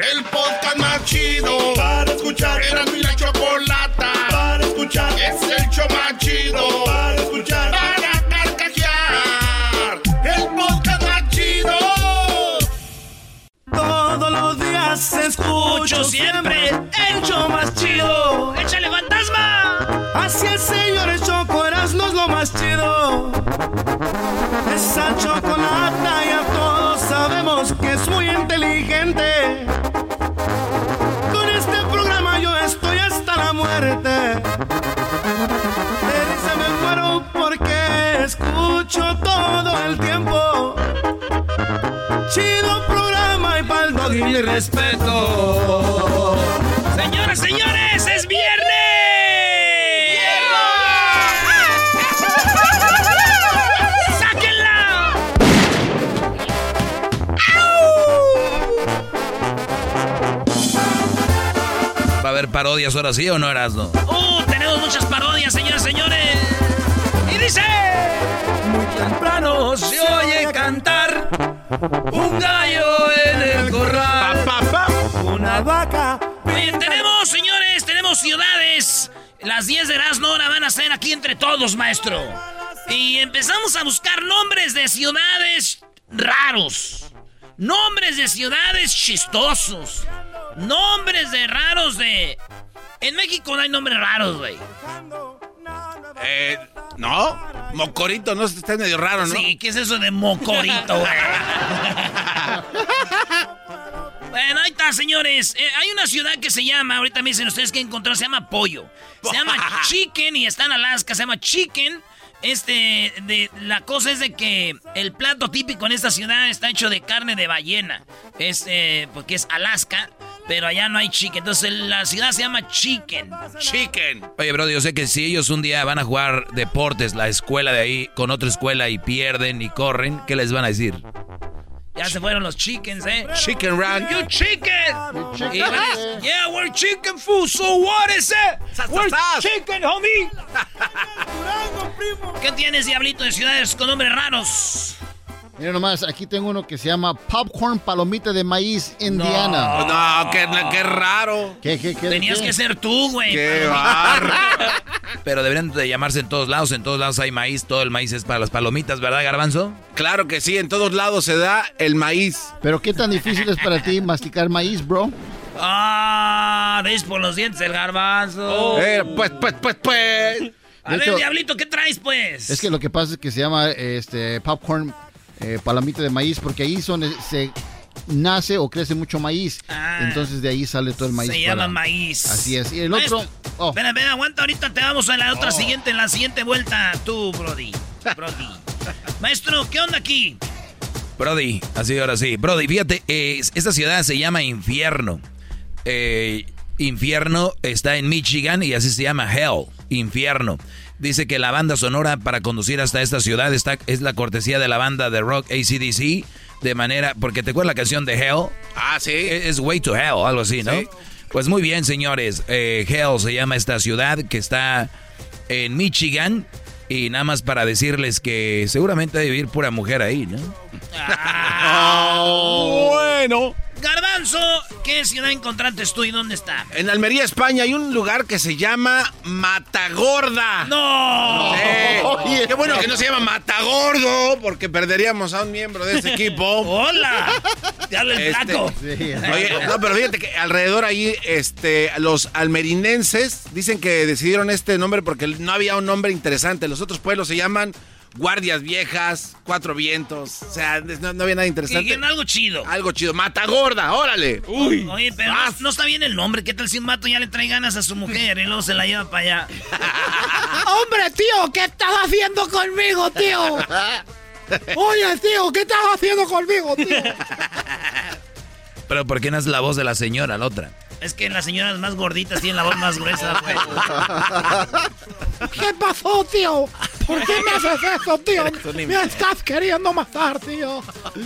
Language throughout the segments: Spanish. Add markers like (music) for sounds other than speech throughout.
El podcast más chido para escuchar. Era mi la chocolata para escuchar. Es el show más chido para escuchar. Para carcajear. El podcast más chido. Todos los días escucho siempre el show más chido. ¡Échale fantasma! Así el señor Choco Erasmo es lo más chido. Esa chocolata ya todos sabemos que es muy inteligente. Escucho todo el tiempo. Chido programa y pa'l dog y mi respeto. Señoras, señores, es viernes. ¡Sáquenla! ¿Va a haber parodias ahora sí o no, Erasno? ¡Uh! Tenemos muchas parodias, señores, señores. Dice... Muy temprano se oye cantar un gallo en el corral. Una vaca. Bien, tenemos, señores, tenemos ciudades. Las 10 de Erasmo ahora van a ser aquí entre todos, maestro. Y empezamos a buscar nombres de ciudades raros. Nombres de ciudades chistosos. Nombres de raros de... En México no hay nombres raros, güey. Eh, no, Mocorito, no, está medio raro, ¿no? Sí, ¿qué es eso de mocorito, güey? (laughs) bueno, ahí está, señores. Eh, hay una ciudad que se llama, ahorita me dicen ustedes que encontró, se llama Pollo. Se llama (laughs) Chicken y está en Alaska, se llama Chicken. Este, de, la cosa es de que el plato típico en esta ciudad está hecho de carne de ballena. Es, eh, porque es Alaska, pero allá no hay chicken. Entonces la ciudad se llama Chicken. Chicken. Oye, bro, yo sé que si ellos un día van a jugar deportes, la escuela de ahí, con otra escuela y pierden y corren, ¿qué les van a decir? Ya se fueron los chickens, ¿eh? Chicken run. You chicken. Yeah, we're chicken food. So what is it? We're chicken, homie. (laughs) ¿Qué tienes, diablito, de ciudades con nombres raros? Mira nomás, aquí tengo uno que se llama Popcorn Palomita de Maíz, Indiana. No, qué, qué raro. ¿Qué, qué, qué, Tenías qué? que ser tú, güey. Qué barro. (laughs) Pero deberían de llamarse en todos lados, en todos lados hay maíz, todo el maíz es para las palomitas, ¿verdad, Garbanzo? Claro que sí, en todos lados se da el maíz. Pero qué tan difícil es para ti masticar maíz, bro. Ah, ves por los dientes el garbanzo. Eh, pues, pues, pues, pues. A de ver, hecho- diablito, ¿qué traes, pues? Es que lo que pasa es que se llama este popcorn eh, palomita de maíz porque ahí son se nace o crece mucho maíz. Ah. Entonces de ahí sale todo el maíz. Se para- llama maíz. Así es. Y el Maestro, otro, oh. Espera, espera, aguanta, ahorita te vamos a la otra siguiente, en la siguiente vuelta, tú, Brody. (laughs) Brody. Maestro, ¿qué onda aquí? Brody, así ahora sí. Brody, fíjate, eh, esta ciudad se llama Infierno. Eh, Infierno está en Michigan y así se llama Hell, Infierno. Dice que la banda sonora para conducir hasta esta ciudad está, es la cortesía de la banda de rock ACDC. De manera, porque te acuerdas la canción de Hell, Ah, sí. es Way to Hell, algo así, ¿no? Sí. Pues muy bien, señores. Eh, Hell se llama esta ciudad que está en Michigan. Y nada más para decirles que seguramente debe vivir pura mujer ahí, ¿no? (laughs) bueno. Garbanzo, ¿qué ciudad encontraste tú y dónde está? En Almería, España, hay un lugar que se llama Matagorda. ¡No! Sí. Qué bueno que no se llama Matagordo, porque perderíamos a un miembro de ese (laughs) equipo. ¡Hola! ¡Te habla el Este, flaco! Oye, no, pero fíjate que alrededor ahí, este, los almerinenses dicen que decidieron este nombre porque no había un nombre interesante. Los otros pueblos se llaman Guardias Viejas, Cuatro Vientos. O sea, no, no había nada interesante. Quieren algo chido. Algo chido. Matagorda, órale. Uy. Oye, pero no, no está bien el nombre. ¿Qué tal si un vato ya le trae ganas a su mujer y luego se la lleva para allá? (laughs) Hombre, tío, ¿qué estás haciendo conmigo, tío? (laughs) Oye, tío, ¿qué estás haciendo conmigo, tío? (laughs) Pero ¿por qué no es la voz de la señora, la otra? Es que las señoras más gorditas tienen la voz más gruesa, güey. ¿Qué pasó, tío? ¿Por qué me haces eso, tío? Me estás queriendo matar, tío.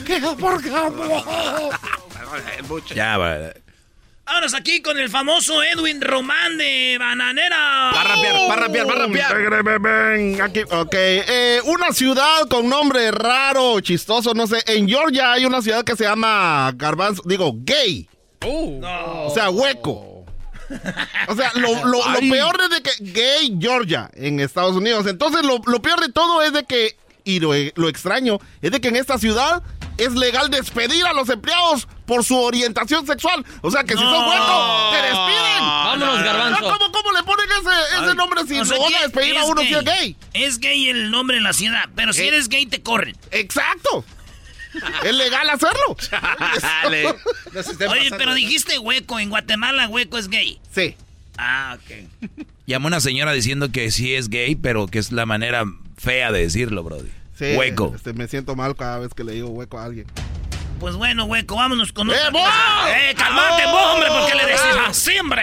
¿Qué? ¿Por qué? (laughs) Ya, va. Vámonos aquí con el famoso Edwin Román de Bananera. Va a rapear, va a rapear, va a rapear. Ven, aquí, ok. Eh, una ciudad con nombre raro, chistoso, no sé. En Georgia hay una ciudad que se llama Garbanzo, digo, gay. O sea, hueco. O sea, lo, lo- lo peor es de que gay Georgia en Estados Unidos. Entonces, lo, lo peor de todo es de que, y lo, lo extraño, es de que en esta ciudad es legal despedir a los empleados por su orientación sexual. O sea, que si son huecos, te despiden. Vámonos, Garbanzo. ¿Cómo, cómo le ponen ese, ese nombre si O sea, lo van a despedir a uno si es gay? Es gay el nombre en la ciudad, pero si Eh. eres gay te corren. Exacto. (laughs) es legal hacerlo. Dale. (laughs) No se estén Oye, pasando, pero ¿no? dijiste hueco. En Guatemala hueco es gay. Sí. Ah, ok. (laughs) Llamó una señora diciendo que sí es gay, pero que es la manera fea de decirlo, Brody. Sí, Hueco. este, me siento mal cada vez que le digo hueco a alguien. Pues bueno, hueco, vámonos con ¡Eh, otra vos! ¡Eh, calmate, vos, hombre! ¿Por qué le decís así, hombre?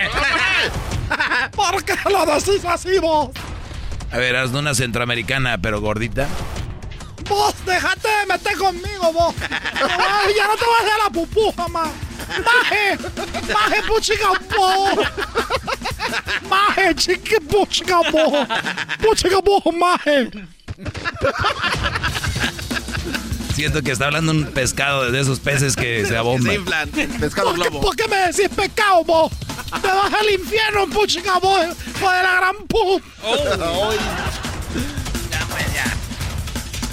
¿Por qué lo decís así, vos? A ver, hazme una centroamericana, pero gordita. Vos, déjate de meter conmigo, vos. Ya no te voy a hacer la pupuja, más. Baje, baje, puchica, vos. Baje, chique, puchica, vos. Puchica, vos, maje. Siento que está hablando un pescado de esos peces que se abomban. Pescado ¿Por qué, globo. por qué me decís pecado, vos? Te vas al infierno, puchica, vos. Hijo de la gran puta. (laughs) Ya, pues, ya.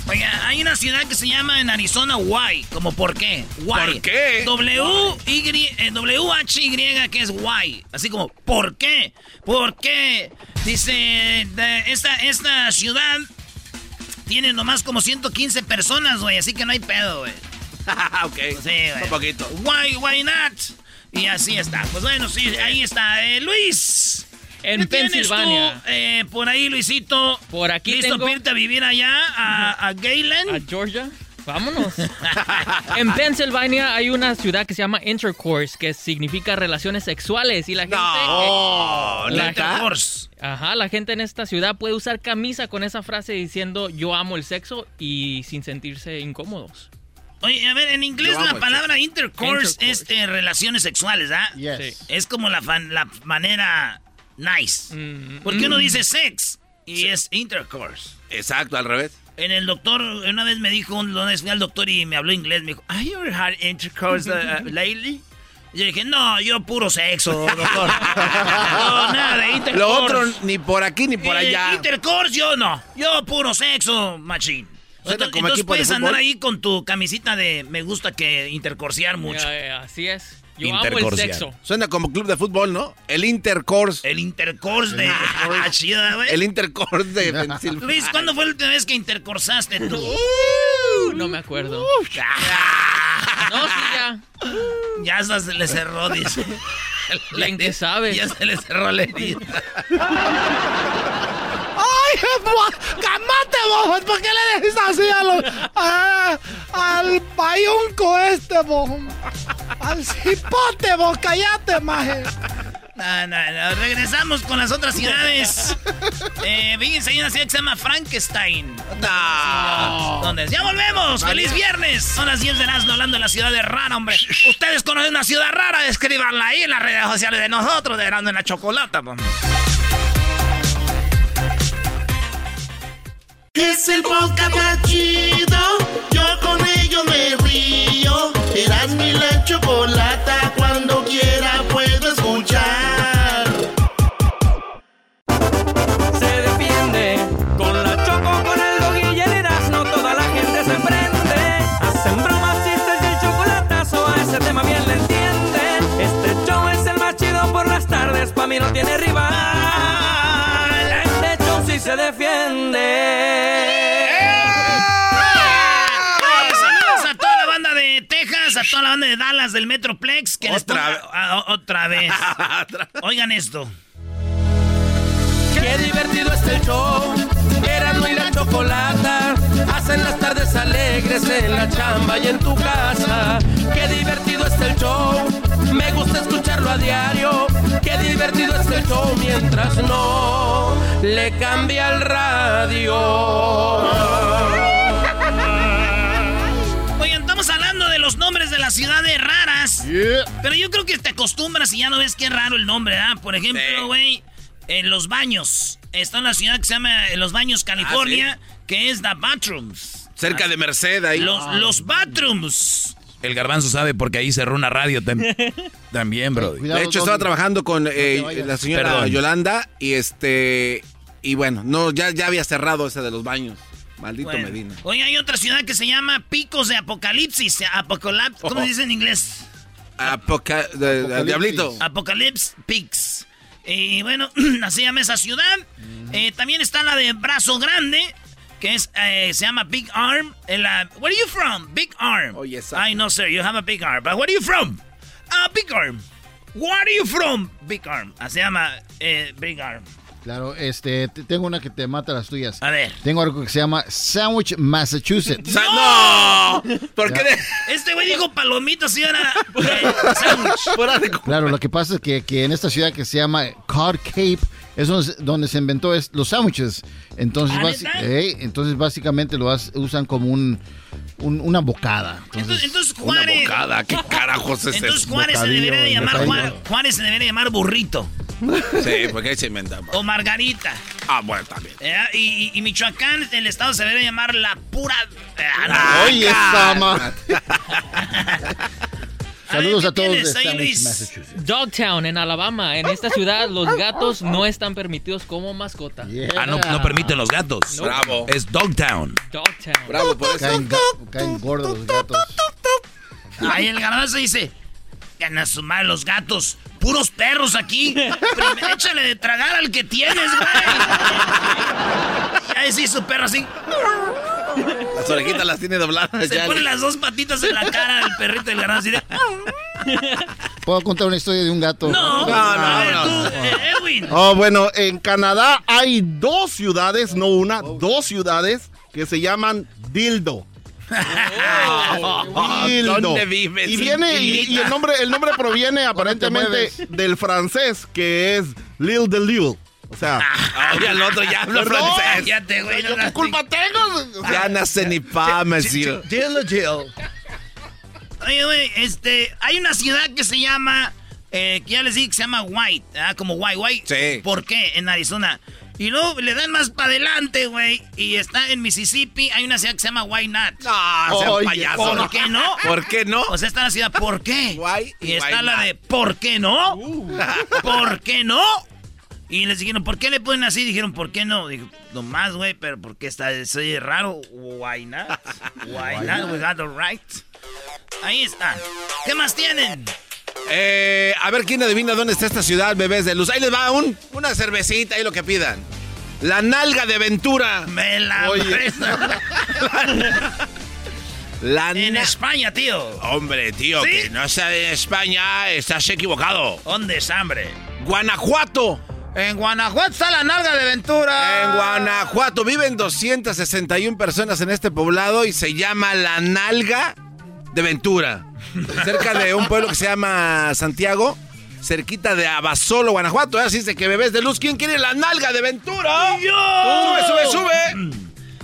Oiga, hay una ciudad que se llama en Arizona Why. ¿Como por qué? Why. ¿Por qué? W-Y, eh, W-H-Y, que es Why. Así como, ¿por qué? ¿Por qué? Dice, esta, esta ciudad tiene nomás como 115 personas, güey. Así que no hay pedo, güey. (laughs) ok. Sí, güey. Un poquito. Why, why not? Y así está. Pues bueno, sí, ahí está. Eh, Luis. En ¿qué tienes Pensilvania. tú, eh, por ahí, Luisito. Por aquí ¿Listo tengo- para irte a vivir allá, a, a Gayland? ¿A Georgia? Vámonos. (laughs) en Pennsylvania hay una ciudad que se llama Intercourse, que significa relaciones sexuales. Y la gente. No, la, Intercourse. Ajá, la gente en esta ciudad puede usar camisa con esa frase diciendo yo amo el sexo y sin sentirse incómodos. Oye, a ver, en inglés Yo la palabra intercourse, Intercourse. es eh, relaciones sexuales, ¿ah? Yes. Es como la, fan- la manera nice. Mm. Porque uno dice sex y es intercourse. Exacto, al revés. En el doctor, una vez me dijo, una vez fui al doctor y me habló inglés, me dijo, ¿Have you ever had intercourse uh, lately? Y yo dije, no, yo puro sexo, doctor. (laughs) no, nada de intercourse. Lo otro, ni por aquí ni por Eh, allá. Intercourse yo no. Yo puro sexo, machín. Entonces, como entonces puedes andar ahí con tu camisita de me gusta que intercorsear mucho. Ya, ya, así es. Yo amo el Intercoursear. sexo. Suena como club de fútbol, ¿no? El Intercourse. El intercourse de... Ah, chida, güey. El Intercourse de Pensilvania. (laughs) Luis, ¿cuándo fue la última vez que intercorsaste tú? Uh, no me acuerdo. (laughs) No, sí, ya. ya hasta se le cerró, dice. (laughs) Bien que sabes. Ya se le cerró la herida. ¡Ay, vos! ¡Cámate, vos! ¿Por qué le decís así a los, a- al payunco este, vos? Al cipote, vos, cállate, maje. No, no, no. Regresamos con las otras ciudades. Eh, fíjense, hay una ciudad que se llama Frankenstein. No. ¿Dónde? ¡Ya volvemos! ¡Feliz viernes! Son las 10 de Erasmo hablando de la ciudad de rara, hombre. ¿Ustedes conocen una ciudad rara? Escríbanla ahí en las redes sociales de nosotros, de Erasmo en la Chocolata. pues. Es el podcast chido. Yo con ello me río. Eras mi la chocolata. Cuando quiera puedo escuchar. Se defiende con la choco, con el dog y el erasno. Toda la gente se prende. Hacen bromas, chistes y el chocolatazo. A ese tema bien le entienden. Este show es el más chido por las tardes. Pa' mí no tiene rival se defiende. Eh, Saludos a toda la banda de Texas, a toda la banda de Dallas del Metroplex. Que les Otra ponga- otra vez. (laughs) Oigan esto. Qué divertido es el show. Erasmo y la chocolata hacen las tardes alegres en la chamba y en tu casa. Qué divertido es el show. Me gusta escucharlo a diario. Qué divertido es el show mientras no le cambia el radio. Oigan, estamos hablando de los nombres de las ciudades raras. Pero yo creo que te acostumbras y ya no ves qué raro el nombre, ¿ah? Por ejemplo, güey, en Los Baños. Está una ciudad que se llama Los Baños, California, que es The Bathrooms. Cerca de Merced ahí. Los, los Bathrooms. El garbanzo sabe porque ahí cerró una radio tam- (laughs) también, bro. De hecho, estaba trabajando con eh, la señora Perdón. Yolanda y este. Y bueno, no, ya, ya había cerrado ese de los baños. Maldito Bueno. Medina. Oye, hay otra ciudad que se llama Picos de Apocalipsis. Apocalip ¿Cómo Oh. se dice en inglés? Apoca- de- de- Diablito. Apocalypse Peaks. Y bueno, (clears throat) así llama esa ciudad. Eh, también está la de Brazo Grande, que es eh, se llama Big Arm. En la, where are you from? Big Arm. Oh, yes, I know, sir. You have a big arm. But where are you from? Ah, Big Arm. Where are you from? Big Arm. Así se llama eh, Big Arm. Claro, este, te- tengo una que te mata las tuyas. A ver. Tengo algo que se llama Sandwich, Massachusetts. (laughs) ¡No! ¿Por qué? de- Este güey dijo palomitas y era eh, sándwich. (laughs) Claro, lo que pasa es que, que en esta ciudad que se llama Cod Cape es donde, se- donde se inventó es- los sándwiches. Entonces, ey, entonces básicamente lo has- usan como un, un- una bocada. Entonces, entonces Una Juárez. bocada, ¿qué carajos es Entonces? Juárez se debería de llamar. Juárez, Juárez se debería llamar burrito Sí, porque ahí se inventa. o Margarita. Ah, bueno, también. ¿eh? Y, y- Michoacán, el estado se debería llamar la pura. Oye, Sama. (laughs) (laughs) Saludos ¿qué a todos de ahí? Massachusetts. Dogtown, en Alabama. En esta ciudad, los gatos no están permitidos como mascota. Ah, no, no permiten los gatos. No. Bravo. Es Dogtown. Dogtown. Bravo por eso. Caen, caen gordos los gatos. Ahí el garbanzo dice: Gana su madre los gatos. Puros perros aquí. Échale de tragar al que tienes, güey. Y ahí sí su perro así. Las orejitas las tiene dobladas Se ya. pone las dos patitas en la cara del perrito del garbanzo así de. ¿Puedo contar una historia de un gato? No, No, a ver, no, tú, no. eh, Edwin. Oh, bueno, en Canadá hay dos ciudades, no una, dos ciudades que se llaman Dildo. (laughs) Dildo. ¿Dónde vives? Y viene y, y el nombre el nombre proviene (laughs) aparentemente del francés que es Lil de Lille. O sea, Oye, al otro ya habla francés. Cállate, güey. no ¿yo qué culpa tengo? O Ya nace ni pa, monsieur. Oye, güey, este, hay una ciudad que se llama, eh, que ya les dije que se llama White, ¿ah? como White, White. Sí. ¿Por qué? En Arizona. Y luego le dan más para adelante, güey, y está en Mississippi, hay una ciudad que se llama White Not. No, sea Oye, payaso. ¿Por qué no? ¿Por qué no? O sea, está la ciudad, ¿por qué? Guay y y está guay la not. de, ¿por qué no? ¿Por qué no? Y les dijeron, ¿por qué le ponen así? Dijeron, ¿por qué no? Dijo, nomás, güey, pero porque está, soy raro. Why not? (laughs) Why not? We got the right. Ahí está. ¿Qué más tienen? Eh, a ver quién adivina dónde está esta ciudad, bebés de luz. Ahí les va un, una cervecita y lo que pidan. La nalga de Ventura. Me la Oye. (laughs) La En España, tío. Hombre, tío, ¿Sí? que no está en España, estás equivocado. ¿Dónde es hambre? Guanajuato. En Guanajuato está la nalga de Ventura. En Guanajuato viven 261 personas en este poblado y se llama La Nalga de Ventura. (laughs) Cerca de un pueblo que se llama Santiago, cerquita de Abasolo, Guanajuato. Así dice que bebés de luz, ¿quién quiere la nalga de Ventura? ¡Yo! Sube, sube, sube.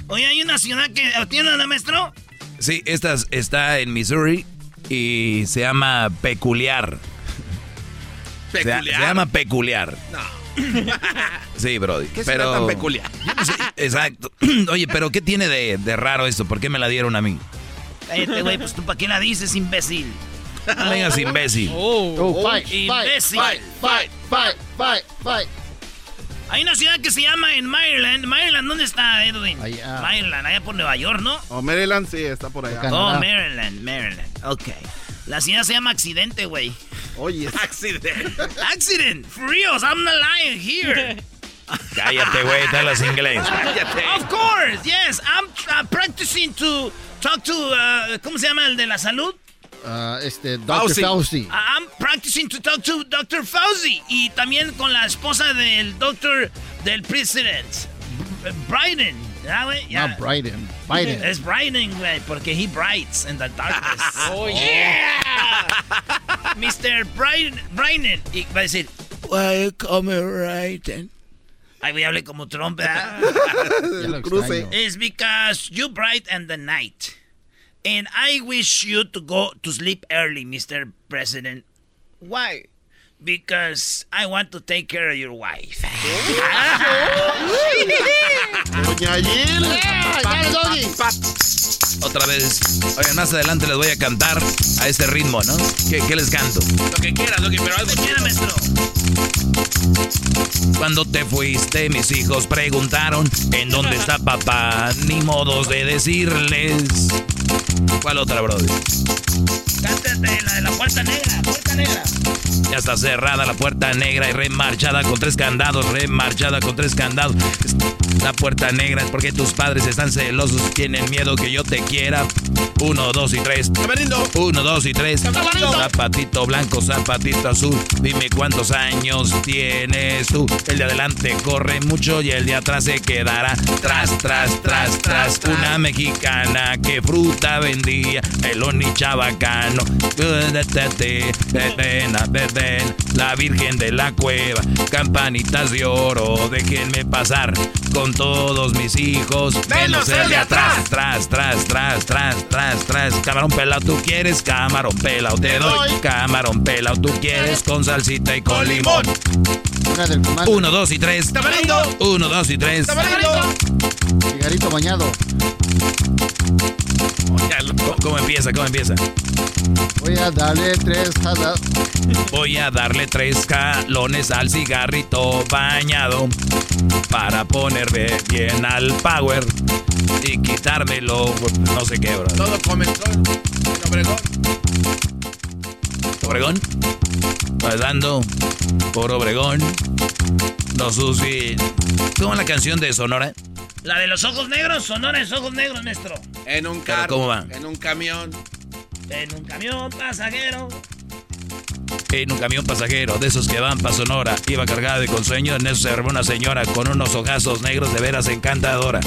Oye, hay una ciudad que tiene una maestro. Sí, esta es- está en Missouri y se llama Peculiar. Se, se Peculiar. llama Peculiar. (laughs) Sí, Brody. ¿Qué pero... tan peculiar? Sí, exacto. (clears throat) Oye, pero ¿qué tiene de, de raro esto? ¿Por qué me la dieron a mí? Este güey, pues tú para qué la dices, imbécil. No vengas, imbécil. Oh. Oh, fight, fight, Imbécil. fight, fight, fight, fight, fight. Hay una ciudad que se llama en Maryland. Maryland, ¿dónde está, Edwin? Allá. Maryland, allá por Nueva York, ¿no? oh, Maryland sí está por allá. Oh, Maryland, Maryland. Ok. La ciudad se llama Accidente, güey. Oye, (laughs) Accident. (laughs) Accident. For reals, I'm not lying here. (laughs) Cállate, güey, te hablas inglés. Of course, yes. I'm uh, practicing to talk to, uh, ¿cómo se llama el de la salud? Ah, este, Dr. Fauci. Fauci. I'm practicing to talk to Dr. Fauci. Y también con la esposa del doctor del president. Biden. ¿Ya, güey? Ya. No, Biden. Biden. Es Biden, güey, porque he brights in the darkness. (laughs) Oh, oh, yeah. Mr. Biden, Biden. Y va a decir, Welcome, right. ay, güey, hable como Trump, ¿verdad? (laughs) Ya lo cruce. It's because you bright in the night. And I wish you to go to sleep early, Mr. President. Why? Because I want to take care of your wife. Oh. Doña Gil. Dale, Doggy. Otra vez. Oigan, más adelante les voy a cantar a este ritmo, ¿no? ¿Qué, qué les canto? Lo que quieras, que pero algo Mira, maestro. Cuando te fuiste, mis hijos preguntaron ¿En dónde está papá? Ni modos de decirles. ¿Cuál otra, brother? Cántate la de la puerta negra, puerta negra. Ya está cerrada la puerta negra y remarchada con tres candados, remarchada con tres candados. La puerta negra es porque tus padres están celosos, tienen miedo que yo te quiera. Uno, dos y tres. Tamarindo. Uno, dos y tres. Zapatito blanco, zapatito azul. Dime cuántos años tienes tú. El de adelante corre mucho y el de atrás se quedará. Tras, tras, tras, tras. Una mexicana que fruta vendía. Melón y chabacano. La virgen de la cueva. Campanitas de oro. Déjenme pasar con todos mis hijos. Menos el de atrás. Tras, tras, tras, tras, tras, tras. Camarón pelado, tú quieres. Camarón pelado, te doy. Camarón pelado, tú quieres. Con salsita y con limón. Una del comando. Uno, dos y tres. Tamarindo. Uno, dos y tres. Tamarindo. Cigarrito bañado. ¿Cómo, cómo empieza? ¿Cómo empieza? Voy a darle tres jadas. Voy a darle tres jalones al cigarrito bañado para ponerme bien al power y quitármelo, no sé qué, bro. Todo comenzó en Obregón. Pasando por Obregón, no suci. ¿Cómo es la canción de Sonora? La de los ojos negros, sonora de ojos negros, maestro. En un carro. ¿cómo va? En un camión. En un camión pasajero. En un camión pasajero de esos que van para Sonora, iba cargada de consueño, en eso se armó una señora con unos ojazos negros de veras encantadora.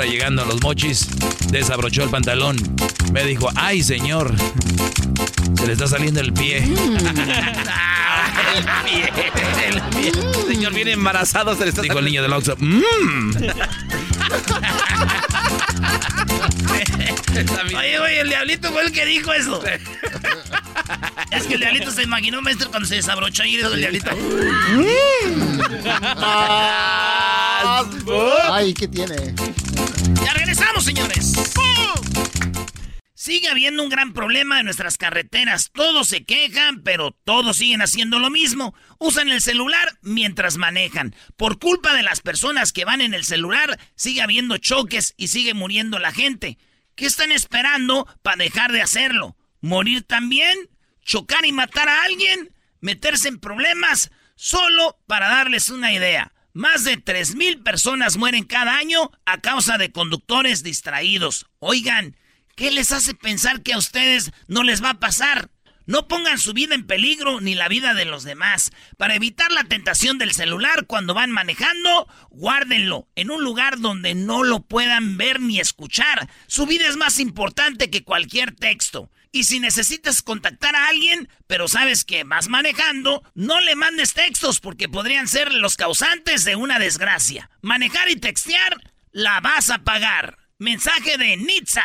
Ahí llegando a los mochis, desabrochó el pantalón. Me dijo, ay señor, se le está saliendo el pie. (laughs) el pie. El pie. Señor, viene embarazado. Se le está Dijo el niño del Oxxo, "Mm". (laughs) (laughs) Oye, güey, el diablito fue el que dijo eso. (laughs) es que el diablito se imaginó, maestro, cuando se desabrochó ahí, el diablito. (laughs) Ay, ¿qué tiene? Ya regresamos, señores. Sigue habiendo un gran problema en nuestras carreteras. Todos se quejan, pero todos siguen haciendo lo mismo. Usan el celular mientras manejan. Por culpa de las personas que van en el celular, sigue habiendo choques y sigue muriendo la gente. ¿Qué están esperando para dejar de hacerlo? ¿Morir también? ¿Chocar y matar a alguien? ¿Meterse en problemas? Solo para darles una idea. Más de 3.000 personas mueren cada año a causa de conductores distraídos. Oigan, ¿qué les hace pensar que a ustedes no les va a pasar? No pongan su vida en peligro ni la vida de los demás. Para evitar la tentación del celular cuando van manejando, guárdenlo en un lugar donde no lo puedan ver ni escuchar. Su vida es más importante que cualquier texto. Y si necesitas contactar a alguien, pero sabes que vas manejando, no le mandes textos porque podrían ser los causantes de una desgracia. Manejar y textear, la vas a pagar. Mensaje de Nitza.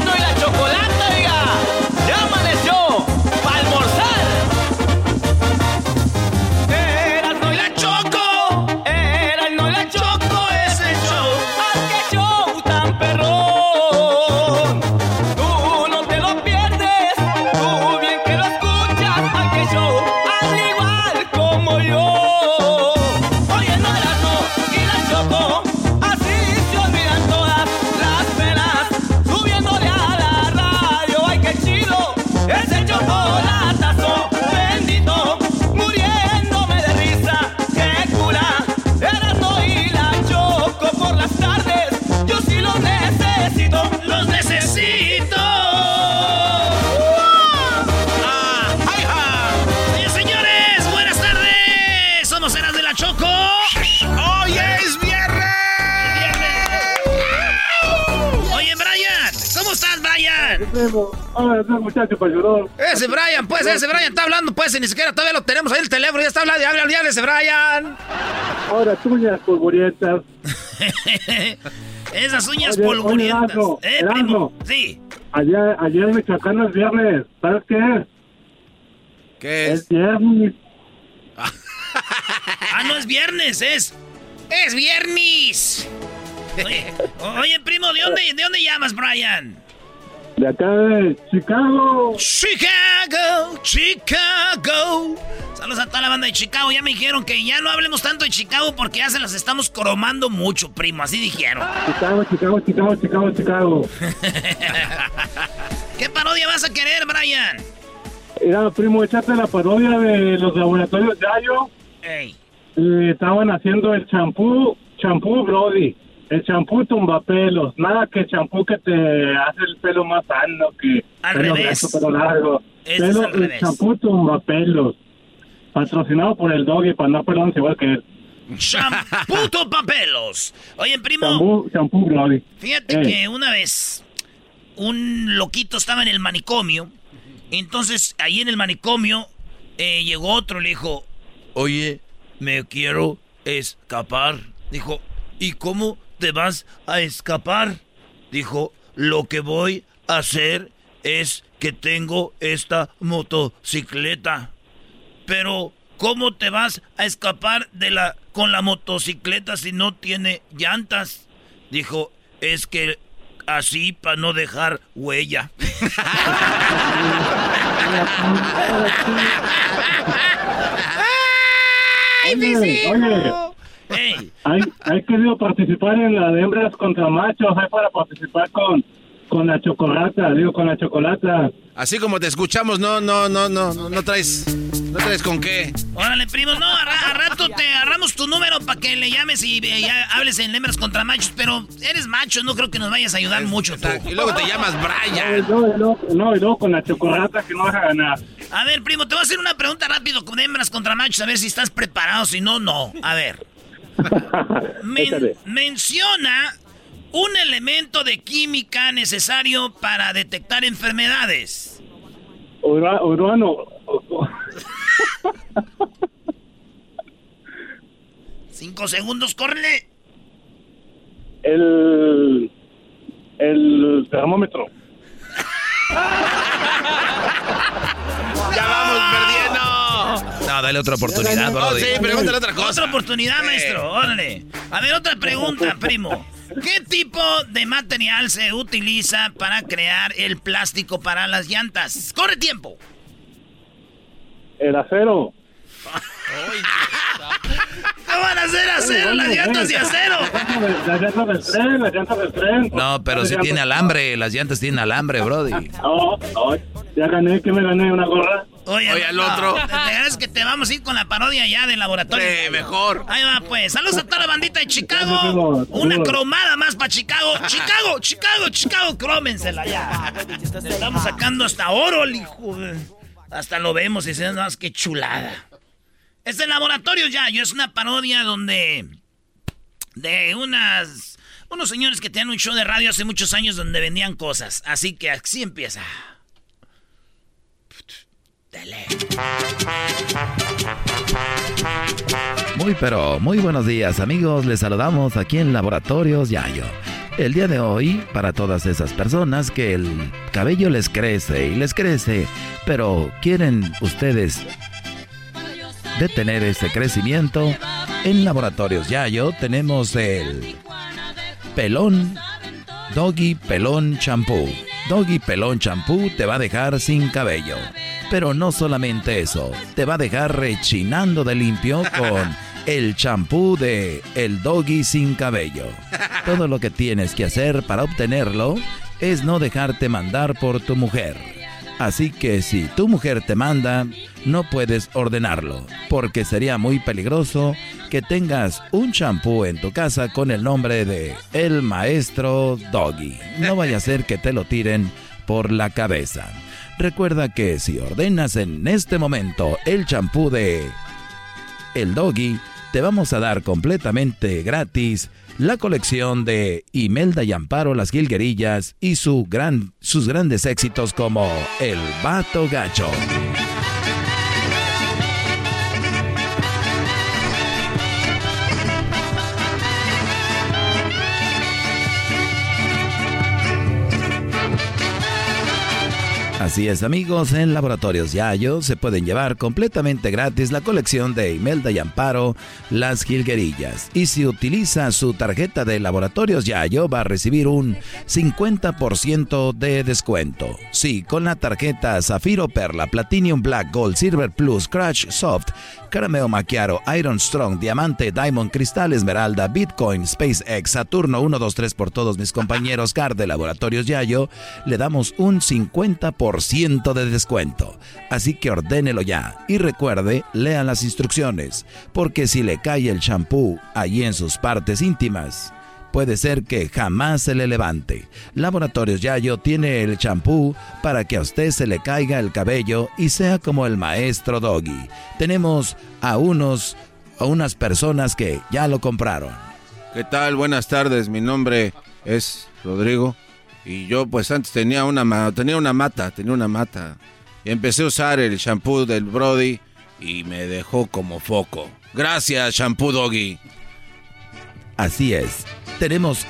Muchacho para llorar. Ese Brian, pues, ese Brian está hablando, pues, y ni siquiera todavía lo tenemos ahí el teléfono, ya está hablando, habla, ya ese Brian. Ahora, uñas polvorientas. (laughs) Esas uñas Oye, polvorientas. oye, Erasmo, eh, Erasmo. primo. Sí. Ayer, ayer en Michoacán es viernes. ¿Sabes qué es? ¿Qué Es viernes. (laughs) Ah, no es viernes, es. ¡Es viernes! Oye, (laughs) oye, primo, ¿de dónde, ¿de dónde llamas, Brian? De acá de Chicago. Chicago, Chicago. Saludos a toda la banda de Chicago. Ya me dijeron que ya no hablemos tanto de Chicago porque ya se las estamos cromando mucho, primo. Así dijeron. Chicago, Chicago, Chicago, Chicago, Chicago. (laughs) ¿Qué parodia vas a querer, Brian? Mira, primo, échate la parodia de los laboratorios Yayo. Ey. Eh, estaban haciendo el champú, champú Brody. El champú tumbapelos. Nada que champú que te hace el pelo más sano, que Al pelo revés. pelo largo. Ese es Pelo- al el champú tumbapelos. Patrocinado por el doggy para no pelones igual que él. Champuto (laughs) papelos. Oye, primo, Champú, champú Brody. fíjate Ey. que una vez un loquito estaba en el manicomio. Entonces, ahí en el manicomio eh, llegó otro y le dijo, oye, me quiero escapar. Dijo, ¿y cómo te vas a escapar? Dijo, lo que voy a hacer es que tengo esta motocicleta. Pero, ¿cómo te vas a escapar de la con la motocicleta si no tiene llantas? Dijo, es que así para no dejar huella. (laughs) Oye, oye, hay, hay querido participar en la de hembras contra machos, hay para participar con, con la chocolata, digo, con la chocolata. Así como te escuchamos, no, no, no, no, no, no traes, no traes con qué. Órale, primo, no, a, ra- a rato te agarramos tu número para que le llames y eh, hables en hembras contra machos, pero eres macho, no creo que nos vayas a ayudar mucho tú. Y luego te llamas Brian. No, y luego, no, y luego con la chocolata que no vas a ganar. A ver, primo, te voy a hacer una pregunta rápido con hembras contra machos, a ver si estás preparado, si no, no. A ver. Men- menciona un elemento de química necesario para detectar enfermedades. Ura- Urbano, Cinco segundos, córrele. el, el termómetro. (laughs) ¡Ya vamos perdiendo! No, dale otra oportunidad, Oh, Brody. sí, pregúntale otra cosa. Otra oportunidad, maestro. Órale. A ver, otra pregunta, (laughs) primo. ¿Qué tipo de material se utiliza para crear el plástico para las llantas? ¡Corre tiempo! El acero. (laughs) ¿Qué van a hacer acero? Las llantas de acero. Las llantas del tren, las llantas del tren. No, pero si tiene alambre, las llantas tienen alambre, Brody. No, no, ya gané, que me gané una gorra. Oye, Oye, al otro. De verdad es que te vamos a ir con la parodia ya del laboratorio. Sí, mejor. Ahí va, pues. Saludos a toda la bandita de Chicago. Una cromada más para Chicago. Chicago, Chicago, Chicago, crómensela ya. Le estamos sacando hasta oro, hijo. de- Hasta lo vemos y no, es que chulada. Es el laboratorio ya. Yo es una parodia donde. De unas. Unos señores que tenían un show de radio hace muchos años donde vendían cosas. Así que así empieza. Dale. Muy pero muy buenos días amigos, les saludamos aquí en Laboratorios Yayo. El día de hoy, para todas esas personas que el cabello les crece y les crece, pero quieren ustedes detener ese crecimiento, en Laboratorios Yayo tenemos el pelón Doggy Pelón Champú. Doggy Pelón Champú te va a dejar sin cabello. Pero no solamente eso, te va a dejar rechinando de limpio con (laughs) el champú de El Doggy sin cabello. Todo lo que tienes que hacer para obtenerlo es no dejarte mandar por tu mujer. Así que si tu mujer te manda, no puedes ordenarlo, porque sería muy peligroso que tengas un champú en tu casa con el nombre de El Maestro Doggy. No vaya a ser que te lo tiren por la cabeza. Recuerda que si ordenas en este momento el champú de El Doggy, te vamos a dar completamente gratis la colección de Imelda y Amparo Las Gilguerillas y gran, sus grandes éxitos como El Vato Gacho. Así es amigos, en Laboratorios Yayo se pueden llevar completamente gratis la colección de Imelda y Amparo, Las Gilguerillas. Y si utiliza su tarjeta de Laboratorios Yayo va a recibir un 50% de descuento. Sí, con la tarjeta Zafiro Perla, Platinum Black, Gold, Silver Plus, Crash Soft, Carameo Macchiaro, Iron Strong, Diamante, Diamond, Cristal Esmeralda, Bitcoin, SpaceX, Saturno 123 por todos mis compañeros CAR de Laboratorios Yayo, le damos un 50% ciento de descuento. Así que ordénelo ya y recuerde, lea las instrucciones, porque si le cae el champú allí en sus partes íntimas, puede ser que jamás se le levante. Laboratorios Yayo tiene el champú para que a usted se le caiga el cabello y sea como el maestro Doggy. Tenemos a unos a unas personas que ya lo compraron. ¿Qué tal? Buenas tardes. Mi nombre es Rodrigo. Y yo pues antes tenía una, tenía una mata, tenía una mata. Y empecé a usar el shampoo del Brody y me dejó como foco. Gracias, shampoo Doggy. Así es. Tenemos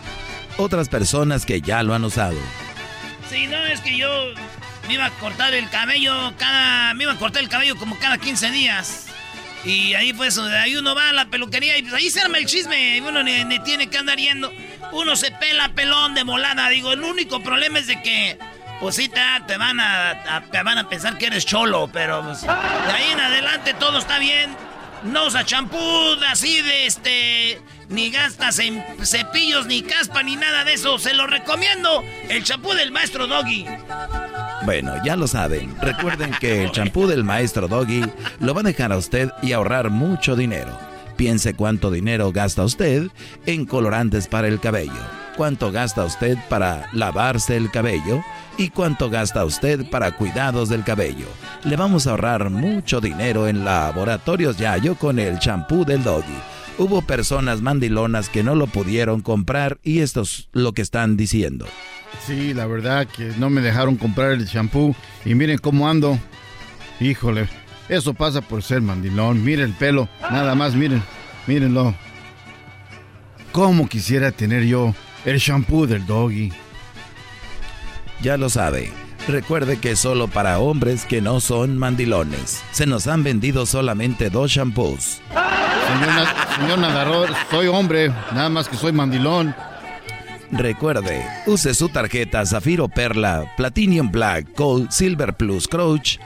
otras personas que ya lo han usado. Sí, no, es que yo me iba a cortar el cabello cada... Me iba a cortar el cabello como cada 15 días. Y ahí pues, ahí uno va a la peluquería y pues ahí se arma el chisme. Uno ni, tiene que andar yendo. Uno se pela pelón de molada. Digo, el único problema es de que, pues sí, te, van a, te van a pensar que eres cholo. Pero pues, de ahí en adelante todo está bien. No usa champú así de este. Ni gastas en cepillos, ni caspa, ni nada de eso. Se lo recomiendo. El champú del maestro Doggy. Bueno, ya lo saben. Recuerden que el champú del maestro Doggy lo va a dejar a usted y ahorrar mucho dinero. Piense cuánto dinero gasta usted en colorantes para el cabello, cuánto gasta usted para lavarse el cabello y cuánto gasta usted para cuidados del cabello. Le vamos a ahorrar mucho dinero en laboratorios Yayo con el champú del Doggy. Hubo personas mandilonas que no lo pudieron comprar y esto es lo que están diciendo. Sí, la verdad que no me dejaron comprar el shampoo y miren cómo ando. Híjole, eso pasa por ser mandilón. Miren el pelo, nada más, miren, mírenlo. ¿Cómo quisiera tener yo el shampoo del doggy? Ya lo sabe. Recuerde que solo para hombres que no son mandilones. Se nos han vendido solamente dos shampoos. Señor, señor nadador, soy hombre, nada más que soy mandilón. Recuerde, use su tarjeta Zafiro Perla, Platinum Black, Gold, Silver Plus, Crouch,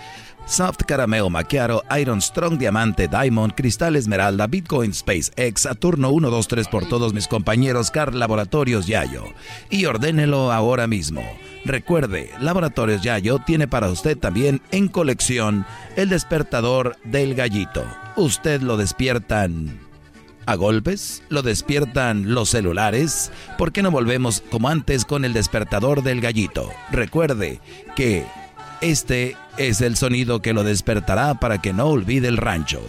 Soft Carameo Macchiato, Iron Strong Diamante, Diamond, Cristal Esmeralda, Bitcoin Space X, Saturno 123 por todos mis compañeros Car Laboratorios Yayo. Y ordénelo ahora mismo. Recuerde, Laboratorios Yayo tiene para usted también en colección el despertador del gallito. Usted lo despiertan a golpes? ¿Lo despiertan los celulares? ¿Por qué no volvemos como antes con el despertador del gallito? Recuerde que este es el sonido que lo despertará para que no olvide el rancho. (laughs)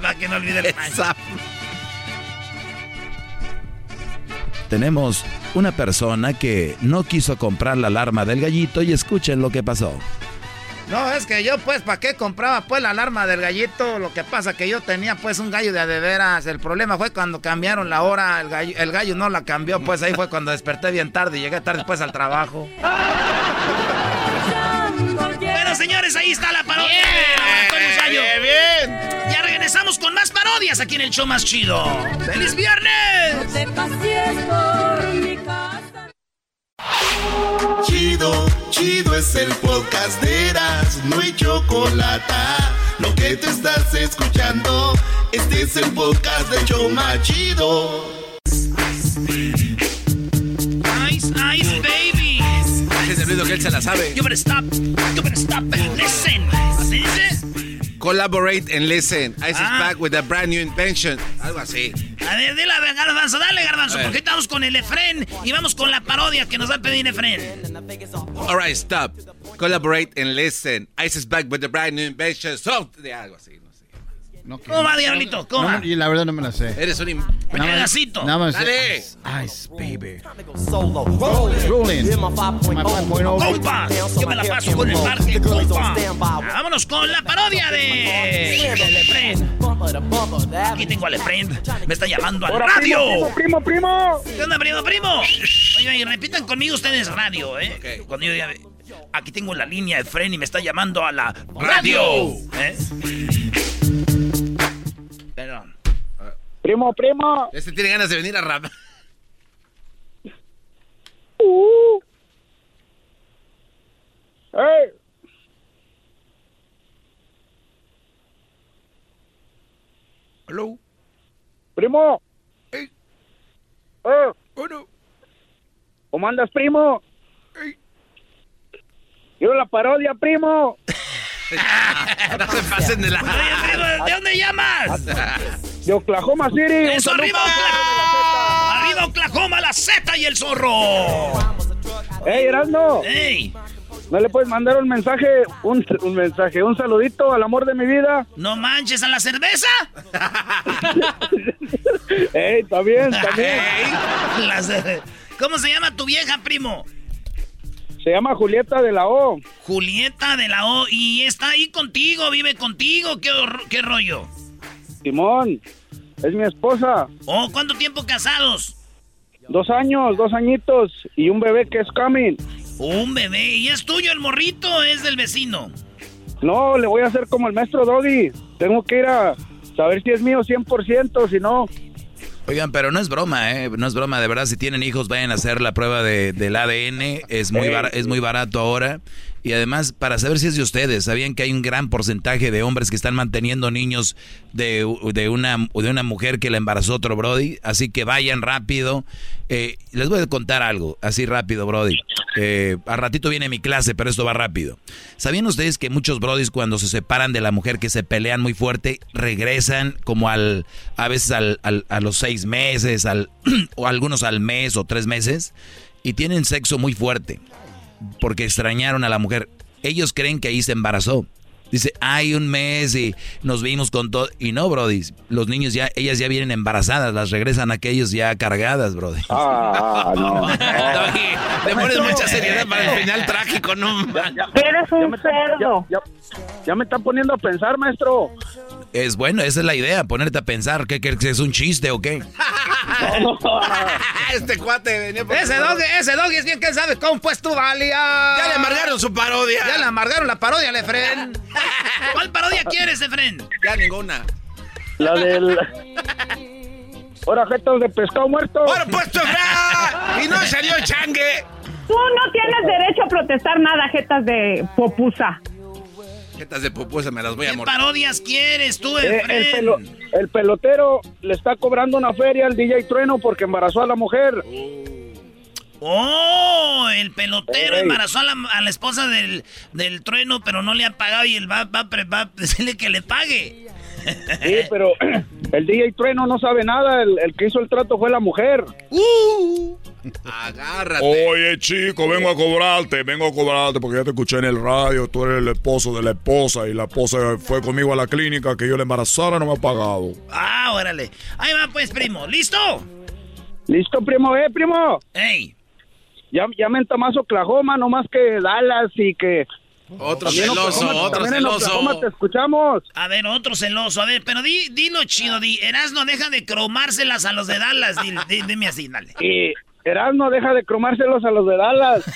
para que no olvide el rancho. tenemos una persona que no quiso comprar la alarma del gallito y escuchen lo que pasó. No, es que yo pues, ¿para qué compraba pues la alarma del gallito? Lo que pasa que yo tenía pues un gallo de adeveras. El problema fue cuando cambiaron la hora, el gallo, el gallo no la cambió, pues ahí fue cuando desperté bien tarde y llegué tarde pues al trabajo. bueno, señores, ahí está la parodia. Bien, bien, bien. Ya regresamos con más parodias aquí en el show más chido. ¡Feliz viernes! Chido, chido es el podcast de Eras, no hay chocolate. Lo que te estás escuchando, este es el podcast de Choma Chido. Ice, ice, baby. Es el ruido que él se la sabe. You better stop, you better stop and listen. ¿Así dice? Collaborate and listen. Ice is Ah. back with a brand new invention. Algo así. A ver, dile a ver, Garbanzo, dale, Garbanzo, porque estamos con el Efren y vamos con la parodia que nos va a pedir Efren. All right, stop. Collaborate and listen. Ice is back with a brand new invention. So, de algo así. No, que- ¿Cómo va, Diablito? ¿Cómo No, va? no, y la verdad no me la sé. Eres un... im- Nada más- pedacito. Nada más. Dale. Ice, baby. Rolling. My 5.0. ¡Compa! Yo me la paso con el parque, compa. Vámonos con la parodia de... Aquí tengo al Efren. Me está llamando al radio. Primo, primo, primo. ¿Qué onda, primo, primo? Oye, oye, repitan conmigo ustedes radio, ¿eh? Cuando yo diga, aquí tengo la línea de Fren y me está llamando a la radio. ¿Eh? Primo, primo. Este tiene ganas de venir a rap. Uh. Hey. Hello. Primo. Hey. Eh. Oh, no. ¿Cómo andas, primo? Hey. Yo la parodia, primo. (laughs) no se pasen de la... ¿de dónde llamas? (laughs) De Oklahoma City. ¡Eso, arriba! ¡Arriba, Oklahoma, la Z y el zorro! Hey, Erasmo. ¡Ey! ¿No le puedes mandar un mensaje, un, un mensaje, un saludito al amor de mi vida? ¿No manches a la cerveza? Ey, también, también. ¿Cómo se llama tu vieja, primo? Se llama Julieta de la O. Julieta de la O. ¿Y está ahí contigo? ¿Vive contigo? ¿Qué, qué rollo? Simón, es mi esposa. Oh, ¿cuánto tiempo casados? Dos años, dos añitos y un bebé que es coming. Un bebé. ¿Y es tuyo el morrito o es del vecino? No, le voy a hacer como el maestro Doggy. Tengo que ir a saber si es mío 100%, si no... Oigan, pero no es broma, ¿eh? No es broma, de verdad, si tienen hijos, vayan a hacer la prueba de, del ADN, es muy, bar- es muy barato ahora. Y además, para saber si es de ustedes, ¿sabían que hay un gran porcentaje de hombres que están manteniendo niños de, de, una, de una mujer que la embarazó otro Brody? Así que vayan rápido. Eh, les voy a contar algo, así rápido, Brody. Eh, a ratito viene mi clase, pero esto va rápido. ¿Sabían ustedes que muchos Brodis cuando se separan de la mujer que se pelean muy fuerte, regresan como al, a veces al, al- a los seis meses, al, (clears throat) o algunos al mes o tres meses, y tienen sexo muy fuerte? Porque extrañaron a la mujer. Ellos creen que ahí se embarazó. Dice, hay un mes y nos vimos con todo. Y no, Brody. Los niños ya, ellas ya vienen embarazadas, las regresan a aquellos ya cargadas, Brody. Ah, no. (laughs) Le pones mucha seriedad para el final trágico, ¿no? Eres un cerdo. Ya, ya me están poniendo a pensar, maestro. Es bueno, esa es la idea, ponerte a pensar, ¿qué crees que es un chiste o qué? (laughs) este cuate venía por... Ese doggy, ese doggy es bien que sabe cómo pues tú valía. Ya le amargaron su parodia. Ya le amargaron la parodia, Lefren. (laughs) ¿Cuál parodia quieres, Efren? Ya ninguna. La del... Ahora, jetas de pescado muerto. ¡Ahora puesto Y no salió changue. Tú no tienes derecho a protestar nada, jetas de popusa. Jetas de pupusa me las voy a ¿Qué morder. parodias quieres tú, Eh, el, Efren? pelo- el pelotero le está cobrando una feria al DJ Trueno porque embarazó a la mujer. Oh, el pelotero Ey. embarazó a la, a la esposa del, del trueno, pero no le ha pagado y él va, va, va a decirle que le pague. Sí, pero (clears throat) el DJ Trueno no sabe nada. El, el que hizo el trato fue la mujer. Uh. Agárrate. Oye, chico, vengo a cobrarte, vengo a cobrarte porque ya te escuché en el radio, tú eres el esposo de la esposa y la esposa fue conmigo a la clínica que yo la embarazara, no me ha pagado. Ah, órale. Ahí va pues, primo. ¿Listo? ¿Listo, primo? ¿Eh, primo? Ey. Ya, ya me más Oklahoma, no más que Dallas y que... Otro También celoso, Oklahoma- otro también en Oklahoma te celoso. escuchamos. A ver, otro celoso. A ver, pero di, dilo chido, di. Erasno deja de cromárselas a los de Dallas. Di- di- dime así, dale. Y Erasmo deja de cromárselos a los de Dallas. (laughs)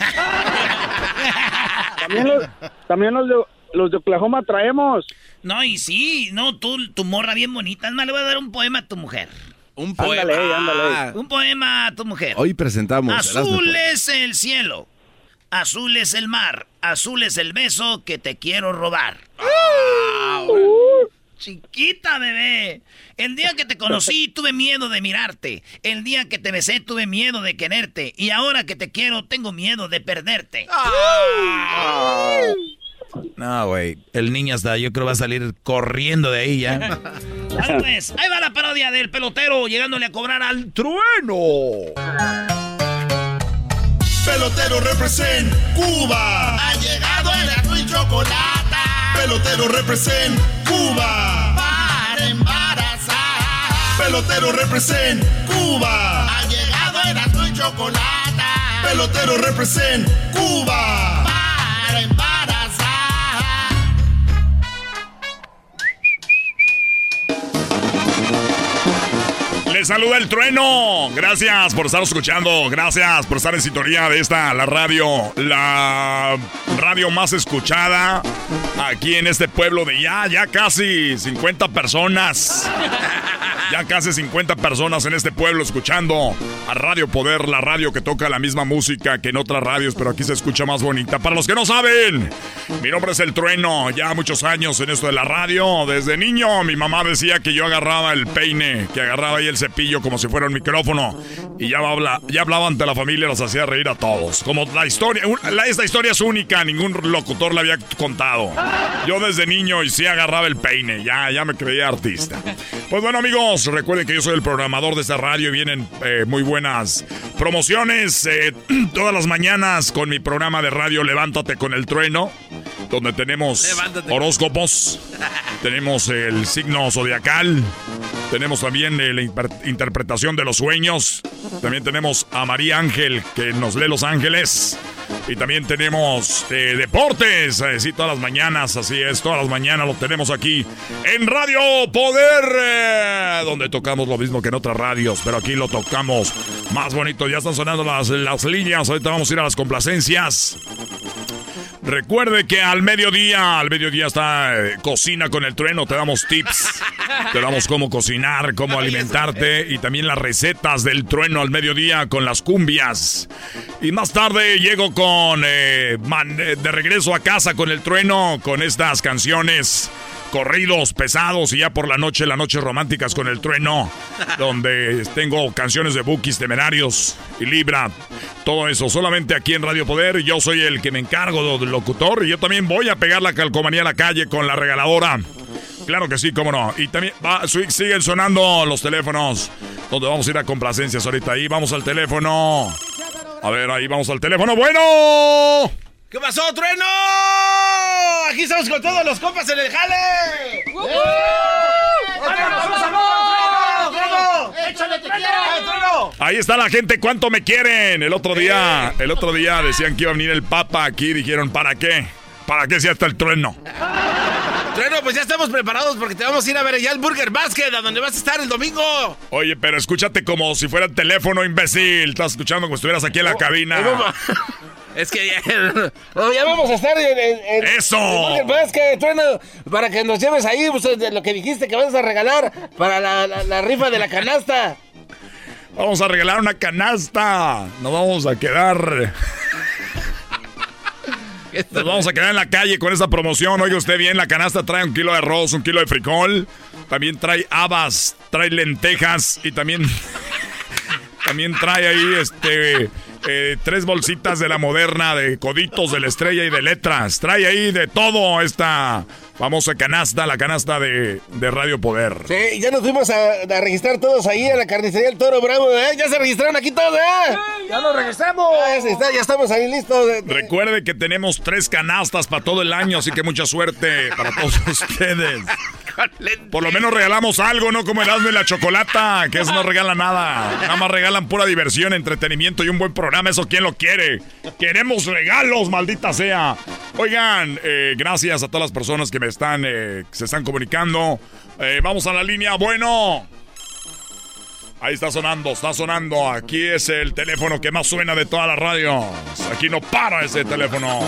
también los, también los de, los de Oklahoma traemos. No, y sí, no, tú, tu morra bien bonita. Es más, le voy a dar un poema a tu mujer. Un poema. Ándale, ándale. Un poema a tu mujer. Hoy presentamos. Azul Erasmo. es el cielo. Azul es el mar. Azul es el beso que te quiero robar. Chiquita bebé. El día que te conocí (laughs) tuve miedo de mirarte. El día que te besé tuve miedo de quererte. Y ahora que te quiero tengo miedo de perderte. No, güey. El niño hasta yo creo va a salir corriendo de ahí ya. (laughs) Vale, pues, ahí va la parodia del pelotero llegándole a cobrar al trueno. Pelotero represent Cuba. Ha llegado el azul y chocolate. Pelotero represent Cuba. Para embarazar. Pelotero represent Cuba. Ha llegado el azul y chocolate. Pelotero represent Cuba. Saluda el trueno. Gracias por estar escuchando. Gracias por estar en sintonía de esta, la radio. La radio más escuchada aquí en este pueblo de ya, ya casi 50 personas. Ya casi 50 personas en este pueblo escuchando a Radio Poder, la radio que toca la misma música que en otras radios, pero aquí se escucha más bonita. Para los que no saben, mi nombre es El Trueno, ya muchos años en esto de la radio. Desde niño mi mamá decía que yo agarraba el peine, que agarraba ahí el cepillo como si fuera un micrófono y ya, habla, ya hablaba ante la familia, los hacía reír a todos. Como la historia, la- esta historia es única, ningún locutor la había contado. Yo desde niño y sí agarraba el peine, ya, ya me creía artista. Pues bueno amigos, recuerden que yo soy el programador de esta radio y vienen eh, muy buenas promociones eh, (clears throat) todas las mañanas con mi programa de radio Levántate con el trueno, donde tenemos Levántate. horóscopos, tenemos el signo zodiacal, tenemos también eh, la interpretación de los sueños, también tenemos a María Ángel que nos lee los ángeles. Y también tenemos eh, deportes, eh, sí, todas las mañanas, así es, todas las mañanas lo tenemos aquí en Radio Poder, eh, donde tocamos lo mismo que en otras radios, pero aquí lo tocamos más bonito. Ya están sonando las, las líneas, ahorita vamos a ir a las complacencias. Recuerde que al mediodía, al mediodía está eh, Cocina con el Trueno, te damos tips, te damos cómo cocinar, cómo alimentarte y también las recetas del Trueno al mediodía con las cumbias. Y más tarde llego con eh, man- eh, de regreso a casa con el Trueno, con estas canciones corridos pesados y ya por la noche, las noches románticas con el trueno, (laughs) donde tengo canciones de Bookies Temerarios y Libra, todo eso, solamente aquí en Radio Poder, yo soy el que me encargo del locutor y yo también voy a pegar la calcomanía a la calle con la regaladora. Claro que sí, cómo no. Y también va, siguen sonando los teléfonos, donde vamos a ir a complacencias ahorita. Ahí vamos al teléfono. A ver, ahí vamos al teléfono. Bueno. ¿Qué pasó, trueno? Aquí estamos con todos los compas en el jale. ¡Échale Ahí está la gente, ¿cuánto me quieren? El otro día, el otro día decían que iba a venir el Papa aquí, dijeron, ¿para qué? ¿Para qué si hasta el trueno? Trueno, pues ya estamos preparados porque te vamos a ir a ver allá al Burger Basket, a donde vas a estar el domingo. Oye, pero escúchate como si fuera el teléfono, imbécil. Estás escuchando como si estuvieras aquí en la cabina. (laughs) Es que ya, (laughs) ya vamos a estar en, en- en- ¡Eso! en Trueno, para que nos lleves ahí pues, de lo que dijiste que vas a regalar para la, la- la rifa de la canasta. Vamos a regalar una canasta. Nos vamos a quedar. Nos vamos a quedar en la calle con esta promoción. Oiga usted bien, la canasta trae un kilo de arroz, un kilo de frijol. También trae habas, trae lentejas y también. (laughs) También trae ahí este. Eh, tres bolsitas de la moderna, de coditos de la estrella y de letras. Trae ahí de todo esta famosa canasta, la canasta de, de Radio Poder. Sí, ya nos fuimos a, a registrar todos ahí a la carnicería del Toro Bravo, ¿eh? Ya se registraron aquí todos, ¿eh? ¡Ya nos registramos! ya, se está- ya estamos ahí listos. eh. Recuerde que tenemos tres canastas para todo el año, así que mucha suerte para todos (laughs) ustedes. Por lo menos regalamos algo, no como Erasmo y la Chocolata, que eso no regala nada. Nada más regalan pura diversión, entretenimiento y un buen programa. Eso quién lo quiere. Queremos regalos, maldita sea. Oigan, eh, gracias a todas las personas que me están, eh, se están comunicando. Eh, vamos a la línea. Bueno. Ahí está sonando, está sonando. Aquí es el teléfono que más suena de todas las radios. Aquí no para ese teléfono.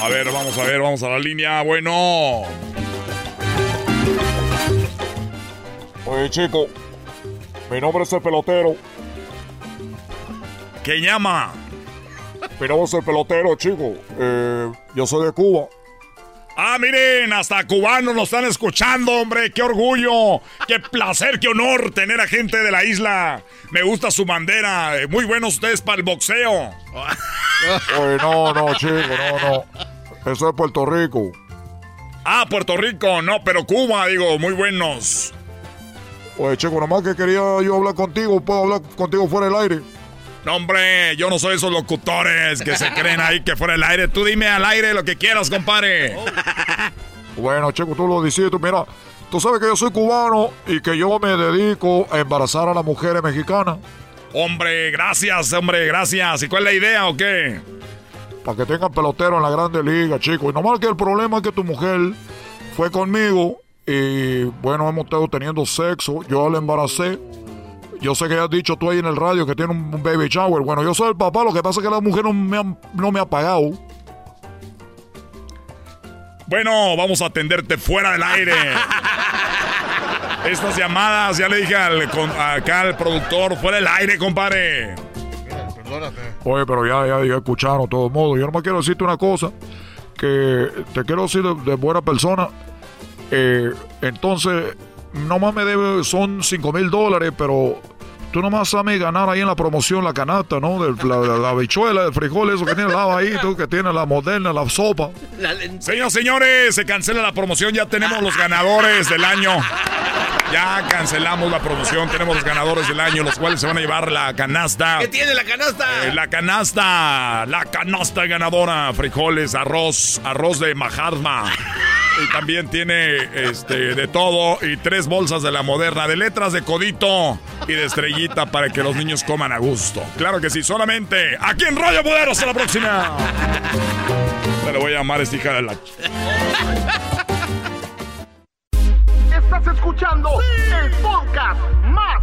A ver, vamos a ver, vamos a la línea. Bueno. Oye, chico, mi nombre es el pelotero. ¿Qué llama? Mi nombre es el pelotero, chico. Eh, yo soy de Cuba. Ah, miren, hasta cubanos nos están escuchando, hombre. ¡Qué orgullo! ¡Qué placer, qué honor tener a gente de la isla! Me gusta su bandera. Eh, Muy buenos ustedes para el boxeo. (laughs) Oye, no, no, chico, no, no. Eso es Puerto Rico. Ah, Puerto Rico, no, pero Cuba, digo, muy buenos. Oye, chico, nomás que quería yo hablar contigo, ¿puedo hablar contigo fuera del aire? No, hombre, yo no soy esos locutores que se creen ahí que fuera del aire. Tú dime al aire lo que quieras, compadre. Bueno, chico, tú lo dices, tú mira, tú sabes que yo soy cubano y que yo me dedico a embarazar a las mujeres mexicanas. Hombre, gracias, hombre, gracias. ¿Y cuál es la idea o qué? Para que tengan pelotero en la grande liga, chico. Y nomás que el problema es que tu mujer fue conmigo y bueno, hemos estado teniendo sexo. Yo la embaracé. Yo sé que has dicho tú ahí en el radio que tiene un baby shower. Bueno, yo soy el papá, lo que pasa es que la mujer no me ha, no me ha pagado. Bueno, vamos a atenderte fuera del aire. Estas llamadas, ya le dije al, con- acá al productor, fuera del aire, compadre. Oye, pero ya, ya, ya escucharon, de todos modos. Yo nomás quiero decirte una cosa, que te quiero decir de, de buena persona. Eh, entonces, nomás me debe, son 5 mil dólares, pero tú nomás sabes ganar ahí en la promoción la canasta, ¿no? De la, la, el frijol, eso que tiene al lado ahí, tú, que tiene la moderna, la sopa. Señoras, señores, se cancela la promoción. Ya tenemos los ganadores del año. Ya cancelamos la promoción. Tenemos los ganadores del año, los cuales se van a llevar la canasta. ¿Qué tiene la canasta? Eh, la canasta, la canasta ganadora, frijoles, arroz, arroz de Mahatma. Y también tiene este de todo y tres bolsas de la moderna, de letras de codito y de estrellita para que los niños coman a gusto. Claro que sí, solamente aquí en Radio Poder. Hasta la próxima. Me le voy a llamar esta hija de la... Estás escuchando el podcast más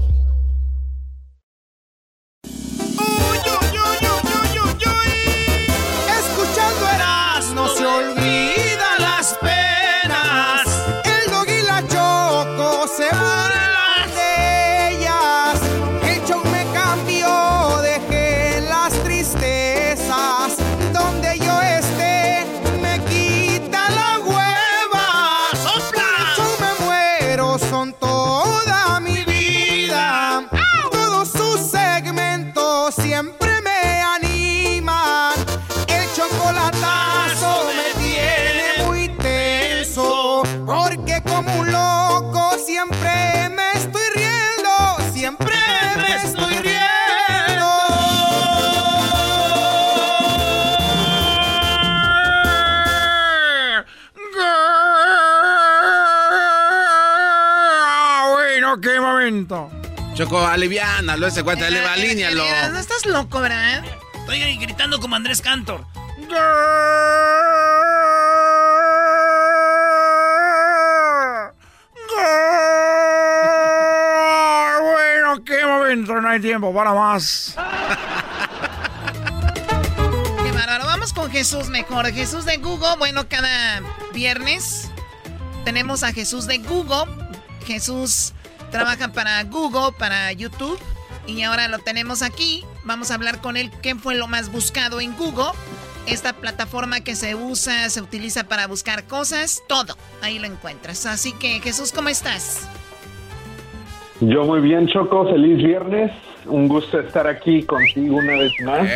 Choco, aliviánalo, ese cuate, Eh, alíñalo. eh, No estás loco, ¿verdad? Estoy gritando como Andrés Cantor. (laughs) bueno, qué momento, no hay tiempo para más. Qué bárbaro. Vamos con Jesús mejor. Jesús de Google. Bueno, cada viernes tenemos a Jesús de Google. Jesús trabaja para Google, para YouTube. Y ahora lo tenemos aquí. Vamos a hablar con él. ¿Qué fue lo más buscado en Google? Esta plataforma que se usa, se utiliza para buscar cosas. Todo. Ahí lo encuentras. Así que, Jesús, ¿cómo estás? Yo muy bien, Choco. Feliz viernes. Un gusto estar aquí contigo una vez más.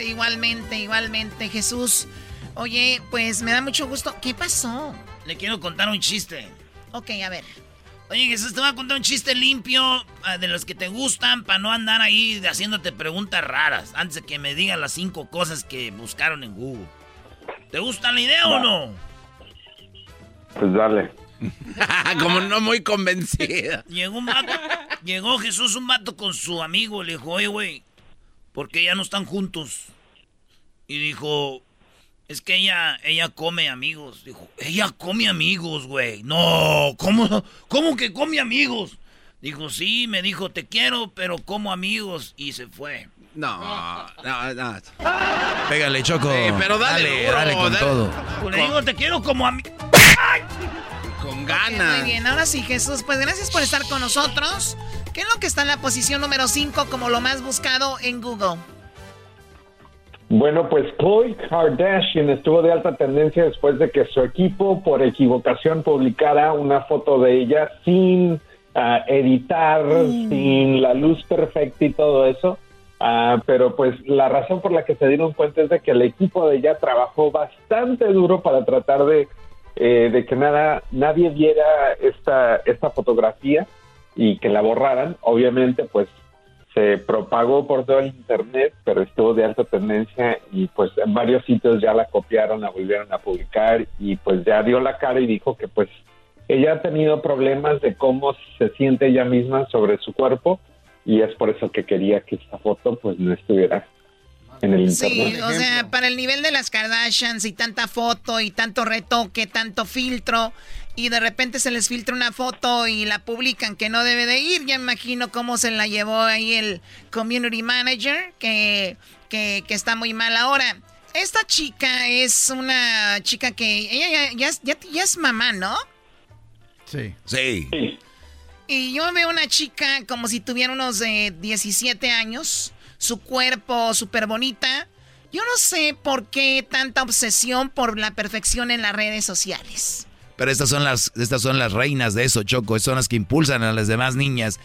Igualmente, igualmente, Jesús. Oye, pues me da mucho gusto. ¿Qué pasó? Le quiero contar un chiste. Ok, a ver. Oye, Jesús, te voy a contar un chiste limpio ah, de los que te gustan para no andar ahí haciéndote preguntas raras antes de que me digan las cinco cosas que buscaron en Google. ¿Te gusta la idea o no? Pues dale. (laughs) Como no muy convencida. Llegó un vato, llegó Jesús, un vato con su amigo, le dijo, oye, güey, ¿por qué ya no están juntos? Y dijo, es que ella, ella come amigos. Dijo, ella come amigos, güey. No, ¿cómo, ¿cómo que come amigos? Dijo, sí, me dijo, te quiero, pero como amigos. Y se fue. No, no, no. Pégale, Choco. pero dale, dale, con todo. Pues le digo, te quiero como amigo. Con ganas. Muy bien, ahora sí, Jesús, pues gracias por estar con nosotros. ¿Qué es lo que está en la posición número 5 como lo más buscado en Google? Bueno, pues Chloe Kardashian estuvo de alta tendencia después de que su equipo, por equivocación, publicara una foto de ella sin ah, editar, sin la luz perfecta y todo eso. Ah, pero pues la razón por la que se dieron cuenta es de que el equipo de ella trabajó bastante duro para tratar de, eh, de que nada, nadie viera esta, esta fotografía y que la borraran. Obviamente, pues se propagó por todo el internet, pero estuvo de alta tendencia y pues en varios sitios ya la copiaron, la volvieron a publicar y pues ya dio la cara y dijo que pues ella ha tenido problemas de cómo se siente ella misma sobre su cuerpo y es por eso que quería que esta foto pues no estuviera en el internet. Sí, o sea, para el nivel de las Kardashians y tanta foto y tanto retoque, tanto filtro y de repente se les filtra una foto y la publican que no debe de ir, ya imagino cómo se la llevó ahí el community manager que, que, está muy mal ahora. Esta chica es una chica que ella ya, ya, ya es mamá, ¿no? Sí. Sí. Y yo veo una chica como si tuviera unos 17 años, su cuerpo súper bonita. Yo no sé por qué tanta obsesión por la perfección en las redes sociales. Pero estas son las, estas son las reinas de eso, Choco. Son las que impulsan a las demás niñas.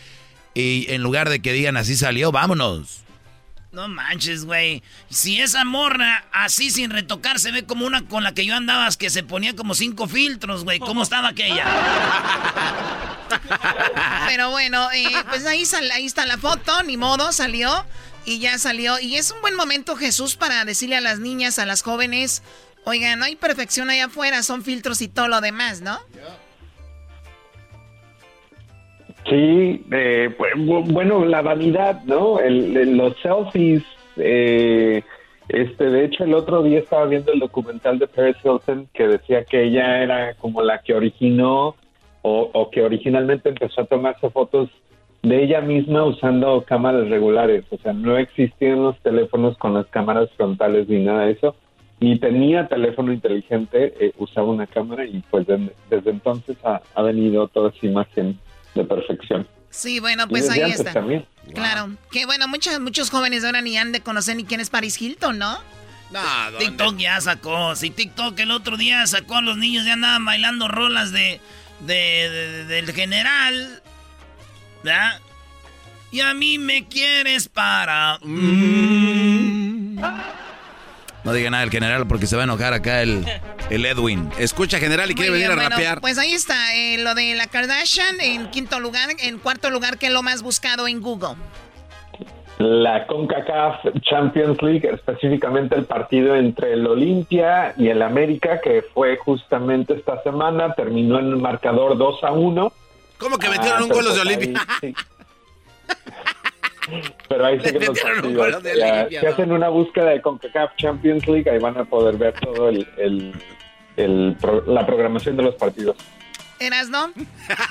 Y en lugar de que digan así salió, vámonos. No manches, güey. Si esa morra así sin retocar se ve como una con la que yo andaba que se ponía como cinco filtros, güey. ¿Cómo estaba aquella? (laughs) Pero bueno, eh, pues ahí, ahí está la foto, ni modo, salió y ya salió. Y es un buen momento, Jesús, para decirle a las niñas, a las jóvenes, oigan, no hay perfección allá afuera, son filtros y todo lo demás, ¿no? Sí, eh, pues, bueno, la vanidad, ¿no? los selfies. Eh, este, de hecho, el otro día estaba viendo el documental de Paris Hilton que decía que ella era como la que originó o, o que originalmente empezó a tomarse fotos de ella misma usando cámaras regulares. O sea, no existían los teléfonos con las cámaras frontales ni nada de eso. Ni tenía teléfono inteligente, eh, usaba una cámara y pues desde entonces ha, ha venido toda esa imagen de perfección. Sí, bueno, pues ahí está. Claro, que bueno, muchos, muchos jóvenes ahora ni han de conocer ni quién es Paris Hilton, ¿no? No, TikTok ya sacó. Si TikTok el otro día sacó a los niños, ya andaban bailando rolas de, de, del general. ¿Verdad? Y a mí me quieres para. Mm. No diga nada el general porque se va a enojar acá el, el Edwin. Escucha, general, y quiere venir a rapear. Pues ahí está, eh, lo de la Kardashian en quinto lugar. En cuarto lugar, ¿qué es lo más buscado en Google? La CONCACAF Champions League, específicamente el partido entre el Olimpia y el América, que fue justamente esta semana, terminó en el marcador 2 a 1. ¿Cómo que metieron un gol los de Olimpia? (laughs) Pero ahí siguen los partidos. si hacen una búsqueda de CONCACAF Champions League, ahí van a poder ver todo el, la programación de los partidos. ¿Eras, no?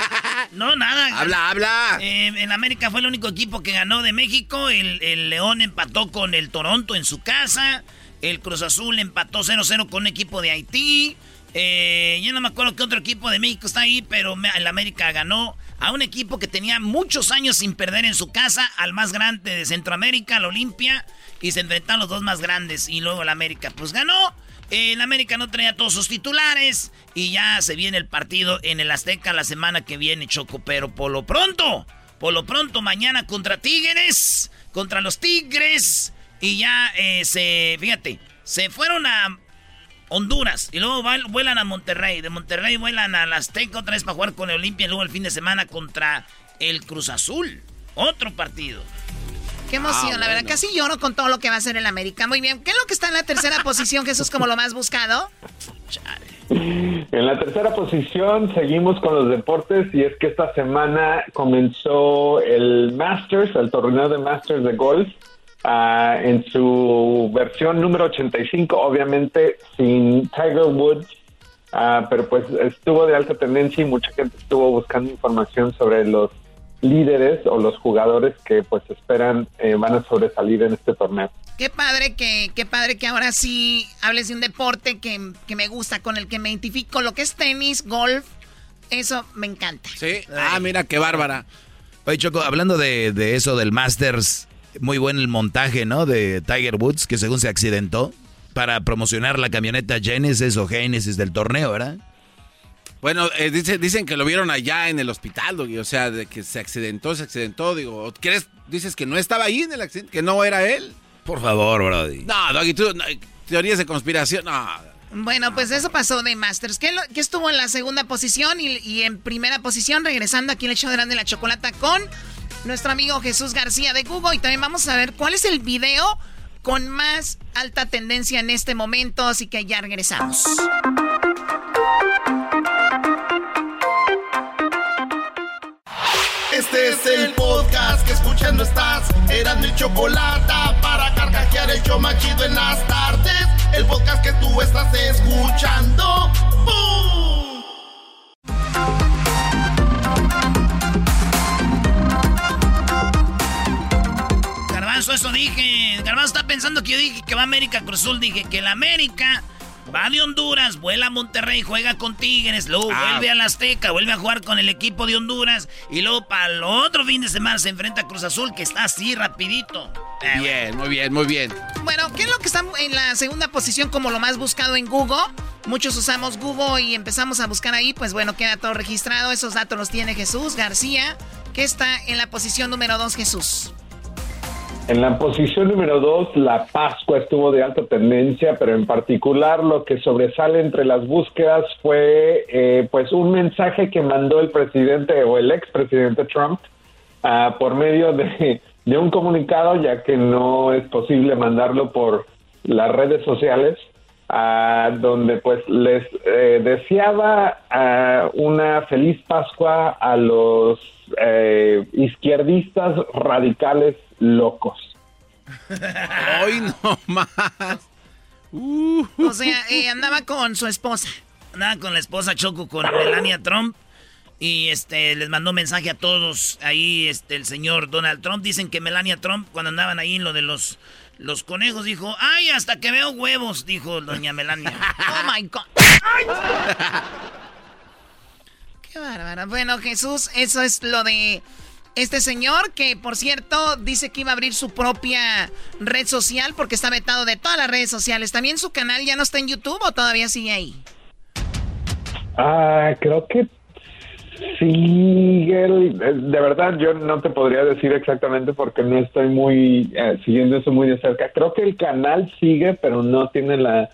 (laughs) no, nada. Habla, habla. Eh, en América fue el único equipo que ganó de México. El, el León empató con el Toronto en su casa. El Cruz Azul empató 0-0 con un equipo de Haití. Eh, yo no me acuerdo qué otro equipo de México está ahí, pero el América ganó a un equipo que tenía muchos años sin perder en su casa, al más grande de Centroamérica, al Olimpia, y se enfrentaron los dos más grandes, y luego el América pues ganó. El América no tenía todos sus titulares, y ya se viene el partido en el Azteca la semana que viene, Choco, pero por lo pronto, por lo pronto mañana contra Tigres, contra los Tigres, y ya eh, se, fíjate, se fueron a Honduras. Y luego vuelan a Monterrey. De Monterrey vuelan a Azteca otra vez para jugar con el Olimpia. Y luego el fin de semana contra el Cruz Azul. Otro partido. Qué emoción, ah, la verdad. Casi lloro con todo lo que va a ser el América. Muy bien. ¿Qué es lo que está en la tercera (laughs) posición, Jesús, como lo más buscado? En la tercera posición seguimos con los deportes y es que esta semana comenzó el Masters, el torneo de Masters de golf. Ah, en su versión número 85, obviamente sin Tiger Woods, ah, pero pues estuvo de alta tendencia y mucha gente estuvo buscando información sobre los líderes o los jugadores que pues esperan eh, van a sobresalir en este torneo. Qué padre que, qué padre que ahora sí hables de un deporte que, que me gusta, con el que me identifico, lo que es tenis, golf, eso me encanta. Sí, ah, mira qué bárbara. Oye, Choco, hablando de, de eso del Masters, muy buen el montaje, ¿no? De Tiger Woods, que según se accidentó para promocionar la camioneta Genesis o Genesis del torneo, ¿verdad? Bueno, eh, dicen que lo vieron allá en el hospital, Doggy, o sea, de que se accidentó, se accidentó, digo. Dices que no estaba ahí en el accidente, que no era él. Por favor, Brody. No, Doggy, tú, teorías de conspiración, no. Bueno, pues eso pasó de Masters, que, estuvo en la segunda posición y, en primera posición, regresando aquí el show de la chocolata con nuestro amigo Jesús García de Google. Y también vamos a ver cuál es el video con más alta tendencia en este momento, así que ya regresamos. Este es el podcast que escuchando estás. Eran mi chocolate para carcajear el yo machido en las tardes. El podcast que tú estás escuchando. ¡Bum! Eso dije. Garbanzo está pensando que yo dije que va a América Cruzul. Dije que la América Va de Honduras, vuela a Monterrey, juega con Tigres, luego ah. vuelve a la Azteca, vuelve a jugar con el equipo de Honduras y luego para el otro fin de semana se enfrenta a Cruz Azul, que está así rapidito. Eh, bien, muy bien, muy bien. Bueno, ¿qué es lo que está en la segunda posición como lo más buscado en Google? Muchos usamos Google y empezamos a buscar ahí, pues bueno, queda todo registrado. Esos datos los tiene Jesús García, que está en la posición número dos, Jesús. En la posición número dos, la Pascua estuvo de alta tendencia, pero en particular lo que sobresale entre las búsquedas fue eh, pues un mensaje que mandó el presidente o el expresidente Trump uh, por medio de, un comunicado, ya que no es posible mandarlo por las redes sociales, uh, donde pues les eh, deseaba uh, una feliz Pascua a los eh, izquierdistas radicales locos. (laughs) Hoy no más. O sea, eh, andaba con su esposa. Andaba con la esposa Choco, con Melania Trump. Y este les mandó mensaje a todos ahí, este, el señor Donald Trump. Dicen que Melania Trump, cuando andaban ahí en lo de los, los conejos, dijo, ay, hasta que veo huevos, dijo doña Melania. (laughs) oh my God. (laughs) Qué bárbara. Bueno, Jesús, eso es lo de este señor que, por cierto, dice que iba a abrir su propia red social porque está vetado de todas las redes sociales. ¿También su canal ya no está en YouTube o todavía sigue ahí? Ah, creo que sigue. De verdad, yo no te podría decir exactamente porque no estoy muy eh, siguiendo eso muy de cerca. Creo que el canal sigue, pero no tiene la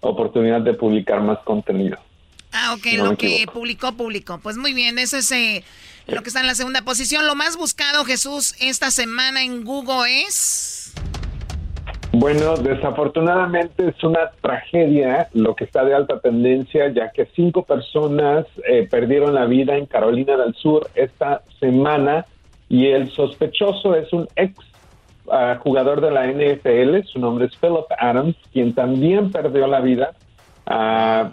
oportunidad de publicar más contenido. Ah, ok, lo que publicó, publicó. Pues muy bien, ese es eh, lo que está en la segunda posición. Lo más buscado, Jesús, esta semana en Google es... Bueno, desafortunadamente es una tragedia lo que está de alta tendencia, ya que cinco personas eh, perdieron la vida en Carolina del Sur esta semana y el sospechoso es un ex ah, jugador de la NFL, su nombre es Philip Adams, quien también perdió la vida ah,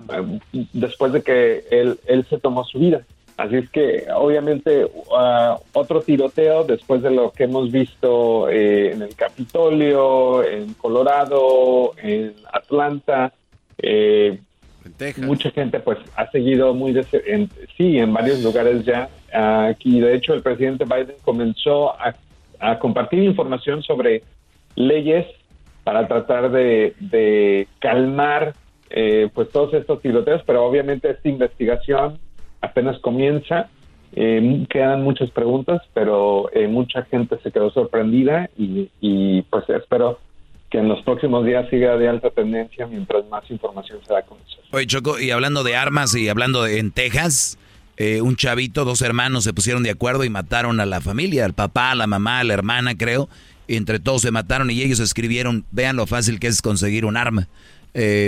después de que él, él se tomó su vida. Así es que obviamente uh, otro tiroteo después de lo que hemos visto eh, en el Capitolio, en Colorado, en Atlanta. Eh, mucha gente pues ha seguido muy de en, sí en varios lugares ya aquí de hecho el presidente Biden comenzó a, compartir información sobre leyes para tratar de, calmar eh, pues todos estos tiroteos pero obviamente esta investigación apenas comienza. Eh, quedan muchas preguntas, pero eh, mucha gente se quedó sorprendida y, pues espero que en los próximos días siga de alta tendencia mientras más información se da a conocer. Oye, Choco, y hablando de armas y hablando de en Texas, eh, un chavito, dos hermanos se pusieron de acuerdo y mataron a la familia, al papá, a la mamá, a la hermana, creo. Y entre todos se mataron y ellos escribieron, vean lo fácil que es conseguir un arma.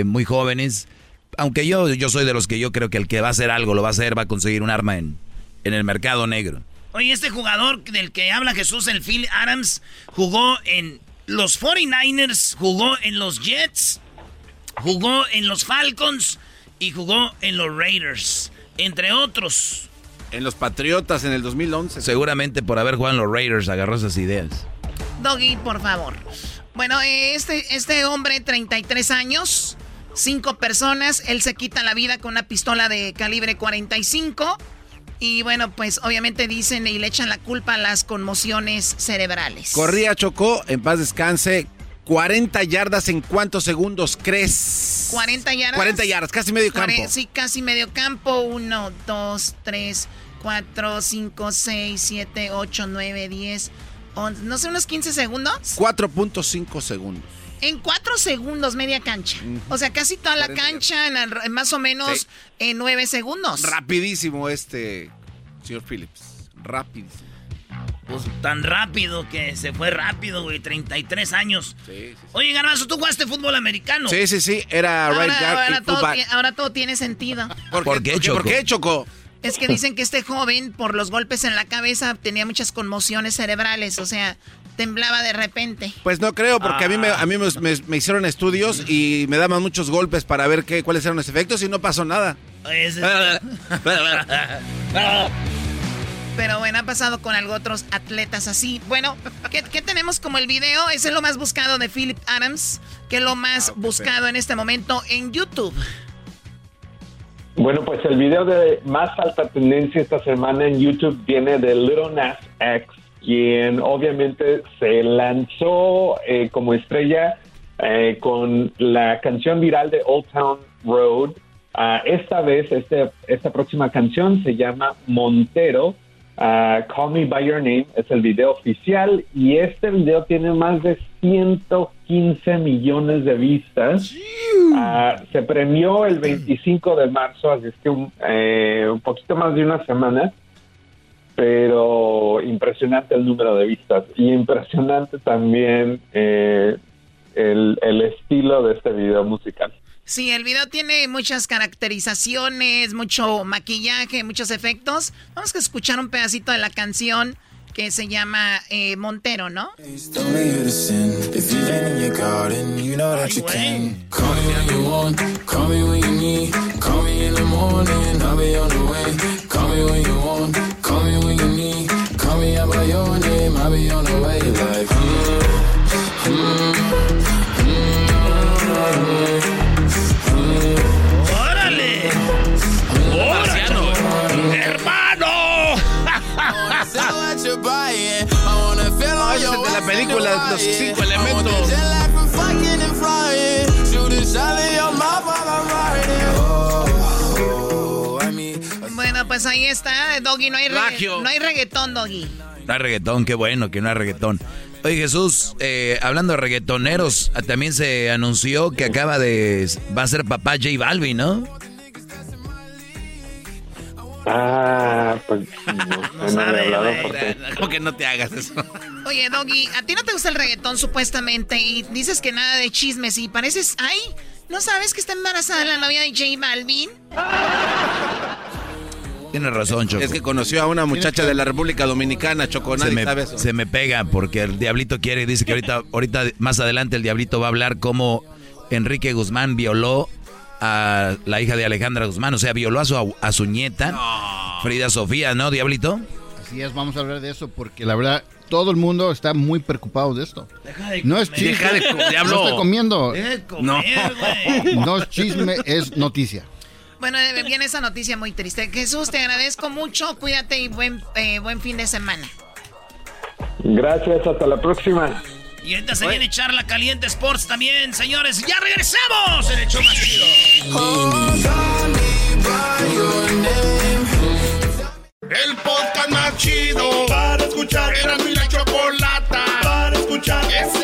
muy jóvenes aunque yo, yo soy de los que yo creo que el que va a hacer algo lo va a hacer, va a conseguir un arma en, en el mercado negro. Oye, este jugador del que habla Jesús, el Phil Adams, jugó en los 49ers, jugó en los Jets, jugó en los Falcons y jugó en los Raiders, entre otros. En los Patriotas en el 2011. Seguramente por haber jugado en los Raiders agarró esas ideas. Doggy, por favor. Bueno, eh, este, este hombre, 33 años, cinco personas, él se quita la vida con una pistola de calibre 45. Y bueno, pues obviamente dicen y le echan la culpa a las conmociones cerebrales. Corría, chocó, en paz descanse. 40 yardas en cuántos segundos crees? 40 yardas. 40 yardas, casi medio campo. Sí, casi medio campo. 1, 2, 3, 4, 5, 6, 7, 8, 9, 10, 11. No sé, unos 15 segundos. 4.5 segundos. En 4 segundos, media cancha. O sea, casi toda la cancha, en, más o menos en 9 segundos. Rapidísimo este, señor Phillips. Rapidísimo. Pues tan rápido que se fue rápido, güey. 33 años. Sí, sí, Oye, Garbanzo, ¿tú jugaste fútbol americano? Sí, sí, sí. Era ahora, right guard ahora, todo, ahora todo tiene sentido. ¿Por, qué, Choco? ¿Por qué, Choco? Es que dicen que este joven, por los golpes en la cabeza, tenía muchas conmociones cerebrales. O sea, temblaba de repente. Pues no creo, porque a mí, me, a mí me, hicieron estudios y me daban muchos golpes para ver qué, cuáles eran los efectos y no pasó nada. (laughs) Pero bueno, ha pasado con algo otros atletas así. Bueno, ¿qué, tenemos como el video? Ese es lo más buscado de Philip Adams, que es lo más ah, buscado en este momento en YouTube. Bueno, pues el video de más alta tendencia esta semana en YouTube viene de Little Nas X, quien obviamente se lanzó eh, como estrella eh, con la canción viral de Old Town Road. Ah, esta vez, este, esta próxima canción se llama Montero Uh, Call Me By Your Name es el video oficial y este video tiene más de 115 millones de vistas. Uh, se premió el 25 de marzo, así es que un, eh, un poquito más de una semana, pero impresionante el número de vistas y impresionante también eh, el, el estilo de este video musical. Sí, el video tiene muchas caracterizaciones, mucho maquillaje, muchos efectos. Vamos a escuchar un pedacito de la canción que se llama eh, Montero, ¿no? De la película Los Cinco Elementos. Bueno, pues ahí está, Doggy. No hay, no hay reggaetón, Doggy. No hay reggaetón, qué bueno que no hay reggaetón. Oye Jesús, eh, hablando de reggaetoneros, también se anunció que acaba de... va a ser papá J Balvin, ¿no? Ah, pues (laughs) no, no, que no te hagas eso. (laughs) Oye, Doggy, a ti no te gusta el reggaetón supuestamente y dices que nada de chismes y pareces, ay, ¿no sabes que está embarazada la novia de J Balvin? (laughs) Tienes razón, Choco. Es que conoció a una muchacha de la República Dominicana, Choco, nadie se me, sabe eso. Se me pega porque el diablito quiere, dice que ahorita, ahorita más adelante el diablito va a hablar cómo Enrique Guzmán violó a la hija de Alejandra Guzmán, o sea, violó a su, a su nieta, Frida Sofía, ¿no, Diablito? Así es, vamos a hablar de eso porque la verdad todo el mundo está muy preocupado de esto. no es chisme. Deja de No estoy comiendo. no. no es chisme, es noticia. Bueno, eh, viene esa noticia muy triste. Jesús, te agradezco mucho. Cuídate y buen, eh, buen fin de semana. Gracias, hasta la próxima. Y ahorita se viene Charla Caliente Sports también, señores. ¡Ya regresamos en el show más chido! El podcast más chido para escuchar. Era mi la chocolata para escuchar. Es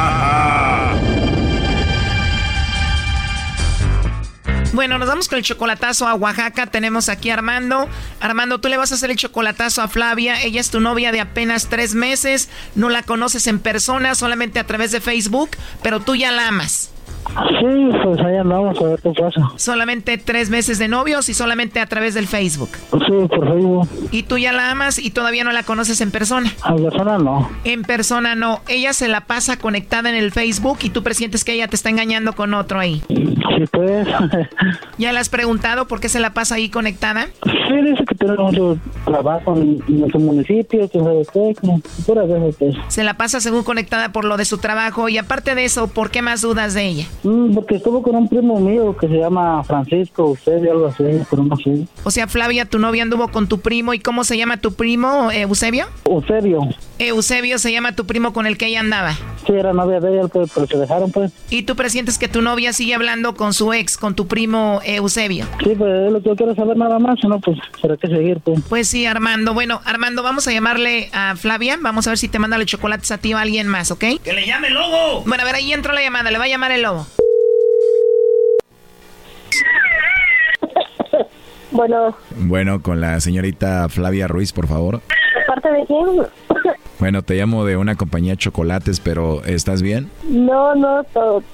Bueno, nos vamos con el chocolatazo a Oaxaca. Tenemos aquí a Armando. Armando, tú le vas a hacer el chocolatazo a Flavia. Ella es tu novia de apenas tres meses. No la conoces en persona, solamente a través de Facebook, pero tú ya la amas. Sí, pues ahí andamos a ver qué pasa. Solamente tres meses de novios y solamente a través del Facebook. Sí, por Facebook. ¿Y tú ya la amas y todavía no la conoces en persona? En persona no. En persona no. Ella se la pasa conectada en el Facebook y tú presientes que ella te está engañando con otro ahí. Sí, pues. ¿Ya le has preguntado por qué se la pasa ahí conectada? Sí, dice que tiene mucho trabajo en nuestro municipio, que pura veces pues. Se la pasa según conectada por lo de su trabajo y aparte de eso, ¿por qué más dudas de ella? Mm, porque estuvo con un primo mío que se llama Francisco, usted y algo así, pero no sé. O sea, Flavia, tu novia anduvo con tu primo. ¿Y cómo se llama tu primo, eh, Eusebio? Eusebio. Eusebio se llama tu primo con el que ella andaba. Sí, era novia de ella, pero, se dejaron, pues. ¿Y tú presientes que tu novia sigue hablando con su ex, con tu primo Eusebio? Sí, pues es lo que yo quiero saber nada más, no, pues, ¿para qué seguir, pues? Pues sí, Armando. Bueno, Armando, vamos a llamarle a Flavia. Vamos a ver si te manda los chocolates a ti o a alguien más, ¿ok? ¡Que le llame el lobo! Bueno, a ver, ahí entró la llamada. Le va a llamar el lobo. Bueno. Bueno, con la señorita Flavia Ruiz, por favor. ¿De parte de quién? Bueno, te llamo de una compañía de chocolates, pero ¿estás bien? No, no,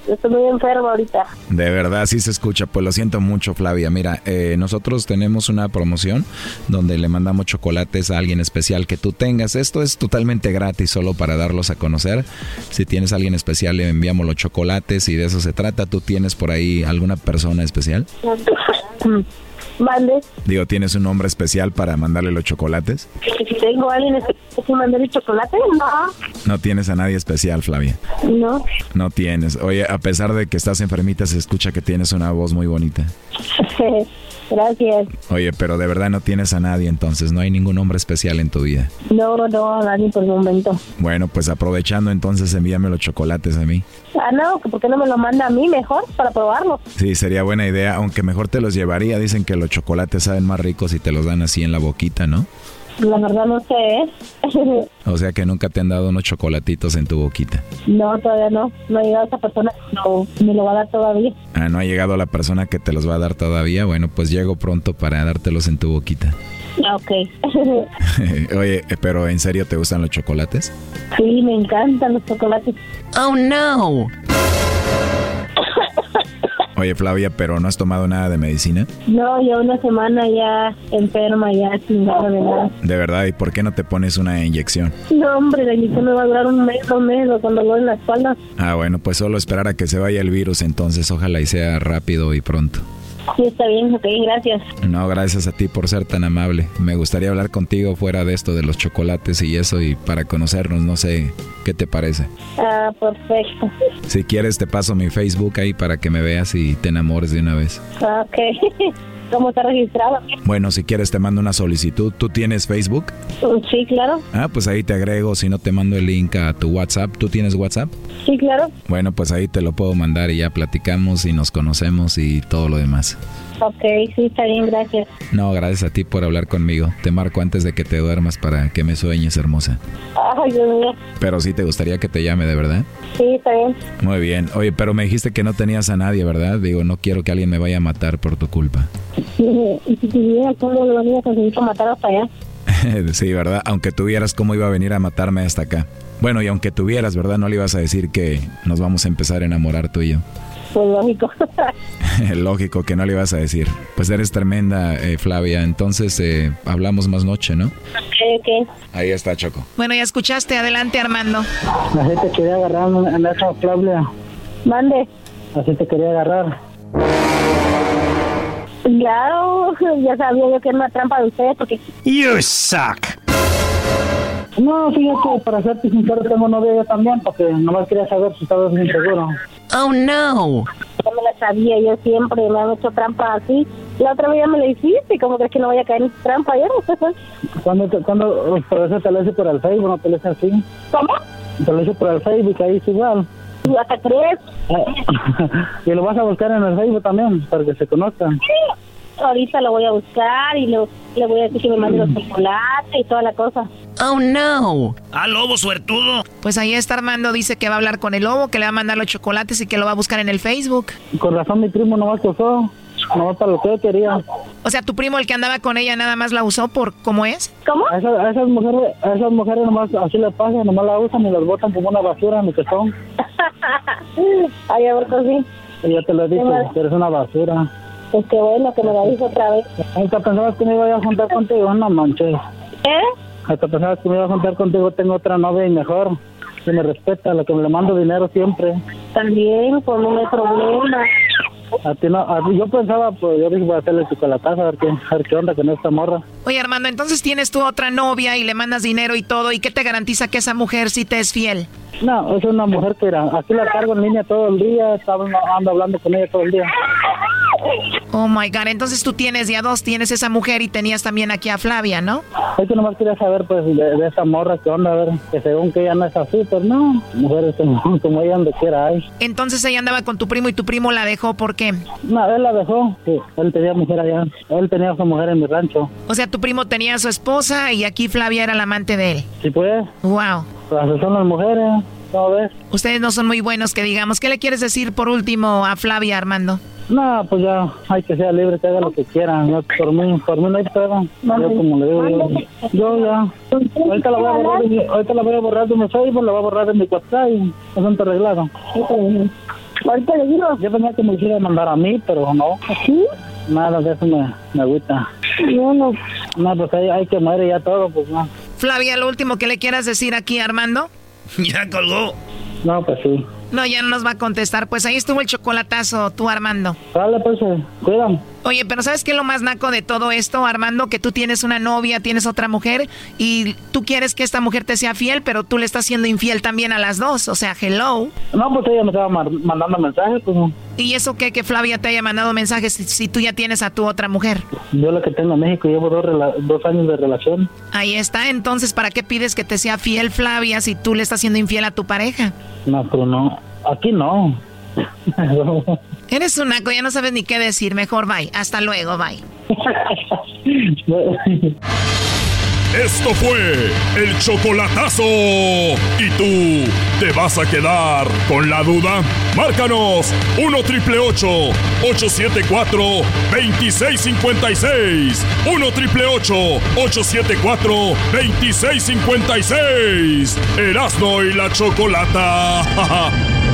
estoy muy enfermo ahorita. De verdad, sí se escucha. Pues lo siento mucho, Flavia. Mira, eh, nosotros tenemos una promoción donde le mandamos chocolates a alguien especial que tú tengas. Esto es totalmente gratis, solo para darlos a conocer. Si tienes a alguien especial, le enviamos los chocolates y de eso se trata. ¿Tú tienes por ahí alguna persona especial? (clears throat) Mande. Digo, ¿tienes un nombre especial para mandarle los chocolates? Si tengo a alguien especial que mandarle chocolate, no. No tienes a nadie especial, Flavia. No. No tienes. Oye, a pesar de que estás enfermita, se escucha que tienes una voz muy bonita. (laughs) Gracias. Oye, pero de verdad no tienes a nadie, entonces no hay ningún hombre especial en tu vida. No, no, nadie por el momento. Bueno, pues aprovechando entonces envíame los chocolates a mí. Ah, no, ¿por qué no me lo manda a mí mejor para probarlo? Sí, sería buena idea, aunque mejor te los llevaría. Dicen que los chocolates saben más ricos si te los dan así en la boquita, ¿no? La verdad no sé. ¿eh? (laughs) o sea que nunca te han dado unos chocolatitos en tu boquita. No, todavía no. No ha llegado esa persona no me lo va a dar todavía. Ah, no ha llegado la persona que te los va a dar todavía. Bueno, pues llego pronto para dártelos en tu boquita. Ah, ok. (laughs) (laughs) Oye, pero ¿en serio te gustan los chocolates? Sí, me encantan los chocolates. Oh, no. Oye, Flavia, ¿pero no has tomado nada de medicina? No, ya una semana ya enferma, ya sin nada de nada. ¿De verdad? ¿Y por qué no te pones una inyección? No, hombre, la inyección me va a durar un mes, dos meses, con dolor en la espalda. Ah, bueno, pues solo esperar a que se vaya el virus, entonces ojalá y sea rápido y pronto. Sí, está bien, ok, gracias. No, gracias a ti por ser tan amable. Me gustaría hablar contigo fuera de esto de los chocolates y eso y para conocernos, no sé, ¿qué te parece? Ah, perfecto. Si quieres te paso mi Facebook ahí para que me veas y te enamores de una vez. Ah, ok. (laughs) ¿Cómo está registrado? Bueno, si quieres te mando una solicitud. ¿Tú tienes Facebook? Sí, claro. Ah, pues ahí te agrego. Si no te mando el link a tu WhatsApp. ¿Tú tienes WhatsApp? Sí, claro. Bueno, pues ahí te lo puedo mandar y ya platicamos y nos conocemos y todo lo demás. Ok, sí, está bien, gracias. No, gracias a ti por hablar conmigo. Te marco antes de que te duermas para que me sueñes, hermosa. Ay, Dios mío. Pero sí te gustaría que te llame, ¿de verdad? Sí, está bien. Muy bien. Oye, pero me dijiste que no tenías a nadie, ¿verdad? Digo, no quiero que alguien me vaya a matar por tu culpa. Y si tuviera, ¿cómo lo para matar hasta allá? sí, ¿verdad? Aunque tuvieras, ¿cómo iba a venir a matarme hasta acá? Bueno, y aunque tuvieras, ¿verdad? No le ibas a decir que nos vamos a empezar a enamorar tú y yo. Pues lógico. (laughs) (laughs) lógico que no le ibas a decir. Pues eres tremenda, eh, Flavia. Entonces eh, hablamos más noche, ¿no? Ok, ok. Ahí está, Choco. Bueno, ya escuchaste. Adelante, Armando. Así te quería agarrar esa Flavia. Mande. Así te quería agarrar. Claro, (laughs) ya sabía yo que era una trampa de usted porque... You suck. No, fíjate, para serte sincero, tengo novia yo también, porque nomás quería saber si estabas bien seguro. Oh, no. Ya me la sabía, yo siempre me han hecho trampa así. La otra vez ya me la hiciste, ¿cómo crees que no vaya a caer en trampa yo? (laughs) cuando, te, cuando, por eso te lo hice por el Facebook, no te lo hice así. ¿Cómo? Te lo hice por el Facebook, ahí es igual. ¿Hasta crees? (laughs) y lo vas a buscar en el Facebook también, para que se conozcan. Sí ahorita lo voy a buscar y lo, le voy a decir que me mande los chocolates y toda la cosa. Oh, no. Ah, lobo suertudo. Pues ahí está Armando, dice que va a hablar con el lobo, que le va a mandar los chocolates y que lo va a buscar en el Facebook. Con razón mi primo no me acusó. No, para lo que quería. O sea, tu primo, el que andaba con ella, nada más la usó por cómo es. ¿Cómo? A esas, a esas mujeres, a esas mujeres nomás así le pasa, nomás la usan y las botan como una basura en mi son. (laughs) Ay, ahorita sí. Ya te lo he dicho, eres una basura. Pues qué bueno que me lo dijo otra vez. Hasta pensabas que me iba a juntar contigo, no manches. ¿Eh? Hasta pensabas que me iba a juntar contigo, tengo otra novia y mejor. Que me respeta, la que me le mando dinero siempre. También, pues no hay problema. A ti no, a yo pensaba, pues yo dije, voy a hacerle chocolatazo, a ver qué, a ver qué onda con esta morra. Oye, Armando, entonces tienes tú otra novia y le mandas dinero y todo, ¿y qué te garantiza que esa mujer sí te es fiel? No, es una mujer que era, aquí la cargo en línea todo el día, estaba ando hablando con ella todo el día. Oh my god, entonces tú tienes ya dos, tienes esa mujer y tenías también aquí a Flavia, ¿no? Es que nomás quería saber pues de, esa morra que onda, a ver, que según que ella no es así, pues no, mujeres como, (laughs) como ella donde quiera hay. Entonces ella andaba con tu primo y tu primo la dejó, ¿por qué? No, él la dejó, sí, él tenía mujer allá, él tenía su mujer en mi rancho. O sea, tu primo tenía a su esposa y aquí Flavia era la amante de él. Sí, pues. Wow. Pues son las mujeres, ¿no ves? Ustedes no son muy buenos, que digamos. ¿Qué le quieres decir por último a Flavia, Armando? No, pues ya hay que ser libre, que haga lo que quiera. por mí, por mí no hay prueba. Yo como le digo, yo, ya. Ahorita la voy a borrar de mi, ahorita la voy a borrar de mi Facebook, la voy a borrar de mi WhatsApp y asunto arreglado. Ahorita le digo. Yo pensaba que me quisiera mandar a mí, pero no. ¿Sí? Nada de eso me, me agüita. No, no. No, pues hay, hay que morir ya todo, pues no. Flavia, lo último que le quieras decir aquí, Armando. (laughs) ya colgó. No, pues sí. No, ya no nos va a contestar. Pues ahí estuvo el chocolatazo, tú, Armando. Dale, pues, eh, cuídame. Oye, pero ¿sabes qué es lo más naco de todo esto, Armando? Que tú tienes una novia, tienes otra mujer y tú quieres que esta mujer te sea fiel, pero tú le estás siendo infiel también a las dos. O sea, hello. No, pues ella me estaba mandando mensajes, pues. ¿Y eso qué? Que Flavia te haya mandado mensajes si, tú ya tienes a tu otra mujer. Yo la que tengo en México llevo dos, dos años de relación. Ahí está. Entonces, ¿para qué pides que te sea fiel Flavia si tú le estás siendo infiel a tu pareja? No, pero no. Aquí no. (laughs) Eres un naco, ya no sabes ni qué decir. Mejor bye. Hasta luego, bye. (laughs) Esto fue el chocolatazo. ¿Y tú te vas a quedar con la duda? Márcanos 1 triple 874 2656. 1 triple 874 2656. Erasno y la chocolata. (laughs)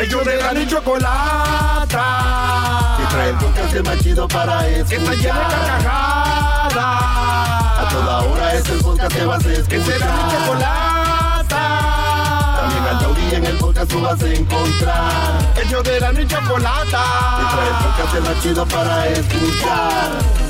Ellos de la chocolata. Que trae el podcast más chido para escuchar. Que está llena de carcajadas. A toda hora es el podcast que vas a escuchar. Que será mi chocolata. También al taurí en el podcast tú vas a encontrar. Ellos de la chocolata. Que trae el podcast más chido para escuchar.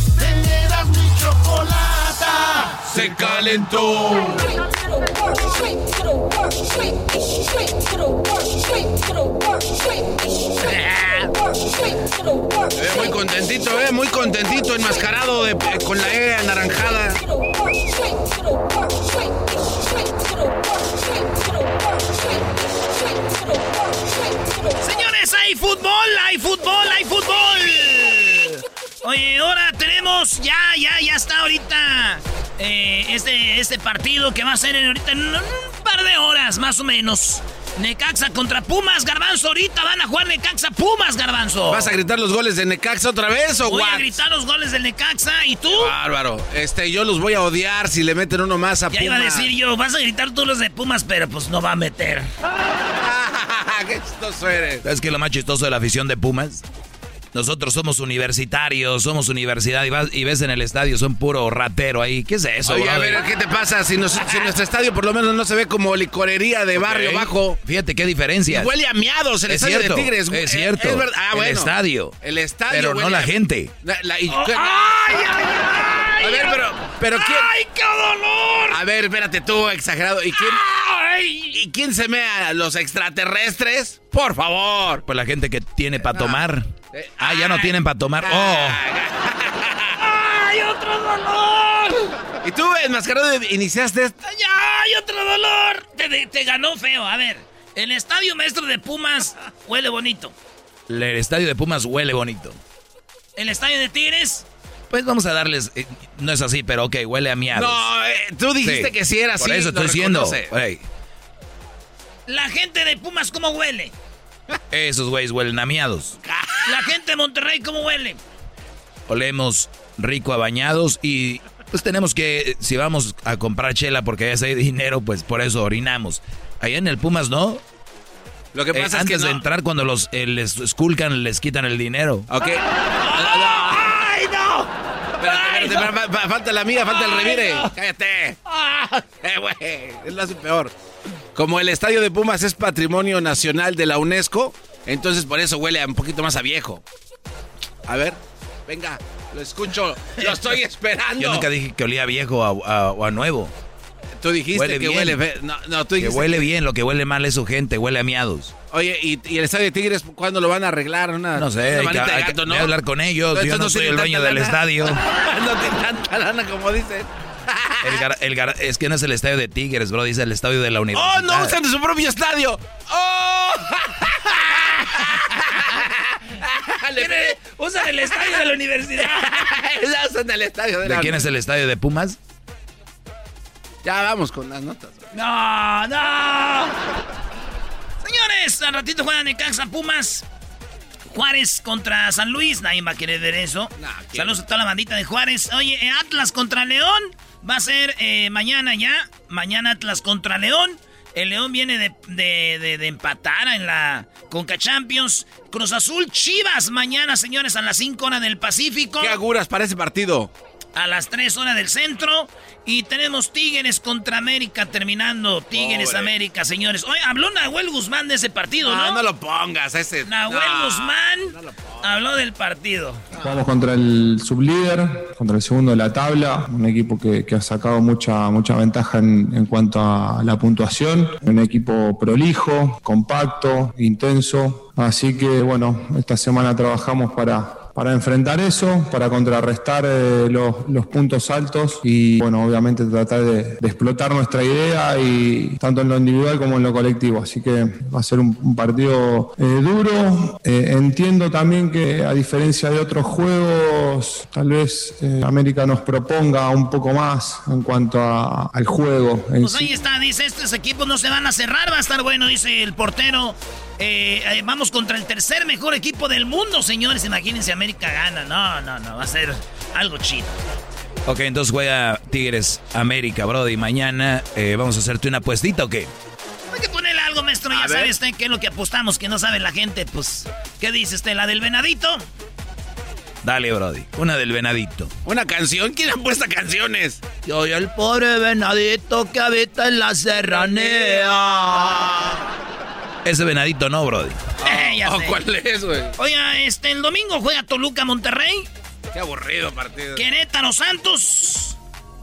teneras mi chocolata, se calentó. Eh, muy contentito, eh, muy contentito, enmascarado de, con la E anaranjada. Señores, hay fútbol, hay fútbol, hay fútbol. Oye, ahora tenemos, ya, ya, ya está ahorita eh, este, este partido que va a ser ahorita en un par de horas, más o menos. Necaxa contra Pumas, Garbanzo. Ahorita van a jugar Necaxa Pumas, Garbanzo. ¿Vas a gritar los goles de Necaxa otra vez o Voy a gritar los goles de Necaxa. ¿Y tú? bárbaro. Este, yo los voy a odiar si le meten uno más a ya iba a decir yo, vas a gritar tú los de Pumas, pero pues no va a meter. (laughs) ¡Qué chistoso eres! ¿Sabes qué es lo más chistoso de la afición de Pumas? Nosotros somos universitarios, somos universidad y, vas, y ves en el estadio, son puro ratero ahí. ¿Qué es eso? Oye, a ver, ¿qué te pasa? Si, nuestro estadio por lo menos no se ve como licorería de barrio bajo. Fíjate qué diferencia. huele a miados el estadio de Tigres. Es cierto. Ah, el estadio. El estadio. Pero no la gente. ¡Ay, ay, ay! A ver, pero, pero ¿quién? ¡Ay, qué dolor! A ver, espérate tú, exagerado. ¿Y quién? ¿Y quién se mea? ¿Los extraterrestres? Por favor. Pues la gente que tiene para tomar. Eh, ah, ya no tienen para tomar. Oh. (laughs) ¡Ay, otro dolor! ¿Y tú, enmascarado, iniciaste esto? ¡Ay, otro dolor! Te, te ganó feo. A ver, el estadio maestro de Pumas huele bonito. El estadio de Pumas huele bonito. ¿El estadio de Tigres? Pues vamos a darles. eh, no es así, pero ok, huele a miados. No, eh, tú dijiste Sí, que sí era así. Por eso estoy diciendo. La gente de Pumas, ¿cómo huele? esos güeyes huelen a miados. La gente de Monterrey, ¿cómo huele? Olemos rico a bañados y pues tenemos que, si vamos a comprar chela porque ya hay dinero, pues por eso orinamos. Allá en el Pumas, ¿no? Lo que Eh, pasa es antes que de no. entrar, cuando los eh, les esculcan, les quitan el dinero. Ok. (laughs) ¡Ay, no! Espérate, espérate, fa- falta la mía, falta el revire. no. Cállate. Eh, güey, es lo hace peor. Como el estadio de Pumas es patrimonio nacional de la UNESCO, entonces por eso huele a un poquito más a viejo. A ver, venga, lo escucho, lo estoy (laughs) esperando. Yo nunca dije que olía viejo a, a- o a nuevo. Tú dijiste Huele que bien. huele No, no, tú Que dijiste huele bien, lo que huele mal es su gente, huele a miados. Oye, ¿y, y el estadio de Tigres cuándo lo van a arreglar? Una, No sé, una hay que, hay que- gato, ¿no? voy a hablar con ellos. Pero Yo no no soy el dueño del lana. estadio. (laughs) no tiene tanta lana como dicen. (laughs) El gar- el gar- es que no es el estadio de Tigres, bro, dice el estadio de la universidad. ¡Oh, no usan de su propio estadio! ¡Oh! Tiene- Usan el estadio de la universidad. (laughs) Ya usan el estadio de, ¿De la quién es el estadio de Pumas? Ya vamos con las notas. No, no. Señores, al ratito juegan en Caxa Pumas. Juárez contra San Luis. Nadie va a querer ver eso. Saludos a toda la bandita de Juárez. Oye, eh, Atlas contra León. Va a ser eh, mañana ya. Mañana Atlas contra León. El León viene de, de- de- de empatar en la Conca Champions. Cruz Azul Chivas mañana, señores, a las 5 horas del Pacífico. ¿Qué aguras para ese partido? A las 3 horas del centro. Y tenemos Tigres contra América terminando. Tigres Pobre. América, señores. Oye, habló Nahuel Guzmán de ese partido, ¿no? No, no lo pongas, ese. Nahuel no. Guzmán habló del partido. Jugamos contra el sublíder, contra el segundo de la tabla, un equipo que, que ha sacado mucha, mucha ventaja en, en cuanto a la puntuación, un equipo prolijo, compacto, intenso, así que bueno, esta semana trabajamos para, para enfrentar eso, para contrarrestar eh, los, los puntos altos y bueno, obviamente tratar de, de explotar nuestra idea y tanto en lo individual como en lo colectivo, así que va a ser un, un partido eh, duro, Eh, entiendo también que a diferencia de otros juegos, tal vez eh, América nos proponga un poco más en cuanto a- al juego en Pues sí. ahí está, dice, estos equipos no se van a cerrar, va a estar bueno, dice el portero. Eh, eh, vamos contra el tercer mejor equipo del mundo, señores. Imagínense, América gana. No, no, no, va a ser algo chido. Ok, entonces juega Tigres América, Brody. Mañana eh, vamos a hacerte una apuestita o qué? Hay que ponerle algo, maestro. Ya ver. sabe usted qué es lo que apostamos, que no sabe la gente. Pues, ¿qué dice usted? ¿La del venadito? Dale, Brody. Una del venadito. ¿Una canción? ¿Quién apuesta canciones? Yo y el pobre venadito que habita en la serranía. Ese venadito no, Brody. Eh, ya Oh, sé. ¿Cuál es, güey? Oiga, este, el domingo juega Toluca Monterrey, Qué aburrido partido. Querétaro Santos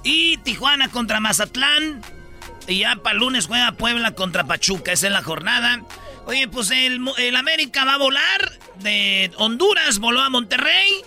y Tijuana contra Mazatlán. Y ya para lunes juega Puebla contra Pachuca. Esa es la jornada. Oye, pues el, el América va a volar de Honduras, voló a Monterrey.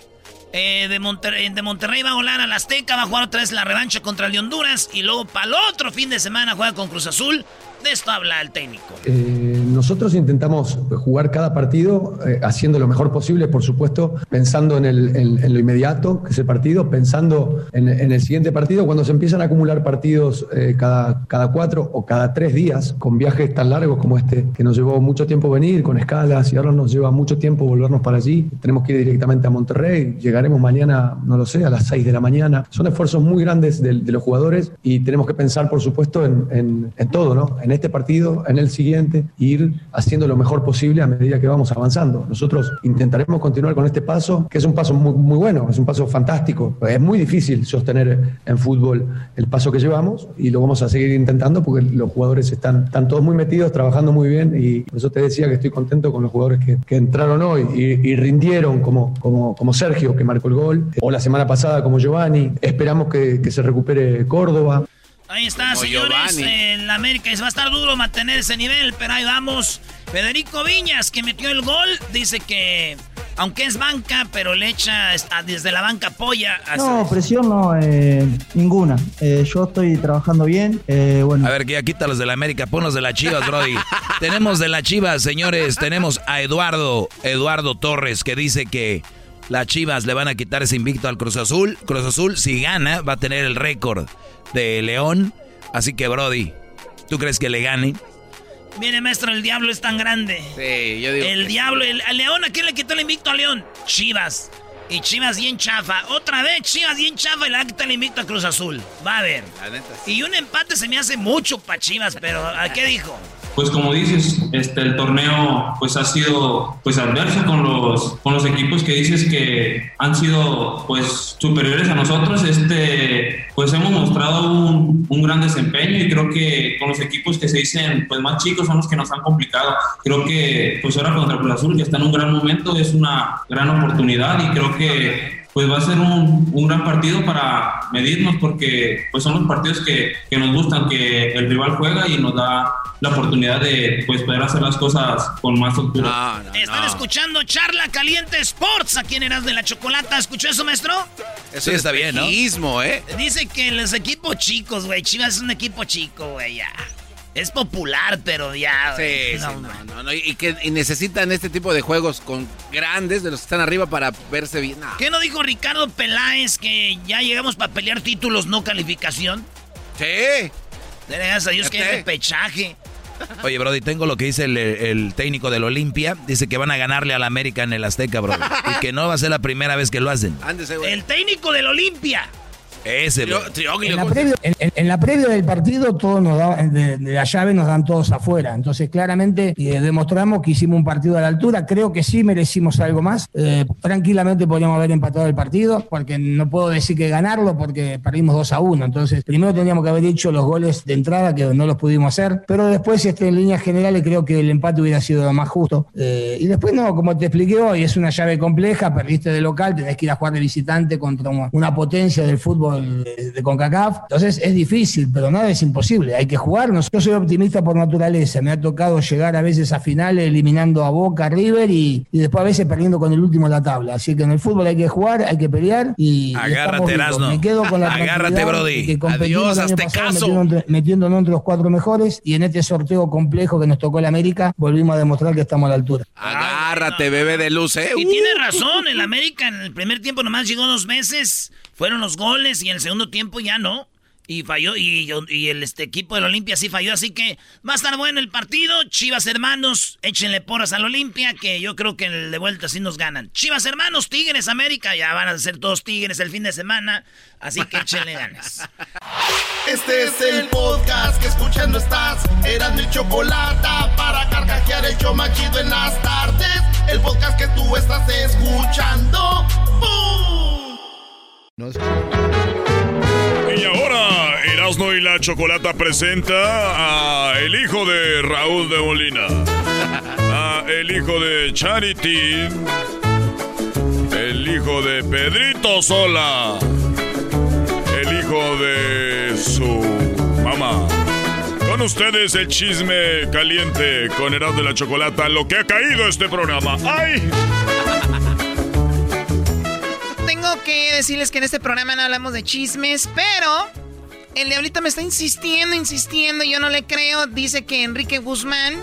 Eh, de, Monterrey, de Monterrey va a volar al Azteca, va a jugar otra vez la revancha contra el de Honduras. Y luego para el otro fin de semana juega con Cruz Azul. De esto habla el técnico. Eh, nosotros intentamos jugar cada partido eh, haciendo lo mejor posible, por supuesto, pensando en, el- en- lo inmediato, que es el partido, pensando en, el siguiente partido. Cuando se empiezan a acumular partidos eh, cada, cada cuatro o cada tres días, con viajes tan largos como este, que nos llevó mucho tiempo venir, con escalas, y ahora nos lleva mucho tiempo volvernos para allí. Tenemos que ir directamente a Monterrey, llegaremos mañana, no lo sé, a las seis de la mañana. Son esfuerzos muy grandes de, los jugadores y tenemos que pensar, por supuesto, en, todo, ¿no? Este partido, en el siguiente, e ir haciendo lo mejor posible a medida que vamos avanzando. Nosotros intentaremos continuar con este paso, que es un paso muy, bueno, es un paso fantástico. Es muy difícil sostener en fútbol el paso que llevamos y lo vamos a seguir intentando porque los jugadores están, están todos muy metidos, trabajando muy bien y por eso te decía que estoy contento con los jugadores que, entraron hoy y, rindieron como, como, como Sergio, que marcó el gol, o la semana pasada como Giovanni. Esperamos que se recupere Córdoba. Ahí está, señores. En la América va a estar duro mantener ese nivel, pero ahí vamos. Federico Viñas, que metió el gol, dice que aunque es banca, pero le echa desde la banca apoya. No, presión no, eh, ninguna. Eh, yo estoy trabajando bien. Eh, bueno. A ver, que ya quítalos de la América, ponlos de la Chivas, Brody. (laughs) tenemos de la Chivas, señores, tenemos a Eduardo, Eduardo Torres, que dice que las Chivas le van a quitar ese invicto al Cruz Azul. Cruz Azul, si gana, va a tener el récord de León. Así que, Brody, ¿tú crees que le gane? Mire, maestro, el diablo es tan grande. Sí, yo digo. El diablo, el, León, ¿a quién le quitó el invicto a León? Chivas. Y Chivas bien chafa. Otra vez Chivas bien chafa y le quitado el invicto a Cruz Azul. Va a ver. Y un empate se me hace mucho para Chivas, pero ¿a qué dijo? Pues como dices, este, el torneo pues ha sido pues adverso con los, con los equipos que dices que han sido pues superiores a nosotros. Este, pues hemos mostrado un, un gran desempeño y creo que con los equipos que se dicen pues más chicos son los que nos han complicado. Creo que pues ahora contra Cruz Azul que está en un gran momento es una gran oportunidad y creo que pues va a ser un, un, gran partido para medirnos porque pues son los partidos que, que, nos gustan, que el rival juega y nos da la oportunidad de pues poder hacer las cosas con más altura. Están escuchando Charla Caliente Sports aquí en Eras de la Chocolata. ¿Escuchó eso, maestro? Eso está bien, ¿no? ¿eh? Dice que los equipos chicos, güey, Chivas es un equipo chico, güey, ya. Es popular, pero ya. Sí, no, no, no, Y que necesitan este tipo de juegos con grandes de los que están arriba para verse bien. ¿Qué no dijo Ricardo Peláez que ya llegamos para pelear títulos, no calificación? Sí. Gracias a Dios que hay pechaje. Oye, Brody, tengo lo que dice el, técnico del Olimpia. Dice que van a ganarle al América en el Azteca, Brody. (laughs) y que no va a ser la primera vez que lo hacen. el técnico del Olimpia. Ese, en, la previa, en, la previa, del partido, todos nos de, la llave nos dan todos afuera. Entonces, claramente eh, demostramos que hicimos un partido a la altura. Creo que sí merecimos algo más. Eh, tranquilamente podríamos haber empatado el partido, porque no puedo decir que ganarlo, porque perdimos 2 a 1. Entonces, primero teníamos que haber hecho los goles de entrada, que no los pudimos hacer. Pero después, este, en líneas generales, creo que el empate hubiera sido lo más justo. Eh, y después, no, como te expliqué hoy, es una llave compleja. Perdiste de local, tenés que ir a jugar de visitante contra una potencia del fútbol de, CONCACAF. Entonces es difícil, pero nada es imposible. Hay que jugar. Yo soy optimista por naturaleza. Me ha tocado llegar a veces a finales eliminando a Boca, River y, después a veces perdiendo con el último de la tabla. Así que en el fútbol hay que jugar, hay que pelear y. Agárrate, Erasno. Me quedo con la Agárrate, Brody. Adiós, hazte caso. Metiéndonos entre los cuatro mejores y en este sorteo complejo que nos tocó el América, volvimos a demostrar que estamos a la altura. Agárrate, bebé de luz, ¿eh? Y tiene razón, el América en el primer tiempo nomás llegó dos meses fueron los goles y en el segundo tiempo ya no. Y falló, y, y el este, equipo del Olimpia sí falló, así que va a estar bueno el partido. Chivas hermanos, échenle porras al Olimpia, que yo creo que de vuelta sí nos ganan. Chivas hermanos, Tigres América, ya van a ser todos Tigres el fin de semana, así que échenle ganas. (laughs) Este es el podcast que escuchando estás. Eran mi chocolate para carcajear el yo machido en las tardes. El podcast que tú estás escuchando. Y ahora, Erasmo y la Chocolata presenta a el hijo de Raúl de Molina, (laughs) a el hijo de Charity, el hijo de Pedrito Sola, el hijo de su mamá. Con ustedes el chisme caliente con Erasmo de la Chocolata, lo que ha caído este programa. ¡Ay! Tengo que decirles que en este programa no hablamos de chismes, pero el diablito me está insistiendo, insistiendo, yo no le creo. Dice que Enrique Guzmán,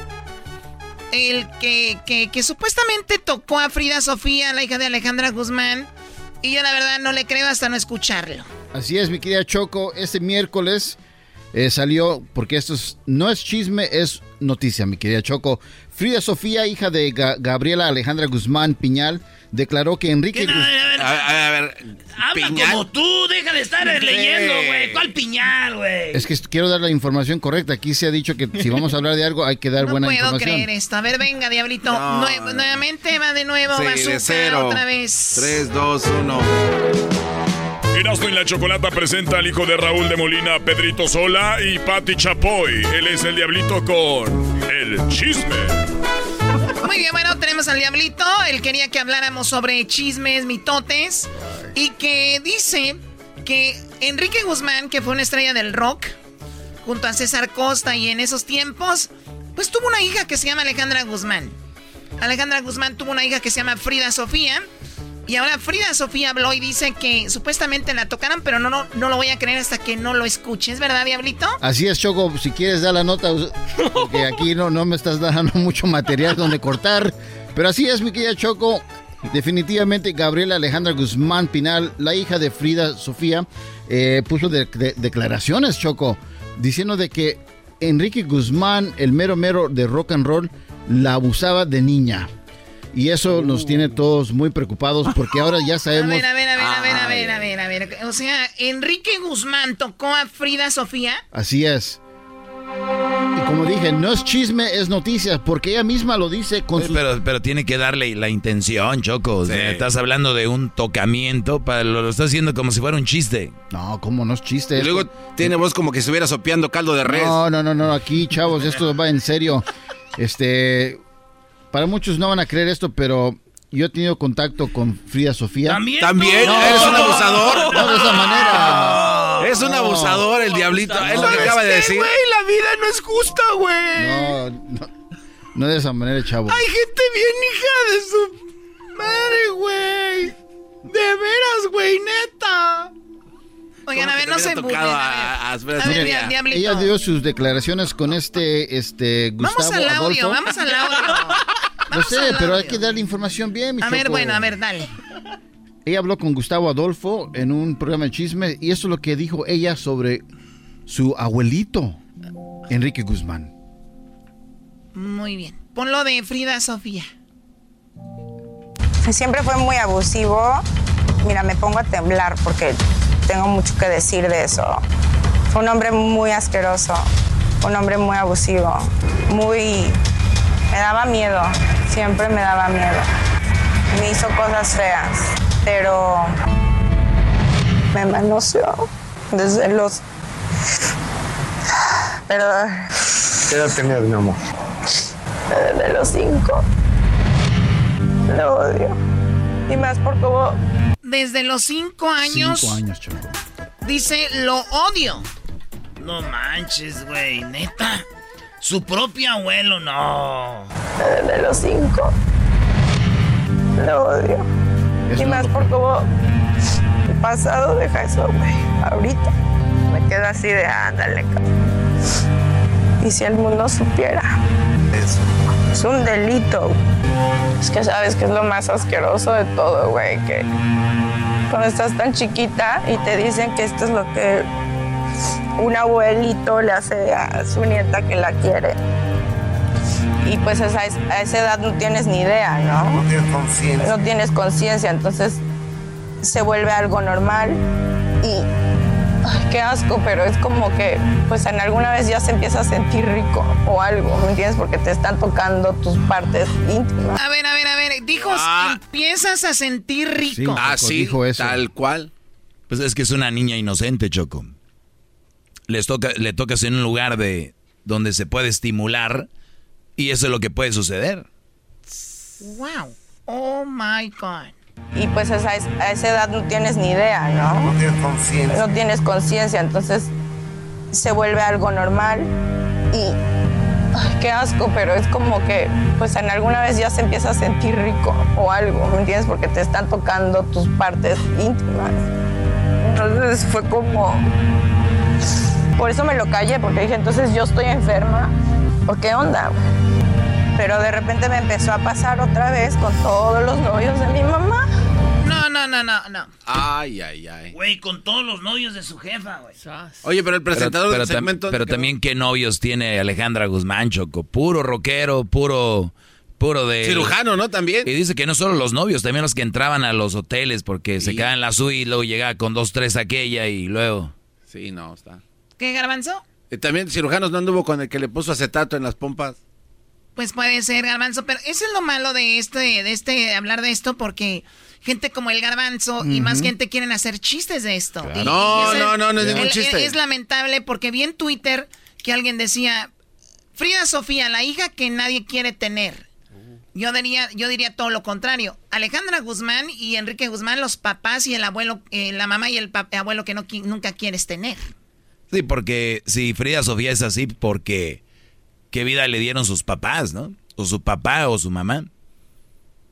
el que, que, supuestamente tocó a Frida Sofía, la hija de Alejandra Guzmán, y yo la verdad no le creo hasta no escucharlo. Así es, mi querida Choco, este miércoles eh, salió, porque esto no es chisme, es noticia, mi querida Choco. Frida Sofía, hija de Gabriela Alejandra Guzmán Piñal, declaró que Enrique... A ver, Habla como tú, deja de estar leyendo, güey. ¿Cuál piñal, güey? Es que quiero dar la información correcta. Aquí se ha dicho que si vamos a hablar de algo hay que dar buena información. No puedo creer esto. A ver, venga, Diablito. nuevamente va de nuevo, sí, de cero. otra vez. 3, 2, 1. Erasmo y la Chocolata presenta al hijo de Raúl de Molina, Pedrito Sola y Patti Chapoy. Él es el Diablito con el chisme. Muy bien, bueno, tenemos al Diablito. Él quería que habláramos sobre chismes, mitotes. Y que dice que Enrique Guzmán, que fue una estrella del rock, junto a César Costa y en esos tiempos, pues tuvo una hija que se llama Alejandra Guzmán. Alejandra Guzmán tuvo una hija que se llama Frida Sofía. Y ahora Frida Sofía habló y dice que supuestamente la tocaron, pero no, no, no lo voy a creer hasta que no lo escuches, ¿verdad, Diablito? Así es, Choco, si quieres dar la nota, porque aquí no, no me estás dando (laughs) mucho material donde cortar. Pero así es, mi querida Choco. Definitivamente Gabriela Alejandra Guzmán Pinal, la hija de Frida Sofía, eh, puso declaraciones, Choco, diciendo de que Enrique Guzmán, el mero mero de rock and roll, la abusaba de niña. Y eso nos tiene todos muy preocupados porque ahora ya sabemos... A ver, a ver, a ver, a ver, a ver, a ver, a ver. O sea, Enrique Guzmán tocó a Frida Sofía. Así es. Y como dije, no es chisme, es noticia, porque ella misma lo dice con su... pero, pero tiene que darle la intención, Choco. estás hablando de un tocamiento, para, lo, estás haciendo como si fuera un chiste. No, como no es chiste. Y luego tiene voz como que estuviera sopeando caldo de res. No, no, no, no, aquí, chavos, esto va en serio. (laughs) Este, para muchos no van a creer esto, pero yo he tenido contacto con Frida Sofía. ¿También? ¿También? ¿Eres un abusador? No, de esa manera. Es un abusador el diablito. Es lo que acaba de decir. güey, la vida no es justa, güey. No, no, no de esa manera, chavo. Hay gente bien hija de su madre, güey. De veras, güey, neta. Oigan, a ver, no se burlen. A, ver, ella dio sus declaraciones con este, este, Gustavo Vamos al audio, (laughs) vamos al audio. No sé, pero hay que dar la información bien, mi A ver, bueno, a ver, dale. Ella habló con Gustavo Adolfo en un programa de chisme y eso es lo que dijo ella sobre su abuelito, Enrique Guzmán. Muy bien. Ponlo de Frida Sofía. Siempre fue muy abusivo. Mira, me pongo a temblar porque tengo mucho que decir de eso. Fue un hombre muy asqueroso, un hombre muy abusivo, muy... Me daba miedo, siempre me daba miedo. Me hizo cosas feas, pero me manoseó desde los... Pero... ¿Qué edad tenías, mi amor? Desde los cinco. Lo odio. Y más por cómo desde los cinco años. Cinco años, Dice, lo odio. No manches, güey, neta. Su propio abuelo, no. Desde los cinco. Lo odio. y más por cómo el pasado deja eso, güey. Ahorita me quedo así de ándale, Y si el mundo supiera. Es un delito. Es que sabes que es lo más asqueroso de todo, güey. Que cuando estás tan chiquita y te dicen que esto es lo que un abuelito le hace a su nieta que la quiere. Y pues a esa, edad no tienes ni idea, ¿no? No tienes conciencia. No tienes conciencia, entonces se vuelve algo normal y qué asco, pero es como que pues en alguna vez ya se empieza a sentir rico o algo, ¿me entiendes? Porque te están tocando tus partes íntimas. A ver, a ver, a ver, dijo, ah. empiezas a sentir rico. ah, sí, dijo eso. tal cual. Pues es que es una niña inocente, Choco. Les toca, le tocas en un lugar de donde se puede estimular y eso es lo que puede suceder. Wow. Oh my God. Y pues a esa, edad no tienes ni idea, ¿no? No tienes conciencia. No tienes conciencia, entonces se vuelve algo normal y qué asco, pero es como que pues en alguna vez ya se empieza a sentir rico o algo, ¿me entiendes? Porque te están tocando tus partes íntimas. Entonces fue como... Por eso me lo callé, porque dije, entonces yo estoy enferma. ¿O qué onda? Pero de repente me empezó a pasar otra vez con todos los novios de mi mamá. No, no, no, no, no. Ay, ay, ay. Güey, con todos los novios de su jefa, güey. Oye, pero el presentador pero, del segmento... pero también, ¿qué novios tiene Alejandra Guzmán, Choco? Puro rockero, puro... Puro de... Cirujano, ¿no? También. Y dice que no solo los novios, también los que entraban a los hoteles porque se quedaban en la suite y luego llegaba con dos, tres aquella y luego... Sí, no, está. ¿Qué, Garbanzo? Y también cirujanos no anduvo con el que le puso acetato en las pompas. Pues puede ser, Garbanzo, pero eso es lo malo de este, de este, hablar de esto, porque gente como el Garbanzo y más gente quieren hacer chistes de esto. no, no, no, no es ningún chiste. Es lamentable porque vi en Twitter que alguien decía, Frida Sofía, la hija que nadie quiere tener. Yo diría, yo diría todo lo contrario. Alejandra Guzmán y Enrique Guzmán, los papás y el abuelo, eh, la mamá y el abuelo que no, nunca quieres tener. Sí, porque si Frida Sofía es así, porque qué vida le dieron sus papás, ¿no? O su papá o su mamá.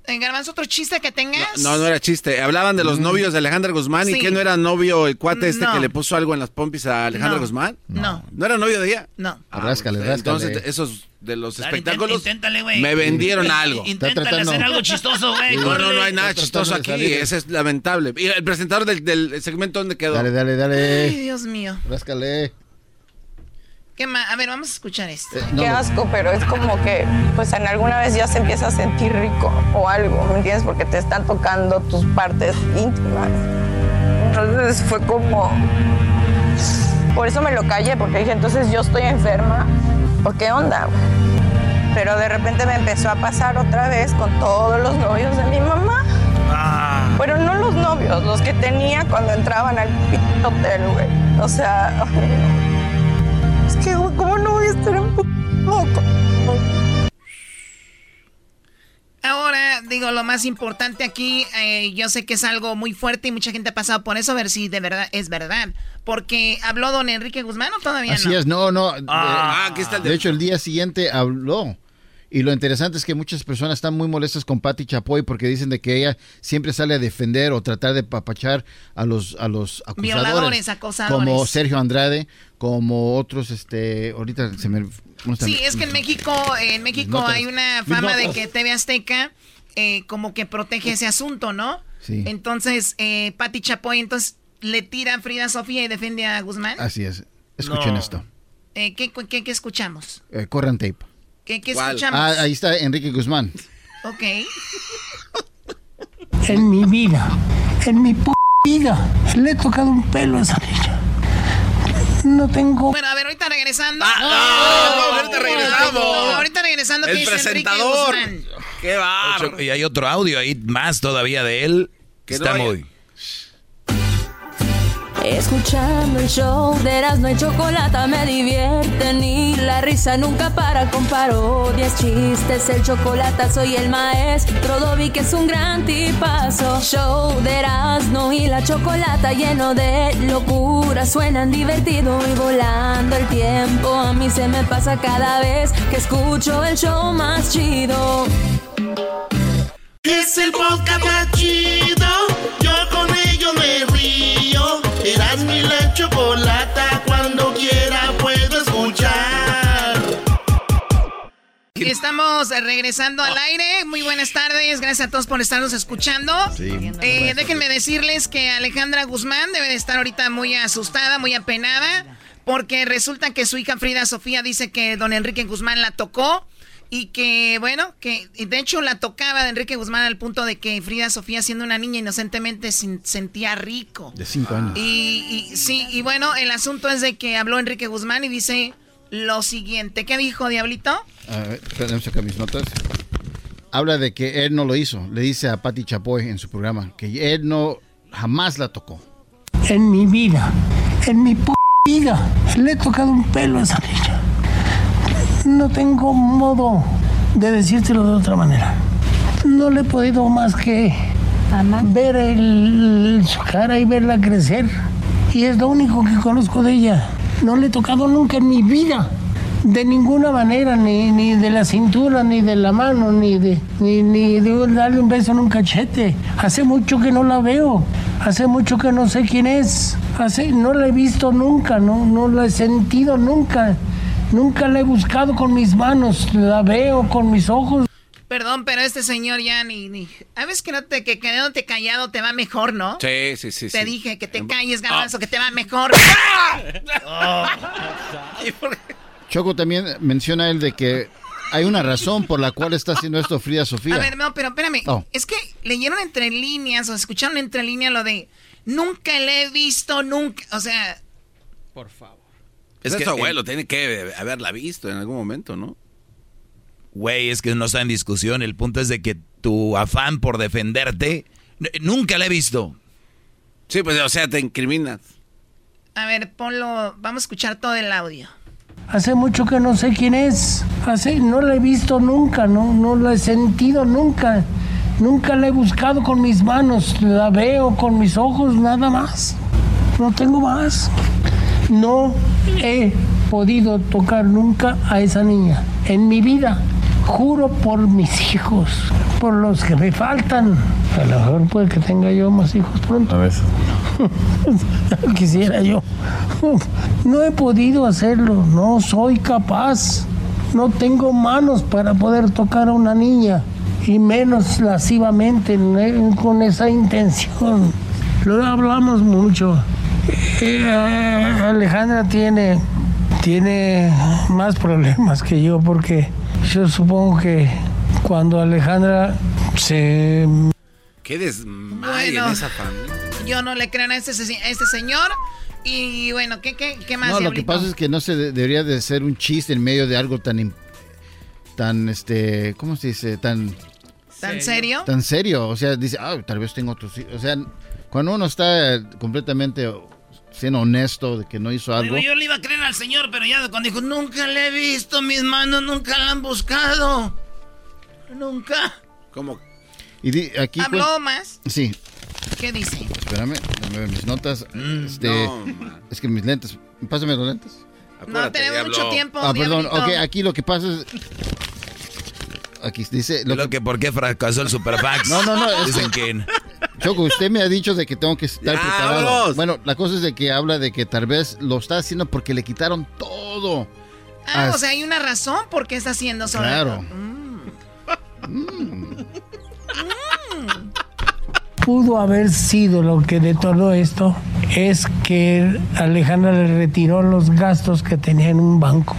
¿En Garbanzo otro chiste que tengas? No, no era chiste. Hablaban de los novios de Alejandra Guzmán y que no era novio el cuate este No. que le puso algo en las pompis a Alejandra No. Guzmán. No. ¿No era novio de ella? No. Ráscale, pues, ráscale. Entonces, esos de los Dale, espectáculos inténtale, güey. me vendieron (laughs) algo. Inténtale hacer algo chistoso, güey. No, no, no hay nada chistoso aquí. Ese es lamentable. Y el presentador del, del segmento, ¿dónde quedó? Dale, dale, Ay, dale. Dios mío. Ráscale. ¿Qué más? A ver, vamos a escuchar esto. Qué asco, pero es como que, pues en alguna vez ya se empieza a sentir rico o algo, ¿me entiendes? Porque te están tocando tus partes íntimas. Entonces fue como... Por eso me lo callé, porque dije, entonces yo estoy enferma. ¿O qué onda? Pero de repente me empezó a pasar otra vez con todos los novios de mi mamá. Pero no los novios, los que tenía cuando entraban al hotel, güey. O sea, (laughs) estar en poco? Ahora, digo, lo más importante aquí, eh, yo sé que es algo muy fuerte y mucha gente ha pasado por eso, a ver si de verdad es verdad. Porque habló don Enrique Guzmán o todavía Así no. es, no, no. Ah, de, aquí está el de de- hecho, el día siguiente habló. Y lo interesante es que muchas personas están muy molestas con Patti Chapoy porque dicen de que ella siempre sale a defender o tratar de papachar a los a los acusadores, Violadores, acosadores. como Sergio Andrade, como otros este ahorita se me. Sí, es que en México, en México Notas. hay una fama de que TV Azteca eh, como que protege ese asunto, ¿no? Sí. Entonces, eh, Pati Chapoy, entonces le tira a Frida Sofía y defiende a Guzmán. Así es. Escuchen No. esto. Eh, ¿qué, qué, qué escuchamos? Eh, corran tape. ¿Qué, qué escuchamos? Ah, ahí está Enrique Guzmán. Ok. En mi vida, en mi p vida, le he tocado un pelo a esa niña. No tengo. Bueno, a ver, ahorita regresando. Ah, no, no, ahorita regresamos. No, ahorita regresando, ¿qué El dice Enrique presentador. Guzmán? ¡Qué va! Y hay otro audio ahí más todavía de él. Que está no muy. Escuchando el show de Erasmo y Chocolata me divierte ni la risa nunca para con parodias, chistes, el chocolate soy el maestro Dobby que es un gran tipazo. Show de Erasmo y la Chocolata lleno de locura, suenan divertido y volando el tiempo. A mí se me pasa cada vez que escucho el show más chido. Es el podcast más chido. Estamos eh, regresando al aire. Muy buenas tardes. Gracias a todos por estarnos escuchando. Eh, déjenme decirles que Alejandra Guzmán debe de estar ahorita muy asustada, muy apenada, porque resulta que su hija Frida Sofía dice que don Enrique Guzmán la tocó y que, bueno, que de hecho la tocaba de Enrique Guzmán al punto de que Frida Sofía, siendo una niña inocentemente, sin- sentía rico. De cinco años. Y, y- sí, y bueno, el asunto es de que habló Enrique Guzmán y dice lo siguiente. ¿Qué dijo, Diablito? A ver, déjame sacar mis notas. Habla de que él no lo hizo. Le dice a Patti Chapoy en su programa que él no jamás la tocó. En mi vida, en mi p vida, le he tocado un pelo a esa niña. No tengo modo de decírtelo de otra manera. No le he podido más que ver el- su cara y verla crecer. Y es lo único que conozco de ella. No le he tocado nunca en mi vida. De ninguna manera, ni, ni de la cintura, ni de la mano, ni de, ni, ni de darle un beso en un cachete. Hace mucho que no la veo. Hace mucho que no sé quién es. Hace, no la he visto nunca, no, no la he sentido nunca. Nunca la he buscado con mis manos. La veo con mis ojos. Perdón, pero este señor ya ni... ni a veces que, no te, que quedándote callado te va mejor, ¿no? Sí, sí, sí. Te sí. dije que te calles, garbanzo, que te va mejor. (laughs) Choco también menciona él de que hay una razón por la cual está haciendo esto Frida Sofía. A ver, no, pero espérame. Oh. Es que leyeron entre líneas o escucharon entre líneas lo de nunca le he visto, nunca. O sea, Por favor. Es Es que- su abuelo tiene que haberla visto en algún momento, ¿no? Güey, es que no está en discusión. El punto es de que tu afán por defenderte, nunca la he visto. Sí, pues, o sea, te incriminas. a ver, ponlo. Vamos a escuchar todo el audio. Hace mucho que no sé quién es. Hace, no la he visto nunca, no, no la he sentido nunca. Nunca la he buscado con mis manos. La veo con mis ojos, nada más. No tengo más. no he podido tocar nunca a esa niña en mi vida. Juro por mis hijos, por los que me faltan. A lo mejor puede que tenga yo más hijos pronto. A ver. (laughs) Quisiera yo. No he podido hacerlo, no soy capaz. No tengo manos para poder tocar a una niña y menos lascivamente ne- con esa intención. Lo hablamos mucho. Eh, Alejandra tiene, tiene más problemas que yo porque yo supongo que cuando Alejandra se Qué desmayo Bueno. en esa familia. Yo no le creo a este, a este señor. Y bueno, ¿qué, qué, qué más, No, lo que pasa es que no se de- debería de ser un chiste en medio de algo tan, tan, este, ¿cómo se dice? Tan, ¿Tan serio? tan serio. O sea, dice, ah, tal vez tengo otros hijos. O sea, cuando uno está completamente siendo honesto de que no hizo algo. Digo, yo le iba a creer al señor, pero ya cuando dijo, nunca le he visto, mis manos nunca la han buscado. Nunca. ¿Cómo? Y di- aquí ¿Habló más? Sí, ¿Qué dice? espérame, déjame ver mis notas. Mm, este, no, es que mis lentes, pásame los lentes. No tenemos mucho tiempo. Ah, perdón, ok, aquí lo que pasa es... Aquí dice... Lo, que, ¿por qué fracasó el Superfax? No, no, no, Dicen que- que... Choco, usted me ha dicho de que tengo que estar Ya, preparado. vámonos. Bueno, la cosa es de que habla de que tal vez lo está haciendo porque le quitaron todo. Ah, As- o sea, hay una razón por qué está haciendo eso. Claro. pudo haber sido lo que detonó esto es que Alejandra le retiró los gastos que tenía en un banco.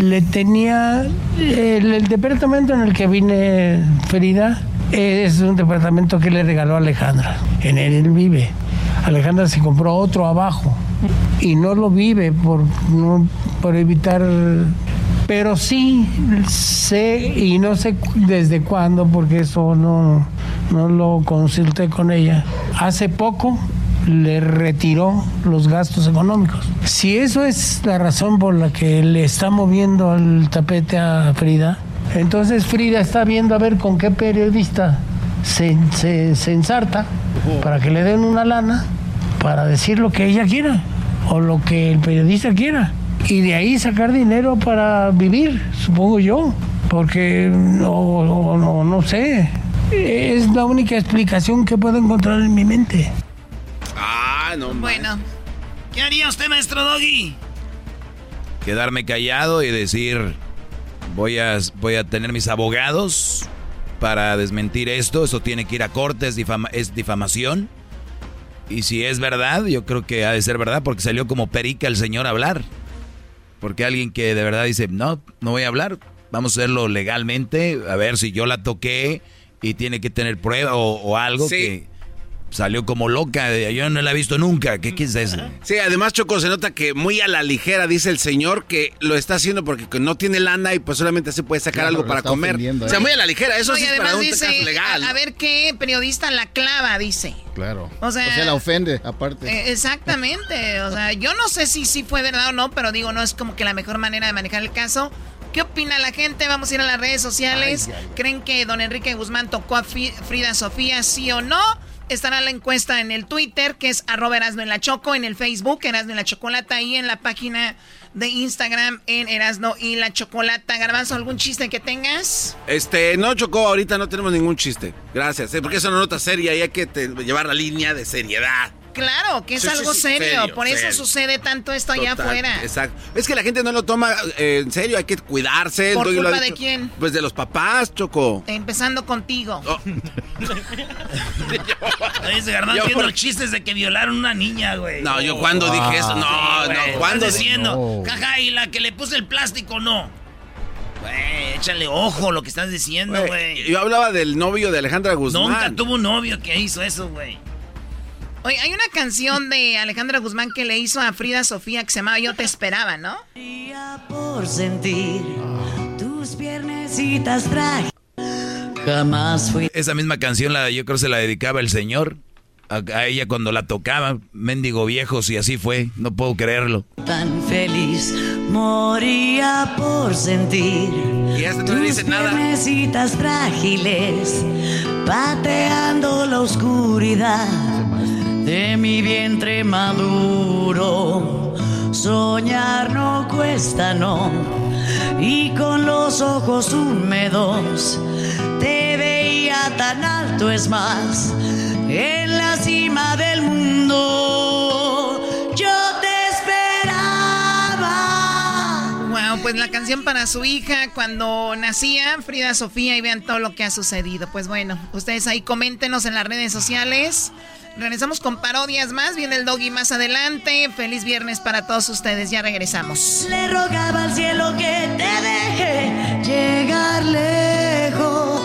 Le tenía el, el departamento en el que vine Frida es un departamento que le regaló Alejandra. En él él vive. Alejandra se compró otro abajo y no lo vive por, no- por evitar pero sí sé y no sé desde cuándo porque eso no, no lo consulté con ella. Hace poco le retiró los gastos económicos. Si eso es la razón por la que le está moviendo el tapete a Frida, entonces Frida está viendo a ver con qué periodista se, se, se ensarta para que le den una lana para decir lo que ella quiera o lo que el periodista quiera. Y de ahí sacar dinero para vivir, supongo yo, porque no, no, no, no sé. Es la única explicación que puedo encontrar en mi mente. Ah, no. Bueno. ¿Qué haría usted, maestro Doggy? Quedarme callado y decir, voy a, voy a tener mis abogados para desmentir esto. Esto tiene que ir a corte, es, difama- es difamación. Y si es verdad, yo creo que ha de ser verdad porque salió como perica el señor a hablar. Porque alguien que de verdad dice, no, no voy a hablar, vamos a hacerlo legalmente, a ver si yo la toqué y tiene que tener prueba o, o algo Sí. que salió como loca, yo no la he visto nunca, ¿qué, qué es eso? Sí, además, Choco, se nota que muy a la ligera dice el señor que lo está haciendo porque que no tiene lana y pues solamente se puede sacar Claro, algo para está comer. ofendiendo, O sea, ¿eh? muy a la ligera. Eso No, sí es para un dice, legal. a, a ver qué periodista la clava, dice. Claro. O sea- la ofende, aparte. Eh, exactamente. O sea, yo no sé si sí fue verdad o no, pero digo, no es como que la mejor manera de manejar el caso. ¿Qué opina la gente? Vamos a ir a las redes sociales. ¿Creen que don Enrique Guzmán tocó a Frida Sofía, sí o no? Estará la encuesta en el Twitter, que es arroba Erasno en la Choco, en el Facebook, Erasno en la Chocolata, y en la página de Instagram, en Erasno y la Chocolata. Garbanzo, ¿algún chiste que tengas? Este, no, Choco, ahorita no tenemos ningún chiste. Gracias, ¿eh? porque es una nota seria y hay que llevar la línea de seriedad. Claro, que es Sí, algo sí, serio, serio, por eso sucede tanto esto allá Total, afuera. Exacto. Es que la gente no lo toma eh, en serio, hay que cuidarse. ¿Por lo culpa de dicho. quién? Pues de los papás, Choco. Empezando contigo. Oh. (laughs) Garbanzo haciendo por- chistes de que violaron una niña, güey. No, yo cuando dije eso, no, no, ¿cuándo? estás diciendo, No. caja, y la que le puse el plástico, no. Güey, échale ojo lo que estás diciendo, Güey, güey. Yo hablaba del novio de Alejandra Guzmán. Nunca tuvo un novio que hizo eso, güey. Oye, hay una canción de Alejandra Guzmán que le hizo a Frida Sofía que se llamaba Yo te esperaba, ¿no? por sentir tus piernecitas frágiles. Jamás fui Esa misma canción la, yo creo se la dedicaba el señor a, a ella cuando la tocaba, mendigo viejos y así fue, no puedo creerlo. tan feliz. Moría por sentir Y este no dice nada. piernecitas frágiles. Pateando la oscuridad de mi vientre maduro. Soñar no cuesta, no. Y con los ojos húmedos te veía tan alto, es más, en la cima del mundo. Yo te esperaba. Wow, pues la canción para su hija cuando nacía, Frida Sofía, y vean todo lo que ha sucedido. Pues bueno, ustedes ahí coméntenos en las redes sociales. Regresamos con parodias más. Viene el doggy más adelante. Feliz viernes para todos ustedes. Ya regresamos. Le rogaba al cielo que te deje llegar lejos.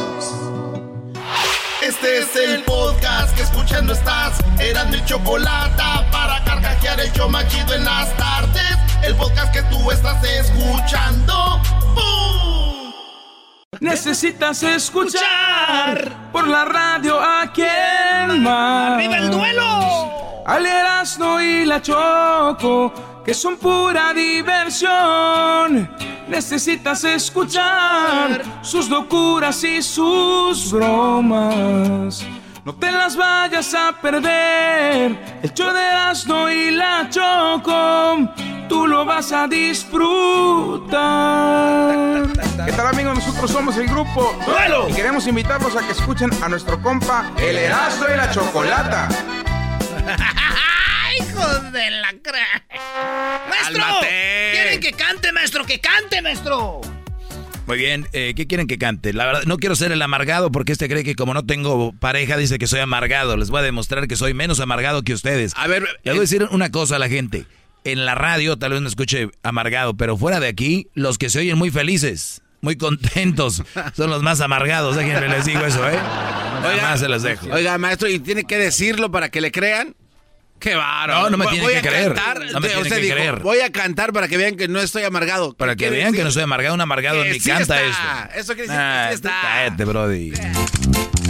Este es el podcast que escuchando estás. Eran mi chocolate para carcajear el yo machido en las tardes. El podcast que tú estás escuchando. ¡Bum! Necesitas escuchar por la radio a quien más. ¡Arriba el duelo! Al Erasmo y la Choco, que son pura diversión. Necesitas escuchar sus locuras y sus bromas. No te las vayas a perder. El show de Erasmo y la Choco, tú lo vas a disfrutar. (laughs) ¿Qué tal amigos? Nosotros somos el grupo ¡Duelo! y queremos invitarlos a que escuchen a nuestro compa El Erasmo y la Chocolata. (laughs) ¡Hijos de la cra... ¡Maestro! ¡Cálmate! ¡Quieren que cante, maestro! ¡Que cante, maestro! Muy bien, eh, ¿qué quieren que cante? La verdad, no quiero ser el amargado porque este cree que como no tengo pareja dice que soy amargado. Les voy a demostrar que soy menos amargado que ustedes. A ver, Les voy a decir una cosa a la gente. En la radio tal vez me escuche amargado, pero fuera de aquí, los que se oyen muy felices, muy contentos, (laughs) son los más amargados. Déjenme les digo eso, ¿eh? Nada más se los dejo. Oiga, maestro, ¿y tiene que decirlo para que le crean? ¡Qué bárbaro! No, no me Voy- tiene voy que creer. cantar. No me tiene que dijo, creer. Voy a cantar para que vean que no estoy amargado. Para que vean que no soy amargado, un amargado Que ni sí canta está. esto. Eso quiere decir Nah, que sí está. Cállate, Brody.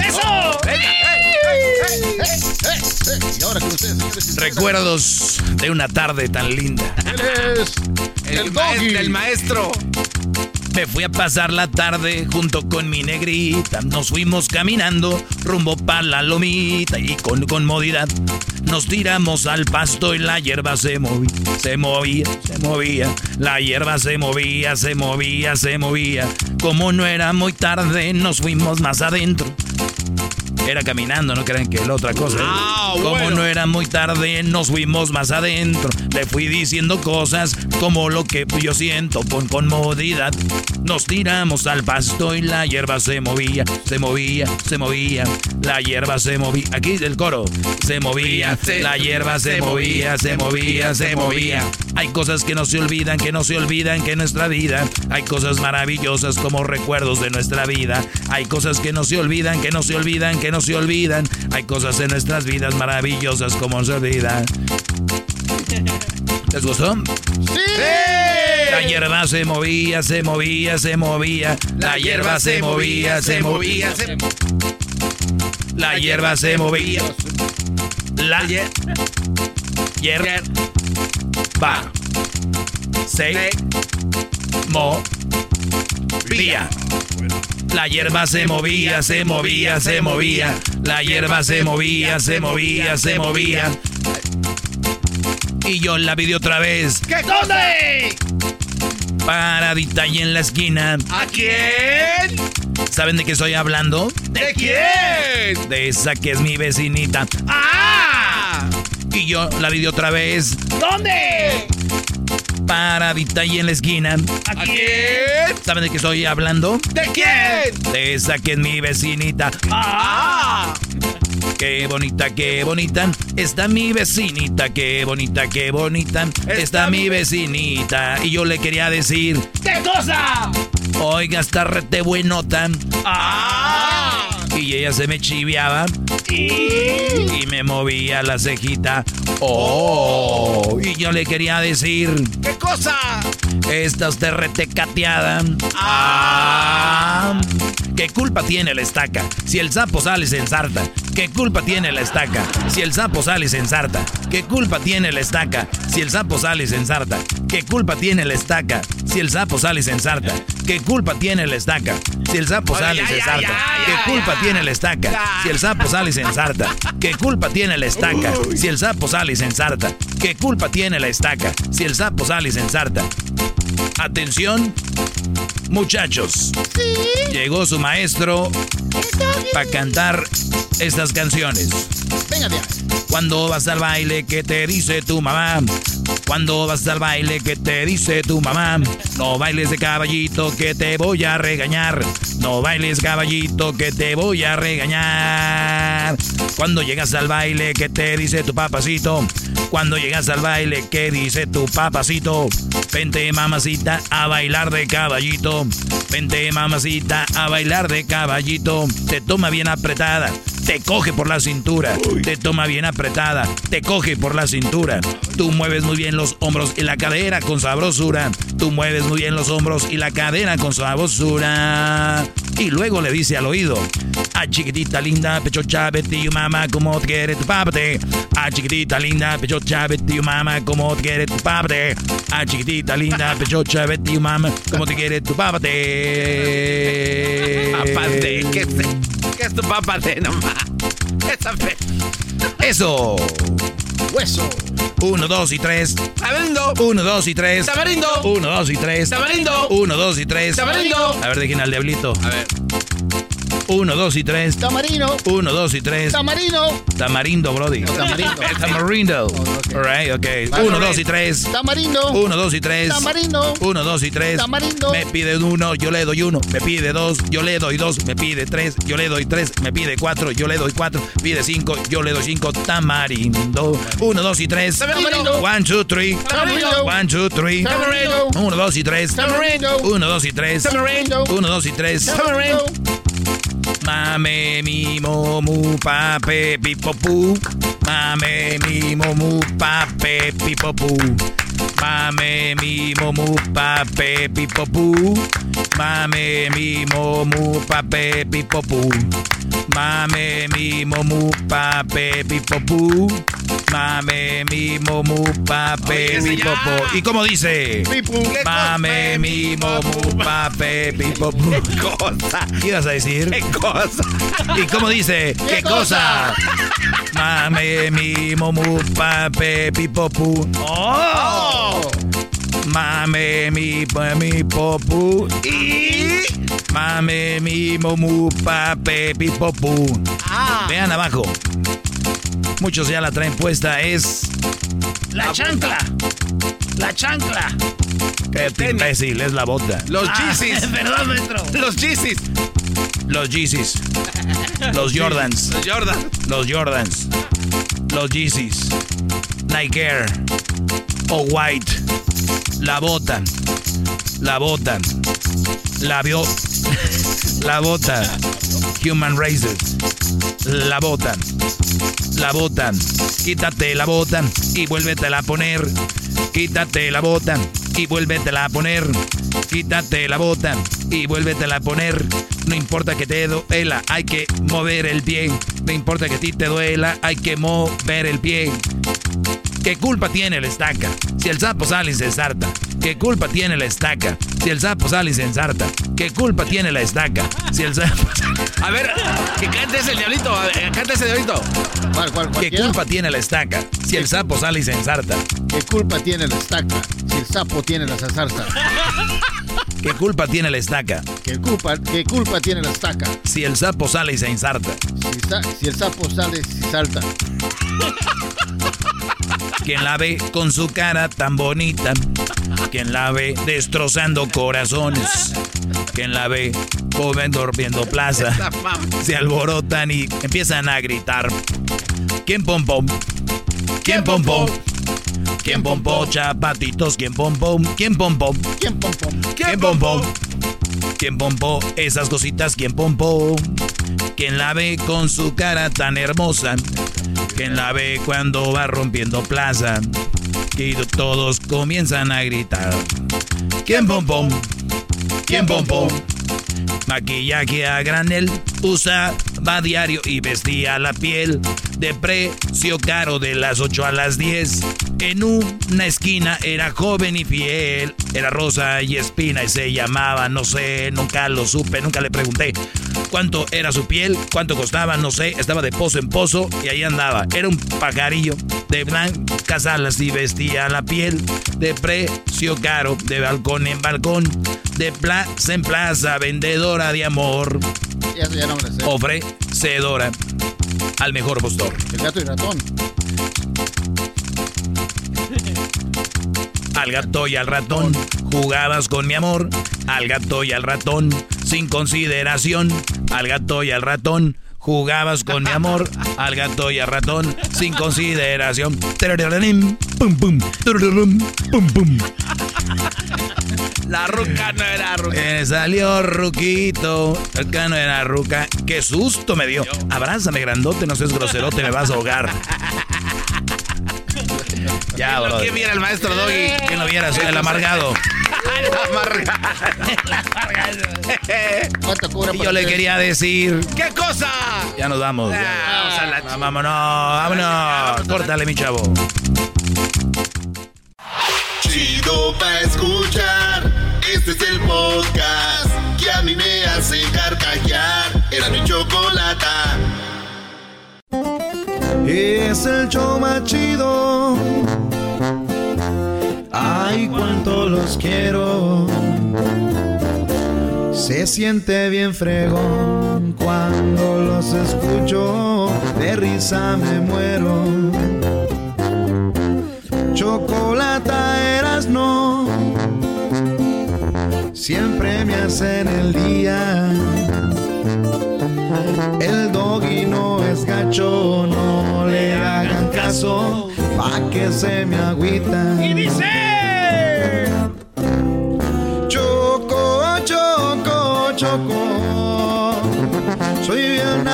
¡Eso! Y ahora con ustedes, señores. Recuerdos de una tarde tan linda. Él es El, el el maestro. Me fui a pasar la tarde junto con mi negrita. Nos fuimos caminando rumbo para la lomita y con comodidad nos tiramos al pasto y la hierba se movía, se movía, se movía. La hierba se movía, se movía, se movía. Como no era muy tarde, nos fuimos más adentro. Era caminando, no crean que la otra cosa. Ah, como no era muy tarde, nos fuimos más adentro. Le fui diciendo cosas como lo que yo siento con comodidad. Nos tiramos al pasto y la hierba se movía, se movía, se movía. La hierba se movía. Aquí el coro. Se movía, la hierba se movía, se movía, se movía. Hay cosas que no se olvidan, que no se olvidan que en nuestra vida. Hay cosas maravillosas como recuerdos de nuestra vida. Hay cosas que no se olvidan, que no se olvidan, que no se olvidan. Hay cosas en nuestras vidas maravillosas como se olvidan. (laughs) ¿Les gustó? La hierba se movía, se movía, se movía. La hierba se movía, se movía. se- La hierba se movía. La hierba se movía. La hierba se movía, se movía, se movía. La hierba se movía, se movía, se movía. Y yo la vi de otra vez, ¿Qué dónde? paradita ahí en la esquina. ¿A quién? ¿Saben de qué estoy hablando? ¿De quién? De esa que es mi vecinita. ¡Ah! Y yo la vi de otra vez, ¿Dónde? paradita ahí en la esquina. ¿A quién? ¿Saben de qué estoy hablando? ¿De quién? De esa que es mi vecinita. ¡Ah! Qué bonita, qué bonita. Está mi vecinita, qué bonita, qué bonita. Está mi vecinita. Y yo le quería decir, ¿Qué cosa? oiga, está rete buenota. ¡Ah! Y ella se me chiviaba ¿Y? me movía la cejita. Oh, y yo le quería decir, ¿Qué cosa? esta usted rete cateada. Ah, ¿qué culpa tiene la estaca? Si el sapo sale se ensarta. ¿Qué culpa tiene la estaca si el sapo sale se ensarta? ¿Qué culpa tiene la estaca si el sapo sale se ensarta? ¿Qué culpa tiene la estaca si el sapo sale se ensarta? ¿Qué culpa tiene la estaca si el sapo sale se ensarta? ¿Qué culpa tiene la estaca si el sapo sale y se ensarta? ¿Qué culpa tiene la estaca si el sapo sale y se ensarta? ¿Qué culpa tiene la estaca si el sapo sale y se ensarta? Atención, muchachos. Llegó su maestro para cantar estas canciones. Venga, Cuando vas al baile, ¿qué te dice tu mamá? Cuando vas al baile, ¿qué te dice tu mamá? No bailes de caballito que te voy a regañar. No bailes caballito que te voy a regañar. Cuando llegas al baile, ¿qué te dice tu papacito? Cuando llegas al baile, ¿qué dice tu papacito? Vente mamacita a bailar de caballito. Vente mamacita a bailar de caballito. Te toma bien apretada te coge por la cintura, te toma bien apretada, te coge por la cintura. Tú mueves muy bien los hombros y la cadera con sabrosura. Tú mueves muy bien los hombros y la cadera con sabrosura. Y luego le dice al oído, a chiquitita linda, pecho vete tu mamá, como te quiere tu papate. A chiquitita linda, pecho vete tu mamá, como te quiere tu papate. A chiquitita linda, pecho vete tu mamá, como te quiere tu papate. Papate, ¿qué es, qué es tu papate nomás? Eso. Hueso. Uno, dos y tres. Tamarindo. Uno, dos y tres. Tamarindo. Uno, dos y tres. Tamarindo. Uno, dos y tres. Tamarindo. A ver, dejen al diablito. A ver. Uno, dos y tres. Tamarino. Uno, dos y tres. Tamarino. Tamarindo, Brody. Tamarindo. (laughs) Tamarindo. All right, ok. Uno, dos y tres. Tamarindo. Uno, dos y tres. Tamarindo. Uno, dos y tres. Tamarindo. Me pide uno, yo le doy uno. Me pide dos, yo le doy dos. Me pide tres, yo le doy tres. Me pide cuatro, yo le doy cuatro. Pide cinco, yo le doy cinco. Tamarindo. Uno, dos y tres. Tamarindo. One, two, three. Tamarindo. One, two, three. Tamarindo. Uno, dos y tres. Tamarindo. Uno, dos y tres. Tamarindo. Uno, dos y tres. Tamarindo. Mame mi momu pape pipopu. Mame mi momu pape pipopu. Mame mi momu pape pipopu. Mame mi momu pape pipopu. Mame mi momu pape pipopu. Mame mi momu ya. pipopu. ¿Y cómo dice? Mame mi momu pape pipopu. ¿Qué cosa? ¿Qué ibas a decir? ¿Qué cosa? ¿Y cómo dice? (laughs) ¿Qué, cosa? Mame mi momu pape pipopu. ¡Oh! Mame mi mi popu. Y mame mi momu pape pipopu. Vean abajo. Muchos ya la traen puesta. Es La chancla. La chancla. Qué imbécil, es la bota. Los Ah, Yeezys. (laughs) Perdón, maestro. Los Yeezys. Los Yeezys. (laughs) Los Jordans. Los Jordan. Los Jordans. Los Yeezys. Nike Air. O White. La bota. La bota. La vio. (laughs) La bota. Human Races. La bota. La bota. Quítate la bota y vuélvetela a poner. Quítate la bota y vuélvetela a poner. Quítate la bota y vuélvetela a poner. No importa que te duela, hay que mover el pie. No importa que a ti te duela, hay que mover el pie. ¿Qué culpa tiene la estaca? Si el sapo sale y se ensarta. ¿Qué culpa tiene la estaca? Si el sapo sale y se ensarta. ¿Qué culpa tiene la estaca? Si el sapo (laughs) A ver, que cante ese diablito. a ver, Cante ese diablito. ¿Cuál, cuál, ¿Qué cualquiera? culpa tiene la estaca? Si el sapo sale y se ensarta. ¿Qué culpa tiene la estaca si el sapo tiene la zarza? (laughs) ¿Qué culpa tiene la estaca? ¿Qué culpa, ¿Qué culpa tiene la estaca Si el sapo sale y se ensarta. si, el sapo sale y salta? (laughs) Quien la ve con su cara tan bonita. Quien la ve destrozando corazones. Quien la ve joven durmiendo plaza. Se alborotan y empiezan a gritar. ¿Quién pom pom? ¿Quién pom pom? ¿Quién pom pom? Chapatitos, ¿quién pom pom? ¿Quién pom pom? ¿Quién pom pom? ¿Quién pom pom? ¿Quién pom pom? Esas cositas, ¿quién pom pom? ¿Quién la ve con su cara tan hermosa? ¿Quién la ve cuando va rompiendo plaza? Y todos comienzan a gritar. ¿Quién pom pom? ¿Quién pom pom? Maquillaje a granel, usaba diario y vestía la piel. De precio caro de las 8 a las 10. En una esquina era joven y fiel, era rosa y espina y se llamaba, no sé, nunca lo supe, nunca le pregunté cuánto era su piel, cuánto costaba, no sé, estaba de pozo en pozo y ahí andaba. Era un pajarillo de blancas alas y vestía la piel. De precio caro, de balcón en balcón, de plaza en plaza, vendedora de amor. Eso ya no me. Ofrecedora al mejor postor. El gato y ratón. Al gato y al ratón jugabas con mi amor. Al gato y al ratón sin consideración. Al gato y al ratón jugabas con mi amor. Al gato y al ratón sin consideración. Tarararim, Pum, pum, tarararim, pum, pum. La ruca no era ruca. Me salió ruquito. Acá no era ruca. Qué susto me dio. Abrázame, grandote, no seas groserote, me vas a ahogar. Ya, bro. ¿Quién viera el maestro Doggy? Que no vieras el amargado. el amargado. ¿Cuánto cobra Y por yo le quería decir. ¿Qué cosa? Ya nos vamos. ya. Ah, vamos a la No, vámonos, vámonos. Córtale, mi chavo. Chido pa' escuchar. Este es el podcast el show chido. Ay, cuánto los quiero. Se siente bien fregón cuando los escucho. De risa me muero. Chocolata eras no. Siempre me hacen el día. El doggy no es gacho, no le hagan caso, pa' que se me agüita. Y dice... Choco, choco, choco, soy bien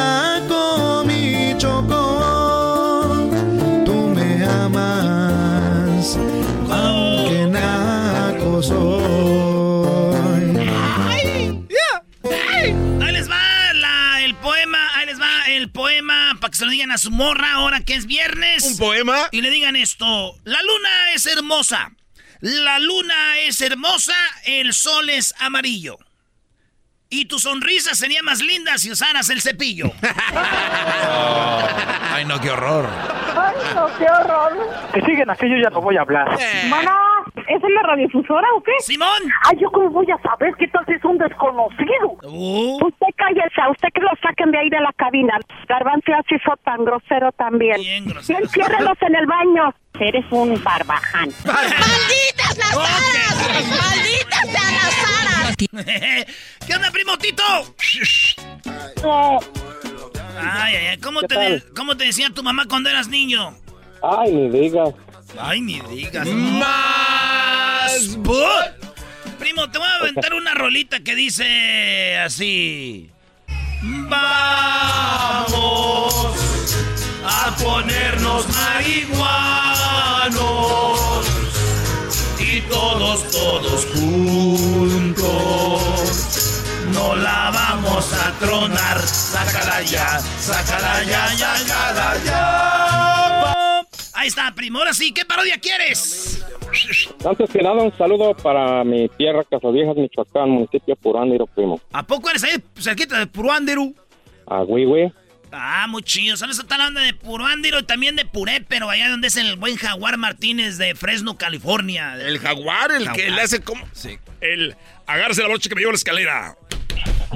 para que se lo digan a su morra ahora que es viernes. ¿Un poema? Y le digan esto, la luna es hermosa, la luna es hermosa, el sol es amarillo. Y tu sonrisa sería más linda si usaras el cepillo. (laughs) Ay, no, qué horror. Ay, no, qué horror. Que siguen aquí, yo ya no voy a hablar. Mana, ¿es en la radiodifusora o qué? Simón. Ay, yo cómo voy a saber qué tal si es un desconocido. Uh. Usted cállese, a usted que lo saquen de ahí de la cabina. Garbanzo así fue tan grosero también. Bien grosero. Enciérrelos en el baño. Eres un barbaján. ¡Malditas las aras! ¡Malditas sean las aras! (laughs) ¿Qué onda, primo Tito? Ay, ay, ay, ¿cómo ¿Qué te, tal? ¿cómo te decía tu mamá cuando eras niño? Ay, ni digas. Ay, ni digas. Más. Primo, te voy a aventar una rolita que dice así. Vamos a ponernos marihuanos y todos, todos juntos. No la vamos a tronar. Sácala ya, sácala ya, ya, sácala ya. Ahí está, primo. Ahora sí, ¿qué parodia quieres? Antes que nada, un saludo para mi tierra, Casaviejas, Michoacán, municipio Purándiro, primo. ¿A poco eres ahí cerquita de Puruándiro? A Huihue. Ah, muy chido. ¿Sabes? Está la banda de Puruándiro y también de Puré, pero allá donde es el buen Jaguar Martínez de Fresno, California. El jaguar, el que le hace como. Sí. El agárrese la brocha que me llevo a la escalera.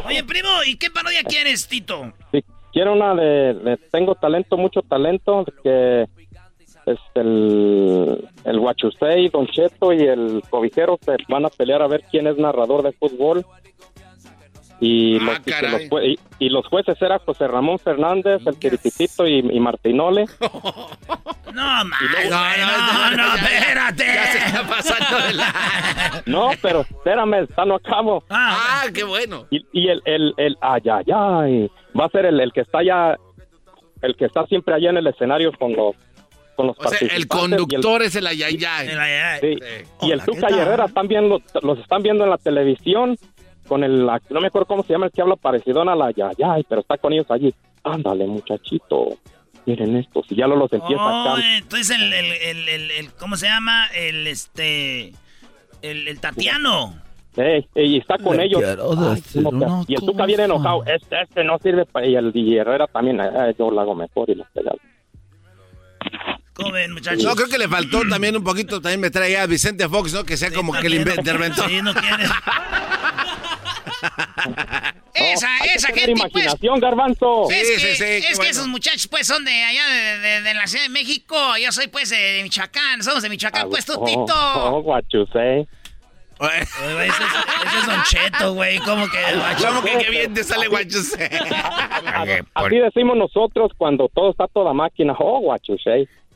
Oye, primo, ¿y qué parodia quieres, Tito? Sí, quiero una de, de Tengo talento, mucho talento, que es el, el Huachusei, Don Cheto y el Cobijero se van a pelear a ver quién es narrador de fútbol. Y, los, y que caray. los jue- y- y los jueces eran José Ramón Fernández, el Tirititito y, y Martinole. (laughs) No, man. luego- No, no, no, espérate. Ya se está pasando de la. (laughs) No, pero espérame, está no acabo. Ah, qué bueno. Y, y el, el, el, ay, ay, ay, va a ser el, el que está allá, el que está siempre allá en el escenario con los, con los O sea, el conductor es el ayayay. Sí, y el Tuca y Herrera están viendo, los están viendo en la televisión con el, no me acuerdo cómo se llama el que habla parecido a la Yayay, pero está con ellos allí. Ándale, muchachito. Miren esto, si ya lo los empieza Oh, acá. entonces el, el, el, el- el- ¿cómo se llama? El, este, el, el Tatiano. Ey, ey, está con Le ellos. Ay, no, una y el Tuca viene enojado. Este, este no sirve para. Y el y Herrera también. eh, yo lo hago mejor y lo pegado. ¿Cómo ven, (laughs) muchachos? No, creo que le faltó también un poquito, también me trae a Vicente Fox, ¿no? Que sea como que el interventor. Sí, no quiere. (laughs) esa, esa gente, pues. imaginación, garbanzo. Es Sí, que, sí, sí, es que bueno. esos muchachos, pues, son de allá, de, de- de la Ciudad de México. Yo soy, pues, de, de Michoacán. Somos de Michoacán, pues, tú, Oh, Tito. oh, what you say. Ese es, ese es Don Cheto, güey. ¿Cómo que? ¿Cómo que qué bien te sale guachuse? Así (laughs) decimos nosotros cuando todo está toda máquina. Oh, what you say.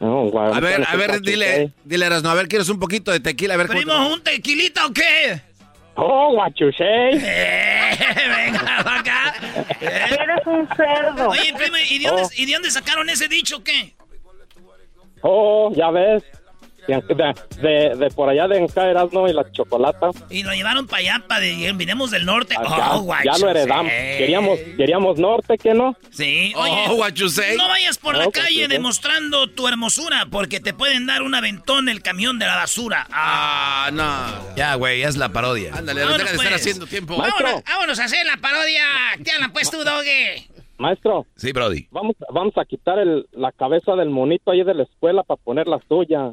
No, A ver, ¿cuál es a ver, dile, say? dile, Erasno, a ver, ¿quieres un poquito de tequila? A ver, ¿Primo, un tequilita o qué? Oh, what you say. Venga, (laughs) acá. Eres un cerdo. Oye, primo, ¿y de, dónde, ¿y de dónde sacaron ese dicho o qué? Oh, ya ves. De, de, de por allá de Encaeras, ¿no? Y la chocolata. Y lo llevaron para allá, para de, vinimos del norte. Ya, oh, ya guachos, lo heredamos. eh. Queríamos, queríamos norte, ¿qué no? Sí, Oh, oye, what you say. no vayas por la calle demostrando tu hermosura, porque te pueden dar un aventón el camión de la basura. Ah, no. Ya, güey, es la parodia. Ándale, Vámonos, deja de estar pues. haciendo tiempo. Vámonos, vámonos a hacer la parodia. Te hablan pues tú, Doge. Maestro, Sí, Brody. vamos, vamos a quitar el, la cabeza del monito ahí de la escuela para poner la suya.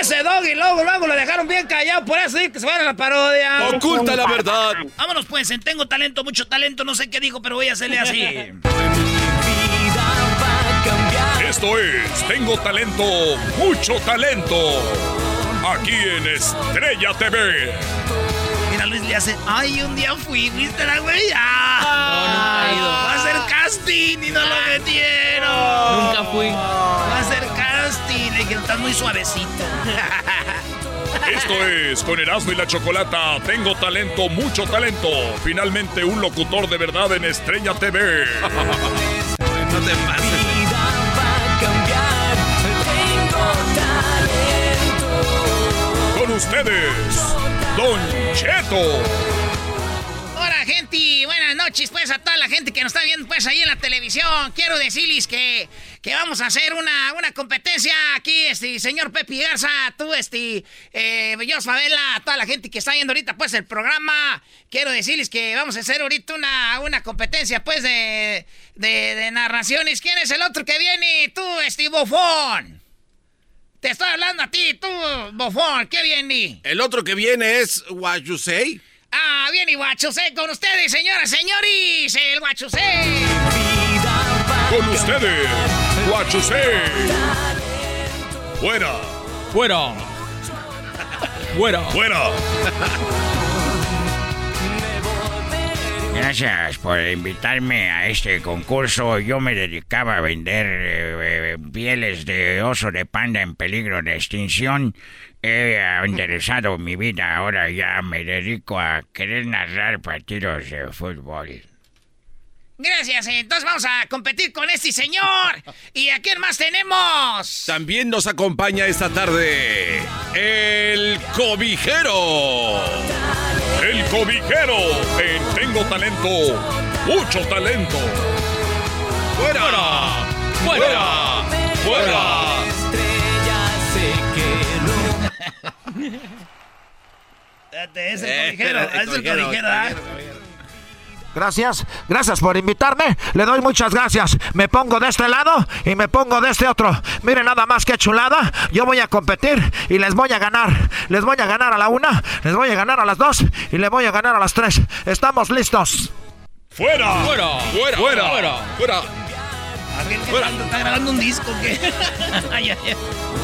Ese Doggy, luego, luego lo dejaron bien callado, por eso dice que se van a la parodia. Oculta la verdad. Vámonos pues, en tengo talento, mucho talento, no sé qué dijo, pero voy a hacerle así. Esto es Tengo Talento, Mucho Talento. Aquí en Estrella TV. Mira, Luis le hace, ay, un día fui, ¿viste la güey? Ah, No, nunca he ido. Va a hacer casting y no lo metieron. Nunca fui. Va a dijeron, estás muy suavecito. (laughs) Esto es con Erasmo y la Chocolata. Tengo talento, mucho talento. Finalmente un locutor de verdad en Estrella TV. (laughs) No te pases. Con ustedes, Don Cheto. Hola, gente, noches, pues, a toda la gente que nos está viendo, pues, ahí en la televisión. Quiero decirles que, que vamos a hacer una, una competencia aquí, este, señor Pepe Garza, tú, este, eh, yo, Favela, a toda la gente que está viendo ahorita, pues, el programa. Quiero decirles que vamos a hacer ahorita una, una competencia, pues, de, de, de narraciones. ¿Quién es el otro que viene? Tú, este, bofón. Te estoy hablando a ti, tú, bofón, ¿qué viene? El otro que viene es what you say. Ah, viene Guachusé con ustedes, señoras, señores, el Guachusé. Con ustedes, Guachusé. Fuera. Fuera. Fuera. Fuera. Gracias por invitarme a este concurso. Yo me dedicaba a vender eh, eh, pieles de oso de panda en peligro de extinción. He enderezado mi vida. Ahora ya me dedico a querer narrar partidos de fútbol. Gracias, entonces vamos a competir con este señor. ¿Y a quién más tenemos? También nos acompaña esta tarde el cobijero. El cobijero en Tengo Talento, Mucho Talento. ¡Fuera! ¡Fuera! ¡Fuera! Es el Eh, cobijero, es el cobijero, cobijero, ¿ah? Gracias, gracias por invitarme. Le doy muchas gracias. Me pongo de este lado y me pongo de este otro. Miren nada más que chulada. Yo voy a competir y les voy a ganar. Les voy a ganar a la una, les voy a ganar a las dos y les voy a ganar a las tres. ¿Estamos listos? ¡Fuera! ¡Fuera! ¡Fuera! ¡Fuera! ¡Fuera! fuera. ¿Está grabando un disco qué? (laughs) ya, ya, ya,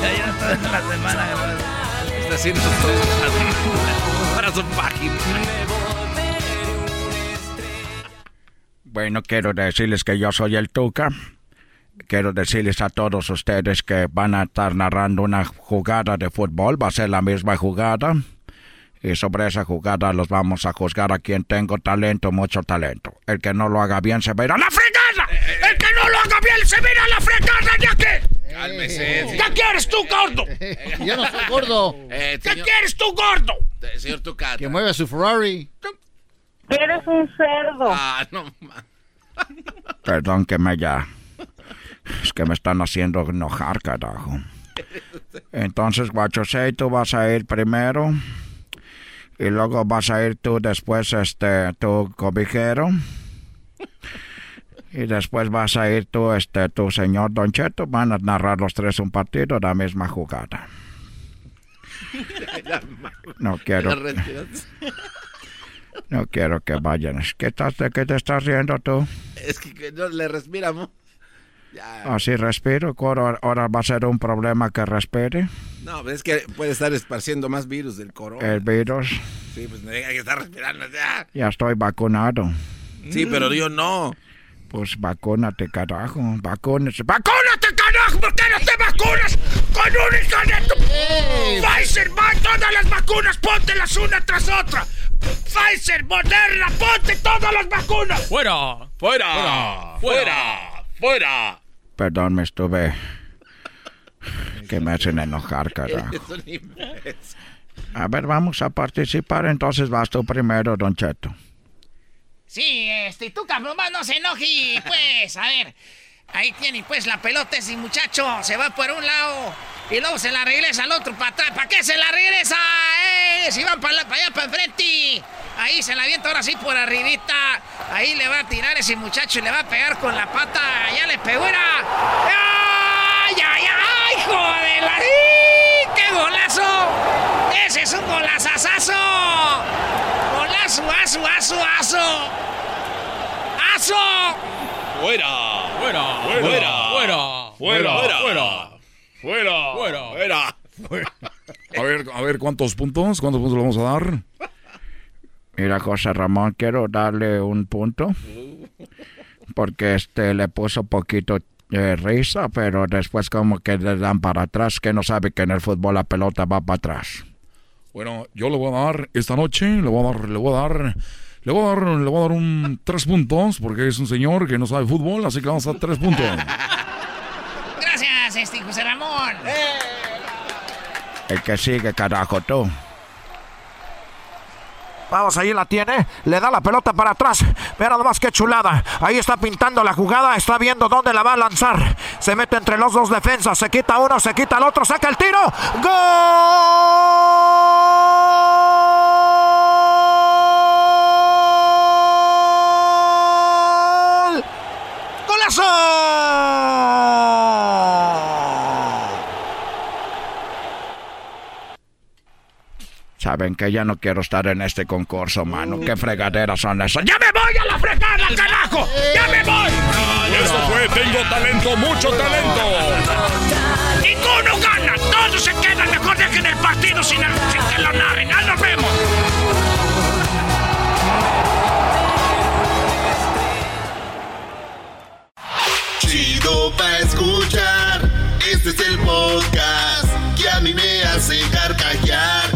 ya está en la semana. Está haciendo para su página. Bueno, quiero decirles que yo soy el Tuca. Quiero decirles a todos ustedes que van a estar narrando una jugada de fútbol. Va a ser la misma jugada. Y sobre esa jugada los vamos a juzgar a quien tengo talento, mucho talento. El que no lo haga bien se verá a la fregada. El que no lo haga bien se verá a la fregada ya. Cálmese. ¿Qué quieres tú, gordo? (laughs) Yo no soy gordo. ¿Qué quieres tú, gordo? Eh, señor Tuca. Que mueva su Ferrari. Eres un cerdo. Ah, no. (laughs) Perdón que me ya. Es que me están haciendo enojar, carajo. Entonces, Guachosei, tú vas a ir primero. Y luego vas a ir tú después, este, tu cobijero. Y después vas a ir tú, este, tu señor Don Cheto. Van a narrar los tres un partido, la misma jugada. No quiero. No quiero que vayan. ¿Qué, estás, ¿De qué te estás riendo tú? Es que no le respiramos. Así respiro. Ahora, ahora va a ser un problema que respire. No, es que puede estar esparciendo más virus del corona. El virus. Sí, pues no hay que estar respirando ya. Ya estoy vacunado. Sí, pero yo no. Pues vacúnate, carajo. Vacúnate. ¡Vacúnate, carajo! ¿Por qué no te vacunas con un hijo de tu... Pfizer, va, todas las vacunas, póntelas una tras otra. Pfizer, Moderna, ponte todas las vacunas. ¡Fuera! ¡Fuera! ¡Fuera! ¡Fuera! Perdón, me estuve... Que me hacen enojar, carajo. A ver, vamos a participar. Entonces vas tú primero, Don Cheto. Sí, este, tú cabrón, no se enoje, (laughs) pues, a ver. Ahí tiene pues la pelota ese muchacho, se va por un lado y luego se la regresa al otro para atrás. ¿Para qué se la regresa? ¡Eh! Si van para, allá, para enfrente. Ahí se la avienta ahora sí por arribita. Ahí le va a tirar ese muchacho y le va a pegar con la pata. Ya le pegó, era. ¡Ay, ay, ay! ¡Joder! La... ¡Qué golazo! ¡Ese es un golazazazo! ¡Golazo, aso, aso, aso! ¡Aso! ¡Fuera! ¡Fuera! ¡Fuera! ¡Fuera! ¡Fuera! ¡Fuera! ¡Fuera! ¡Fuera! A ver, a ver, ¿cuántos puntos? ¿Cuántos puntos le vamos a dar? Mira, José Ramón, quiero darle un punto. Porque este le puso poquito eh, risa, pero después como que le dan para atrás, que no sabe que en el fútbol la pelota va para atrás. Bueno, yo le voy a dar esta noche, le voy a dar, le voy a dar, le voy a dar, le voy a dar un (laughs) tres puntos, porque es un señor que no sabe fútbol, así que vamos a dar tres puntos. Gracias, este José Ramón. El que sigue, carajo, tú. Vamos, ahí la tiene. Le da la pelota para atrás. Mira nada más que chulada. Ahí está pintando la jugada. Está viendo dónde la va a lanzar. Se mete entre los dos defensas. Se quita uno, se quita el otro. Saca el tiro. ¡Gol! ¡Golazo! Saben que ya no quiero estar en este concurso, mano. ¿Qué fregaderas son esas? ¡Ya me voy a la fregada, carajo! ¡Ya me voy! Eso fue Tengo Talento, mucho talento. ¡Ninguno gana! ¡Todos se quedan! Mejor dejen el partido sin, sin que lo narren. ¡Ya nos vemos! Chido pa' escuchar. Este es el podcast que a mí me hace carcajear.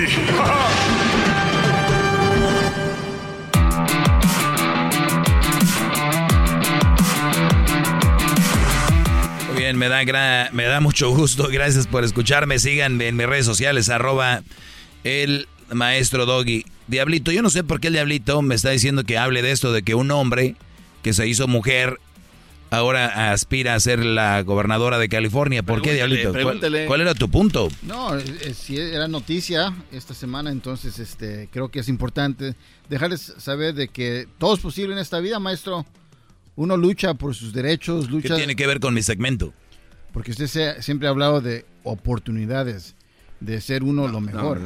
Bien, me da, gra- me da mucho gusto. (laughs) Gracias por escucharme. Síganme en mis redes sociales, arroba el maestro Doggy. Diablito, yo no sé por qué el Diablito me está diciendo que hable de esto, de que un hombre que se hizo mujer ahora aspira a ser la gobernadora de California. ¿Por qué, Diablito? ¿Cuál- pregúntele. ¿Cuál, era tu punto? No, eh, eh, si era noticia esta semana, entonces este, creo que es importante dejarles saber de que todo es posible en esta vida, maestro. Uno lucha por sus derechos, ¿Qué lucha... tiene que ver con mi segmento? Porque usted se- siempre ha hablado de oportunidades, de ser uno lo mejor.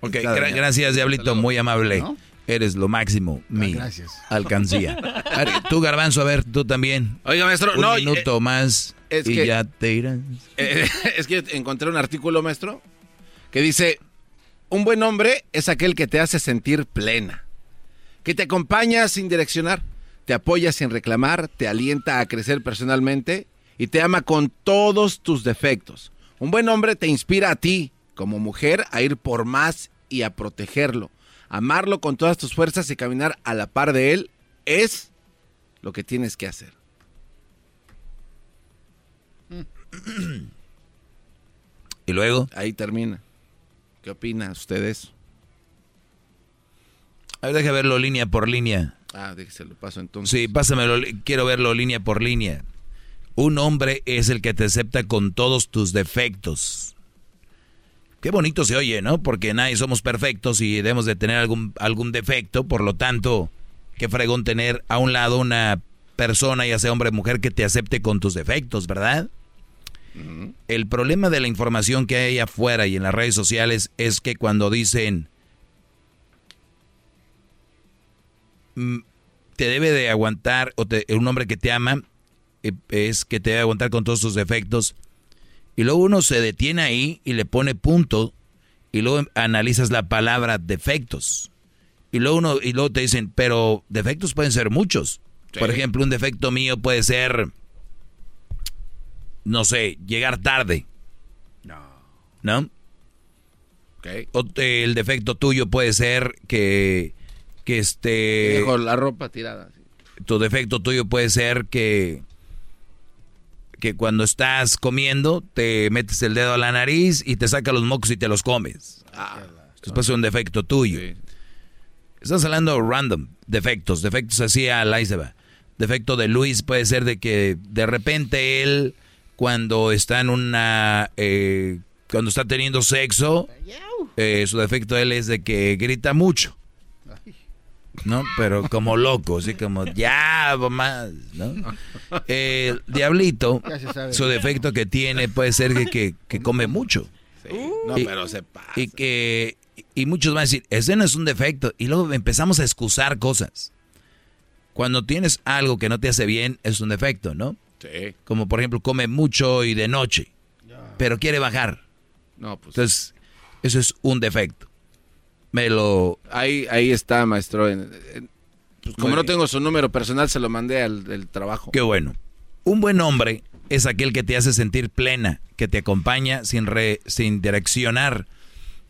Ok, gra- gracias, Diablito, muy amable. ¿No? Eres lo máximo, mi gracias. alcancía. A ver, tú, Garbanzo, a ver, tú también. Oiga, maestro, Un no, minuto más es y que- ya te irás. (laughs) Eh, es que encontré un artículo, maestro, que dice, un buen hombre es aquel que te hace sentir plena, que te acompaña sin direccionar, te apoya sin reclamar, te alienta a crecer personalmente y te ama con todos tus defectos. Un buen hombre te inspira a ti, como mujer, a ir por más y a protegerlo. Amarlo con todas tus fuerzas y caminar a la par de él es lo que tienes que hacer. Y luego. Ahí termina. ¿Qué opina usted de eso? A ver, deja verlo línea por línea. Ah, déjese lo paso entonces. Sí, pásamelo, quiero verlo línea por línea. Un hombre es el que te acepta con todos tus defectos. Qué bonito se oye, ¿no? Porque nadie somos perfectos y debemos de tener algún, algún defecto, por lo tanto, qué fregón tener a un lado una persona, ya sea hombre o mujer, que te acepte con tus defectos, ¿verdad? El problema de la información que hay afuera y en las redes sociales es que cuando dicen mm, te debe de aguantar, o te- un hombre que te ama es que te debe aguantar con todos tus defectos, y luego uno se detiene ahí y le pone punto, y luego analizas la palabra defectos, y luego uno, y luego te dicen, pero defectos pueden ser muchos. Por ejemplo, un defecto mío puede ser, no sé, llegar tarde. ¿No? O te- el defecto tuyo puede ser que, que este... Dejo la ropa tirada. Tu defecto tuyo puede ser que, que cuando estás comiendo te metes el dedo a la nariz y te saca los mocos y te los comes. Esto puede ser un defecto tuyo. Estás hablando random, defectos, defectos así a la va. Defecto de Luis puede ser de que de repente él cuando está en una eh, cuando está teniendo sexo eh, su defecto de él es de que grita mucho. ¿No? Pero como loco, así como ya más, ¿no? El diablito, se sabe. su defecto que tiene puede ser que, que, que come mucho. No, Y- pero se pasa. y que y muchos van a decir, ese no es un defecto. Y luego empezamos a excusar cosas. Cuando tienes algo que no te hace bien, es un defecto, ¿no? Sí. Como por ejemplo, come mucho y de noche, pero quiere bajar. No, pues. Entonces, eso es un defecto. Me lo... Ahí, ahí está, maestro. Pues, como Muy no bien. tengo su número personal, se lo mandé al del trabajo. Qué bueno. Un buen hombre es aquel que te hace sentir plena, que te acompaña sin, re- sin direccionar,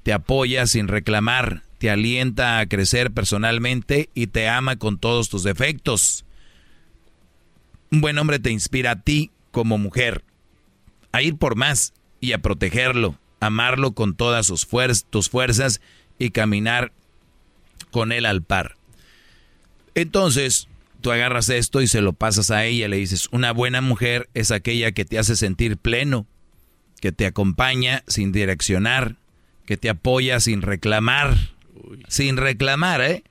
te apoya sin reclamar, te alienta a crecer personalmente y te ama con todos tus defectos. Un buen hombre te inspira a ti como mujer a ir por más y a protegerlo, amarlo con todas sus fuer- tus fuerzas y caminar con él al par. Entonces, tú agarras esto y se lo pasas a ella, le dices, una buena mujer es aquella que te hace sentir pleno, que te acompaña sin direccionar, que te apoya sin reclamar, sin reclamar, ¿eh?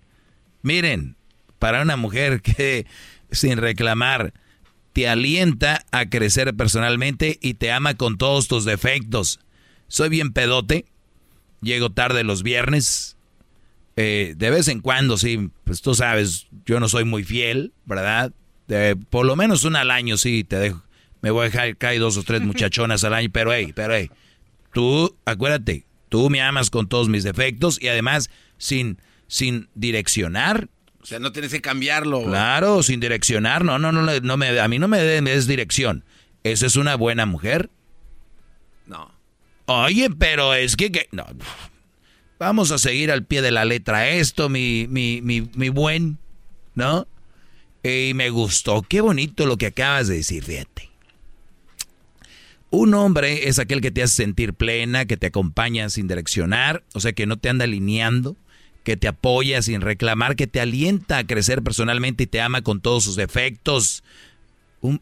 Miren, para una mujer (laughs) que sin reclamar te alienta a crecer personalmente y te ama con todos tus defectos. Soy bien pedote, llego tarde los viernes, eh, de vez en cuando, sí, pues tú sabes, yo no soy muy fiel, ¿verdad? De- por lo menos una al año, sí, te dejo. Me voy a dejar caer dos o tres (laughs) muchachonas al año, pero hey, pero hey, tú, acuérdate, tú me amas con todos mis defectos y además sin, sin direccionar. O sea, no tienes que cambiarlo. Claro, sin direccionar, no, no, no, no, no me, a mí no me des me des dirección. ¿Esa es una buena mujer? Oye, pero es que, que- no. Vamos a seguir al pie de la letra esto, mi, mi, mi, mi buen, ¿no? Y me gustó, qué bonito lo que acabas de decir, fíjate. Un hombre es aquel que te hace sentir plena, que te acompaña sin direccionar, o sea, que no te anda alineando, que te apoya sin reclamar, que te alienta a crecer personalmente y te ama con todos sus defectos.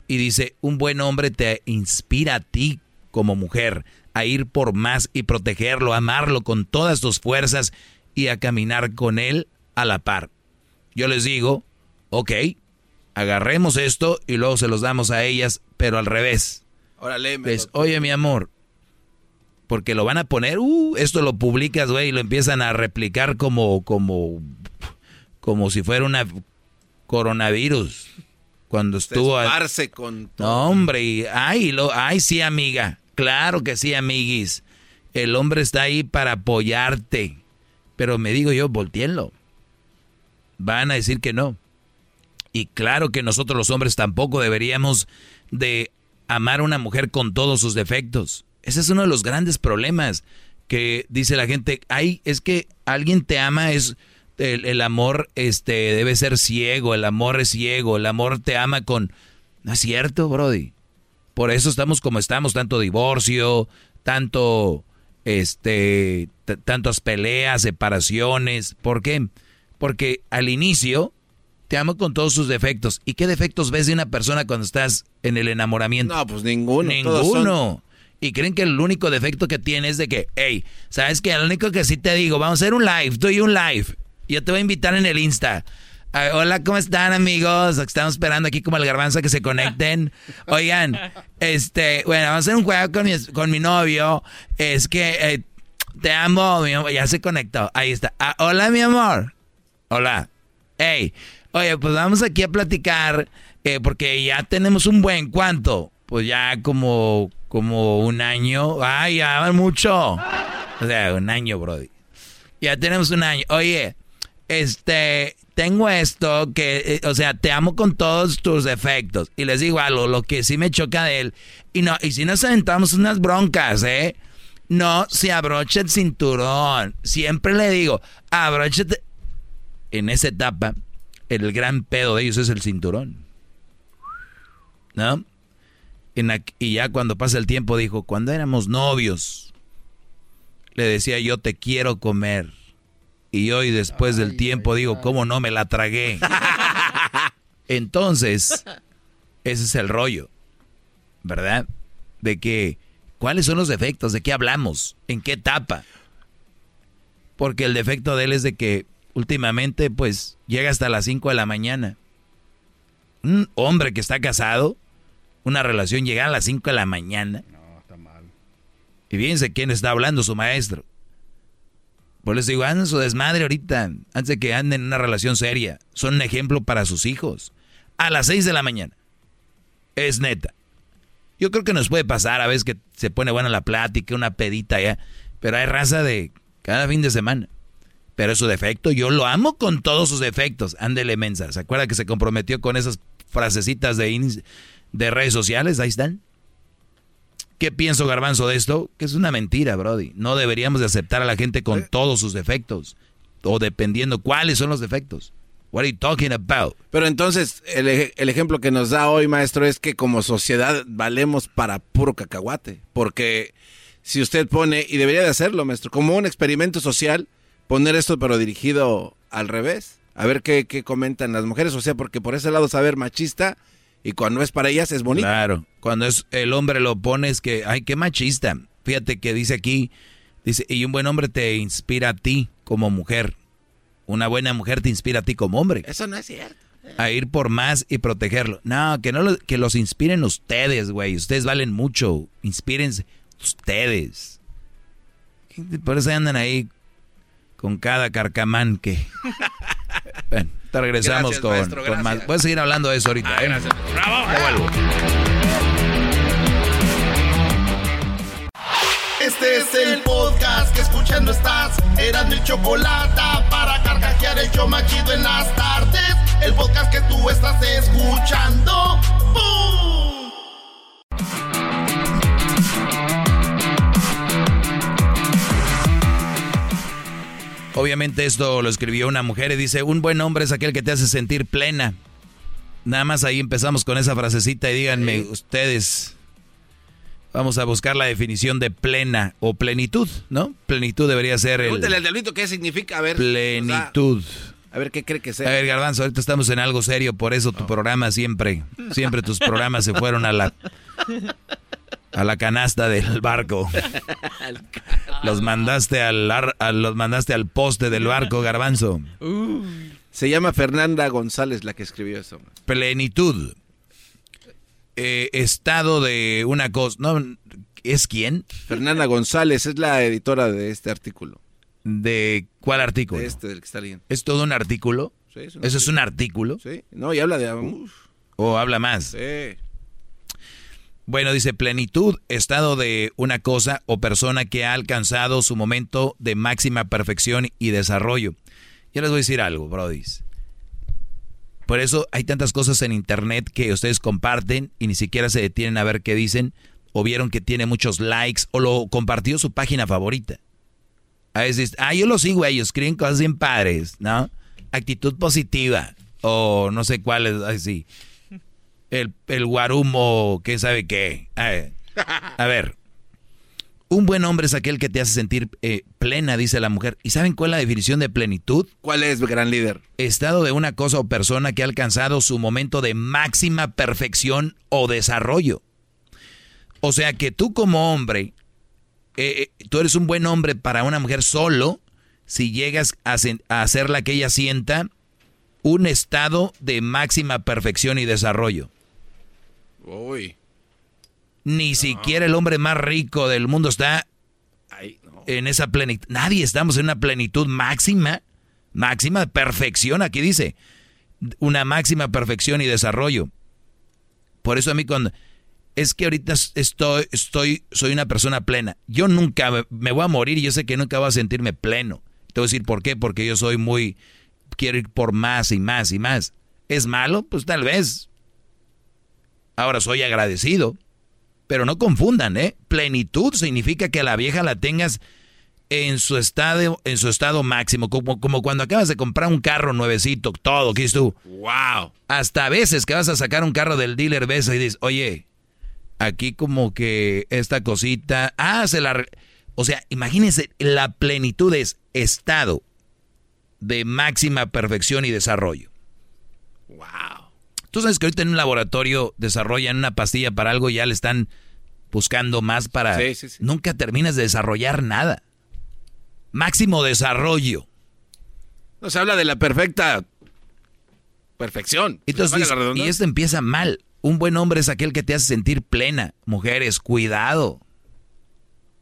y dice, un buen hombre te inspira a ti como mujer a ir por más y protegerlo, amarlo con todas tus fuerzas y a caminar con él a la par. Yo les digo, ok, agarremos esto y luego se los damos a ellas, pero al revés. Órale, Les, oye mi amor, porque lo van a poner, uh, esto lo publicas, güey, y lo empiezan a replicar como, como, como si fuera una coronavirus. Cuando estuvo... Se con No, hombre, y, ay, lo, ay, sí, amiga. Claro que sí, amiguis. El hombre está ahí para apoyarte. Pero me digo yo, volteenlo. Van a decir que no. Y claro que nosotros los hombres tampoco deberíamos de amar a una mujer con todos sus defectos. Ese es uno de los grandes problemas que dice la gente, ay, es que alguien te ama, es el, el, amor este debe ser ciego, el amor es ciego, el amor te ama con no es cierto, brody. Por eso estamos como estamos, tanto divorcio, tanto este tantas peleas, separaciones, ¿por qué? Porque al inicio te amo con todos sus defectos. ¿Y qué defectos ves de una persona cuando estás en el enamoramiento? No, pues ninguno. Ninguno. Y creen que el único defecto que tiene es de que, hey, ¿sabes qué? Lo único que sí te digo, vamos a hacer un live, doy un live. Yo te voy a invitar en el Insta. Hola, ¿cómo están amigos? Estamos esperando aquí como el garbanzo que se conecten. (laughs) Oigan, este, bueno, vamos a hacer un juego con mi, con mi novio. Es que eh, te amo, mi amor. Ya se conectó. Ahí está. Ah, hola, mi amor. Hola. Hey, oye, pues vamos aquí a platicar eh, porque ya tenemos un buen cuánto. Pues ya como, como un año. Ay, ya mucho. O sea, un año, Brody. Ya tenemos un año. Oye, este, tengo esto que, eh, o sea, te amo con todos tus defectos. Y les digo algo, lo que sí me choca de él. Y no, y si nos aventamos unas broncas, ¿eh? No se abrocha el cinturón. Siempre le digo, abróchate. En esa etapa, el gran pedo de ellos es el cinturón. ¿No? y ya cuando pasa el tiempo dijo, cuando éramos novios, le decía yo te quiero comer. Y hoy después del tiempo digo, ¿cómo no me la tragué? (laughs) Entonces, ese es el rollo, ¿verdad? De que, ¿cuáles son los defectos? ¿De qué hablamos? ¿En qué etapa? Porque el defecto de él es de que últimamente, pues, llega hasta las 5 de la mañana. Un hombre que está casado, una relación llega a las 5 de la mañana. No, está mal. Y fíjense quién está hablando, su maestro. Por eso digo, anden su desmadre ahorita, antes de que anden en una relación seria. Son un ejemplo para sus hijos. A las 6 de la mañana. Es neta. Yo creo que nos puede pasar a veces que se pone buena la plática, una pedita ya. Pero hay raza de cada fin de semana. Pero es su defecto, yo lo amo con todos sus defectos. Ándele mensa. ¿Se acuerda que se comprometió con esas frasecitas de, de redes sociales? Ahí están. ¿Qué pienso, Garbanzo, de esto? Que es una mentira, Brody. No deberíamos de aceptar a la gente con todos sus defectos. O dependiendo cuáles son los defectos. What are you talking about? Pero entonces, el, el, ejemplo que nos da hoy, maestro, es que como sociedad valemos para puro cacahuate. Porque si usted pone, y debería de hacerlo, maestro, como un experimento social, poner esto pero dirigido al revés. A ver qué, qué comentan las mujeres. O sea, porque por ese lado saber machista y cuando es para ellas es bonito. Claro, cuando es el hombre lo pone es que, ay, qué machista. Fíjate que dice aquí, dice, y un buen hombre te inspira a ti como mujer. Una buena mujer te inspira a ti como hombre. Eso no es cierto. A ir por más y protegerlo. No, que no lo, que los inspiren ustedes, güey. Ustedes valen mucho. Inspírense ustedes. Por eso andan ahí con cada carcamán que... (laughs) bueno, te regresamos Gracias, con, maestro, con más. Voy a seguir hablando de eso ahorita. Ah, ¿eh? gracias. ¡Bravo! Ya vuelvo. Este es el podcast que escuchando estás. Eran mi chocolate para carcajear el yo machido en las tardes. El podcast que tú estás escuchando. ¡Bum! Obviamente esto lo escribió una mujer y dice, un buen hombre es aquel que te hace sentir plena. Nada más ahí empezamos con esa frasecita y díganme ustedes, Vamos a buscar la definición de plena o plenitud, ¿no? Plenitud debería ser el... Pregúntale al diablito qué significa, a ver. Plenitud. a ver qué cree que sea. A ver, Garbanzo, ahorita estamos en algo serio, por eso tu programa siempre, siempre tus programas se fueron a la (laughs) a la canasta del barco. (laughs) Los mandaste al ar- a- los mandaste al poste del barco, Garbanzo. Se llama Fernanda González la que escribió eso. Plenitud. Eh, estado de una cosa. ¿No? ¿Es quién? Fernanda González es la editora de este artículo. ¿De cuál artículo? De este del que está leyendo. ¿Es todo un artículo? Sí, es un ¿Eso es un artículo? Sí. No, y habla de... uf, ¿O habla más? sí. Bueno, dice plenitud, estado de una cosa o persona que ha alcanzado su momento de máxima perfección y desarrollo. Ya les voy a decir algo, brodis. Por eso hay tantas cosas en internet que ustedes comparten y ni siquiera se detienen a ver qué dicen, o vieron que tiene muchos likes, o lo compartió su página favorita. A veces, ah, yo lo sigo ellos, creen cosas bien padres, ¿no? Actitud positiva, o no sé cuál es así. El, el guarumo, ¿qué sabe qué? A ver, a ver. un buen hombre es aquel que te hace sentir eh, plena, dice la mujer. ¿Y saben cuál es la definición de plenitud? ¿Cuál es, gran líder? Estado de una cosa o persona que ha alcanzado su momento de máxima perfección o desarrollo. O sea que tú como hombre, eh, eh, tú eres un buen hombre para una mujer solo si llegas a, a hacerla que ella sienta un estado de máxima perfección y desarrollo. Uy. Ni siquiera el hombre más rico del mundo está en esa plenitud. Nadie estamos en una plenitud máxima, máxima de perfección. Aquí dice, una máxima perfección y desarrollo. Por eso a mí cuando es que ahorita estoy, estoy, soy una persona plena. Yo nunca me- me voy a morir y yo sé que nunca voy a sentirme pleno. Te voy a decir por qué, porque yo soy muy, quiero ir por más y más y más. ¿Es malo? Pues tal vez. Ahora soy agradecido. Pero no confundan, ¿eh? Plenitud significa que a la vieja la tengas en su estado, en su estado máximo, como, como cuando acabas de comprar un carro nuevecito, todo, ¿qué tú? ¡Wow! Hasta a veces que vas a sacar un carro del dealer, ves y dices, oye, aquí como que esta cosita, ah, se la... re-". O sea, imagínense, la plenitud es estado de máxima perfección y desarrollo. ¡Wow! Tú sabes que ahorita en un laboratorio desarrollan una pastilla para algo y ya le están buscando más para... Sí, sí, sí. Nunca terminas de desarrollar nada. Máximo desarrollo. No se habla de la perfecta perfección. Entonces, y esto empieza mal. Un buen hombre es aquel que te hace sentir plena. Mujeres, cuidado.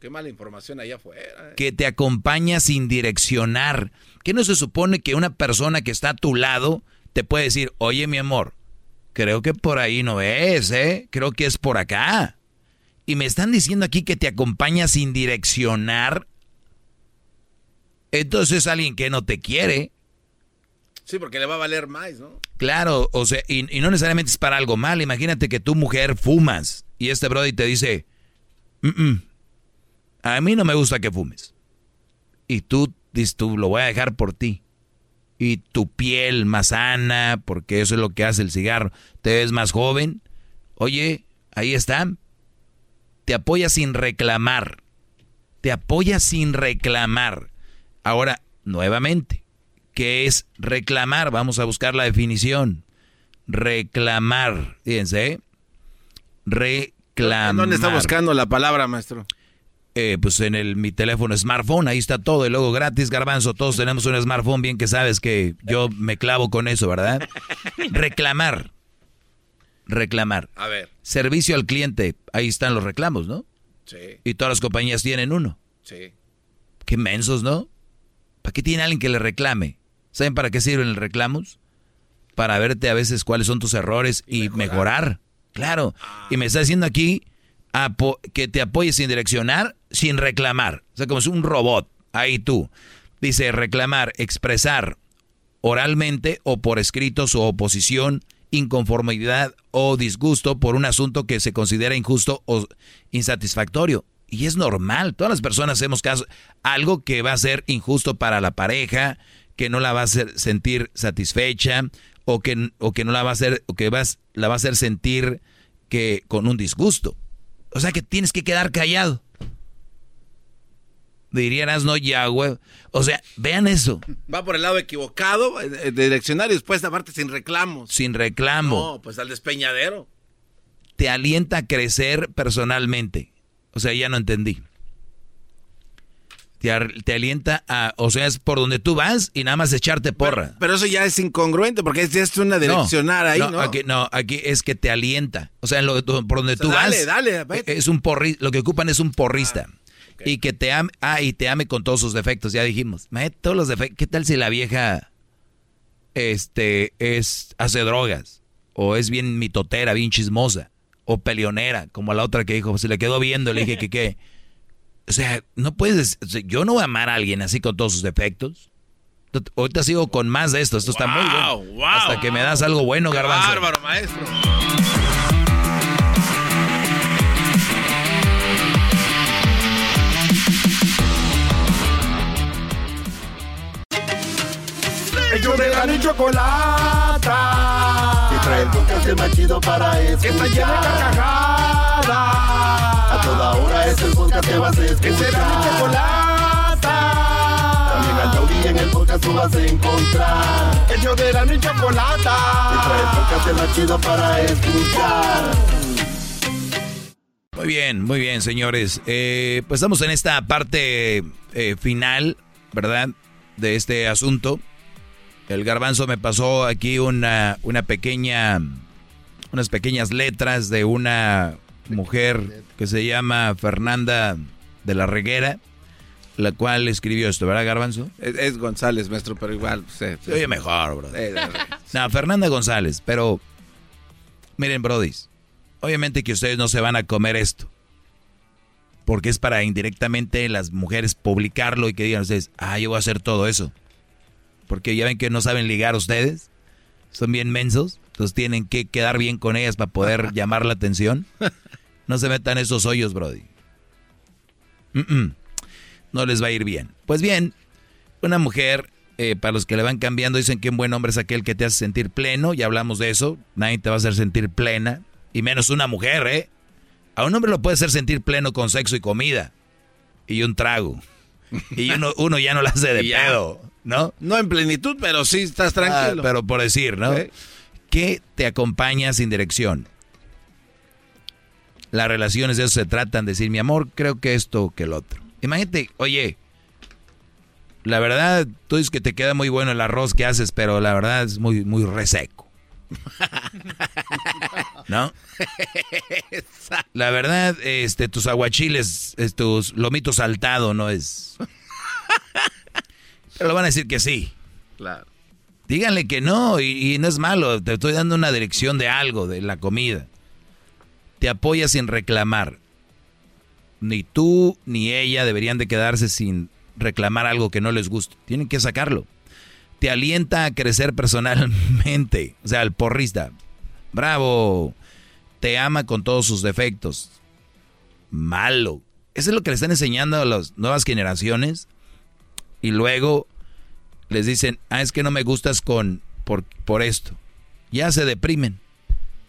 Qué mala información allá afuera. eh. Que te acompaña sin direccionar. Que no se supone que una persona que está a tu lado te puede decir, oye mi amor, creo que por ahí no es, ¿eh? Creo que es por acá. Y me están diciendo aquí que te acompaña sin direccionar. Entonces es alguien que no te quiere. Sí, porque le va a valer más, ¿no? Claro, o sea, y, y no necesariamente es para algo mal. Imagínate que tu mujer fumas y este brody te dice, "Mm, mm, a mí no me gusta que fumes. Y tú dices, tú lo voy a dejar por ti. Y tu piel más sana, porque eso es lo que hace el cigarro, te ves más joven. Oye, ahí está. Te apoya sin reclamar. Te apoya sin reclamar. Ahora, nuevamente, ¿qué es reclamar? Vamos a buscar la definición. Reclamar. Fíjense. ¿eh? Reclamar. ¿Dónde está buscando la palabra, maestro? Eh, pues en el, mi teléfono smartphone, ahí está todo, y luego gratis, garbanzo, todos tenemos un smartphone, bien que sabes que yo me clavo con eso, ¿verdad? (laughs) Reclamar. Reclamar. A ver. Servicio al cliente, ahí están los reclamos, ¿no? Sí, Y todas las compañías tienen uno. sí. Qué mensos, ¿no? ¿Para qué tiene alguien que le reclame? ¿Saben para qué sirven los reclamos? Para verte a veces cuáles son tus errores y, mejorar. Claro. Y me está diciendo aquí que te apoyes sin direccionar, sin reclamar. O sea, como si un robot. Ahí tú. Dice reclamar, expresar oralmente o por escrito su oposición, inconformidad o disgusto por un asunto que se considera injusto o insatisfactorio. Y es normal, todas las personas hacemos caso, algo que va a ser injusto para la pareja, que no la va a hacer sentir satisfecha o que, o que no la va a hacer, o que vas, la va a hacer sentir que con un disgusto. O sea que tienes que quedar callado. Dirías no ya, güey. O sea, vean eso. Va por el lado equivocado, eh, direccionario, y después aparte sin reclamos. Sin reclamo. No, pues al despeñadero. Te alienta a crecer personalmente. O sea, ya no entendí. Te, alienta a, o sea, es por donde tú vas y nada más echarte porra. Pero, eso ya es incongruente porque es, es una direccionar ahí, ¿no? ¿no? Aquí, no, aquí es que te alienta. O sea, lo, por donde tú vas. Dale, Es un porrista, lo que ocupan es un porrista. Ah, y que te ame, ah, y te ame con todos sus defectos, ya dijimos. todos los defectos. ¿Qué tal si la vieja este es hace drogas o es bien mitotera, bien chismosa o peleonera, como la otra que dijo, se le quedó viendo, le dije que qué. (laughs) O sea, no puedes. yo no voy a amar a alguien así con todos sus defectos. Ahorita sigo con más de esto. Esto está muy bueno. Hasta que me das algo bueno, Garbanzo. Bárbaro, maestro. Ellos de la y chocolata. Y trae el podcast más chido para escuchar. Que está llena de carcajadas toda hora es el podcast que vas a escuchar. Que será mi chocolata. También al taurí en el podcast tú vas a encontrar. El yo de la mi chocolata. Y trae el podcast más chido para escuchar. Muy bien, muy bien, señores. Eh, pues estamos en esta parte eh, final, ¿verdad? De este asunto. El garbanzo me pasó aquí una, una pequeña, unas pequeñas letras de una mujer que se llama Fernanda de la Reguera, la cual escribió esto, ¿verdad, Garbanzo? Es, González, maestro, pero igual. Se, oye mejor, bro. (laughs) no, Fernanda González, pero miren, brodis, obviamente que ustedes no se van a comer esto. Porque es para indirectamente las mujeres publicarlo y que digan ustedes, ah, yo voy a hacer todo eso. Porque ya ven que no saben ligar ustedes. Son bien mensos. Entonces tienen que quedar bien con ellas para poder (laughs) llamar la atención. No se metan esos hoyos, Brody. No les va a ir bien. Pues bien, una mujer, eh, para los que le van cambiando, dicen que un buen hombre es aquel que te hace sentir pleno. Ya hablamos de eso. Nadie te va a hacer sentir plena. Y menos una mujer, ¿eh? A un hombre lo puede hacer sentir pleno con sexo y comida. Y un trago. Y uno, uno ya no la hace de (laughs) pedo, ¿no? No en plenitud, pero sí estás tranquilo. Ah, pero por decir, ¿no? ¿Qué te acompaña sin dirección? Las relaciones de eso se tratan, de decir, mi amor, creo que esto que el otro. Imagínate, oye, la verdad, tú dices que te queda muy bueno el arroz que haces, pero la verdad es muy, muy reseco. (laughs) ¿No? La verdad, este, tus aguachiles, tus lomitos saltado no es. (laughs) Pero lo van a decir que sí. Claro. Díganle que no, y, no es malo, te estoy dando una dirección de algo, de la comida. Te apoya sin reclamar. Ni tú ni ella deberían de quedarse sin reclamar algo que no les guste. Tienen que sacarlo. Te alienta a crecer personalmente. O sea, el porrista. Bravo. Te ama con todos sus defectos. Malo. Eso es lo que le están enseñando a las nuevas generaciones. Y luego les dicen, ah, es que no me gustas con por, por esto. Ya se deprimen.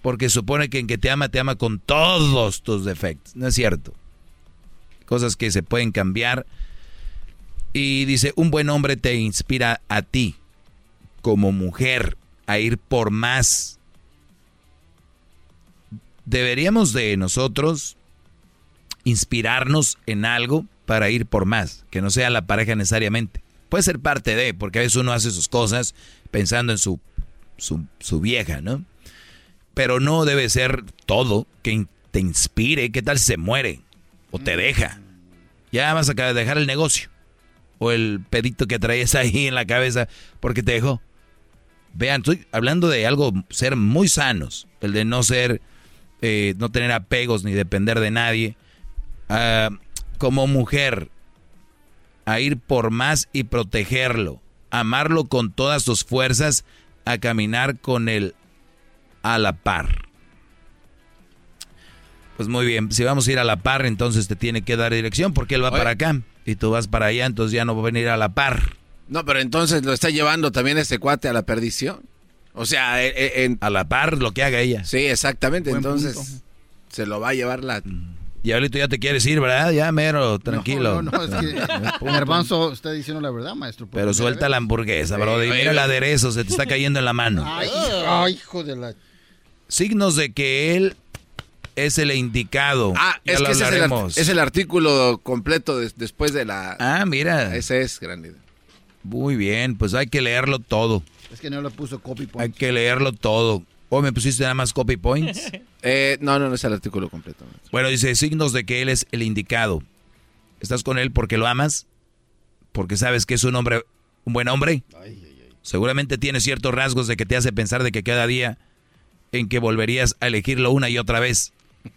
Porque supone que en que te ama, te ama con todos tus defectos. No es cierto. Cosas que se pueden cambiar. Y dice, un buen hombre te inspira a ti, como mujer, a ir por más. Deberíamos de nosotros inspirarnos en algo para ir por más, que no sea la pareja necesariamente. Puede ser parte de, porque a veces uno hace sus cosas pensando en su, su, vieja, ¿no? Pero no debe ser todo que te inspire. ¿Qué tal si se muere? O te deja. Ya vas a dejar el negocio. O el pedito que traes (laughs) ahí en la cabeza porque te dejó. Vean, estoy hablando de algo, ser muy sanos. El de no ser, eh, no tener apegos ni depender de nadie. Ah, como mujer, a ir por más y protegerlo, amarlo con todas sus fuerzas, a caminar con él a la par. Pues muy bien, si vamos a ir a la par, entonces te tiene que dar dirección porque él va para acá y tú vas para allá, entonces ya no va a venir a la par. No, pero entonces lo está llevando también ese cuate a la perdición. O sea, e, e, a la par lo que haga ella. Sí, exactamente. entonces se lo va a llevar la. Diablito, ya te quieres ir, ¿verdad? Ya, mero, tranquilo. No, no, es que (laughs) Garbanzo está diciendo la verdad, maestro. Pero suelta la hamburguesa, bro. Y mira el aderezo, se te está cayendo en la mano. (laughs) Ay, ay, hijo de la... Signos de que él es el indicado. Ah, Ya es lo que ese es el, art- hablaremos. es el artículo completo des- después de la... Ah, mira. Ese es grande. Muy bien, pues hay que leerlo todo. Es que no le puso copy Hay que leerlo todo. ¿O me pusiste nada más copy points? (laughs) Eh, no, no, no es el artículo completo. Bueno, dice signos de que él es el indicado. ¿Estás con él porque lo amas? ¿Porque sabes que es un hombre, un buen hombre? Seguramente tiene ciertos rasgos de que te hace pensar de que cada día en que volverías a elegirlo una y otra vez. (laughs)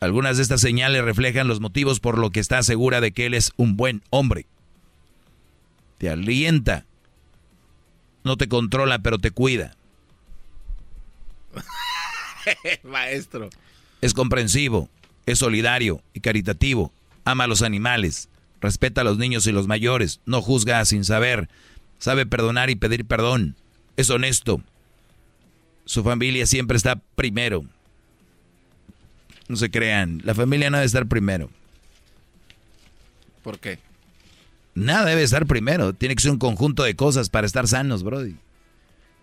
Algunas de estas señales reflejan los motivos por lo que estás segura de que él es un buen hombre. Te alienta. No te controla, pero te cuida. (laughs) Maestro. Es comprensivo, es solidario y caritativo, ama a los animales, respeta a los niños y los mayores, no juzga sin saber, sabe perdonar y pedir perdón, es honesto. Su familia siempre está primero. No se crean, la familia no debe estar primero. ¿Por qué? Nada debe estar primero, tiene que ser un conjunto de cosas para estar sanos, Brody.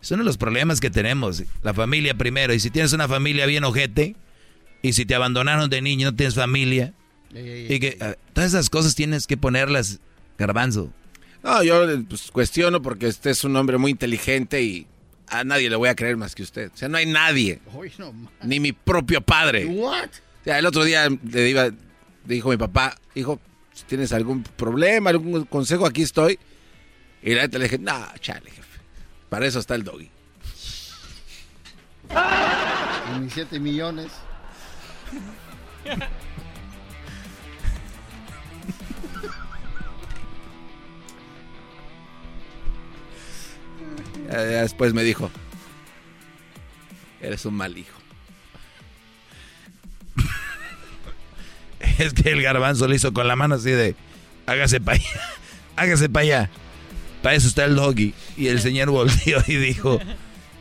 Es uno de los problemas que tenemos, la familia primero. Y si tienes una familia bien ojete, y si te abandonaron de niño y no tienes familia, y que ah, todas esas cosas tienes que ponerlas, garbanzo. No, yo eh, pues, cuestiono porque usted es un hombre muy inteligente y a nadie le voy a creer más que usted. O sea, no hay nadie, Uy, no, ni mi propio padre. What? O sea, el otro día le iba, dijo mi papá, hijo, si tienes algún problema, algún consejo, aquí estoy. Y la neta le dije, no, chale, jefe. Para eso está el doggy. Y mis 7 millones. Ya- después me dijo, eres un mal hijo. Es que el garbanzo le hizo con la mano así de, hágase para allá, hágase para allá. Para eso está el doggy. Y el señor volvió y dijo,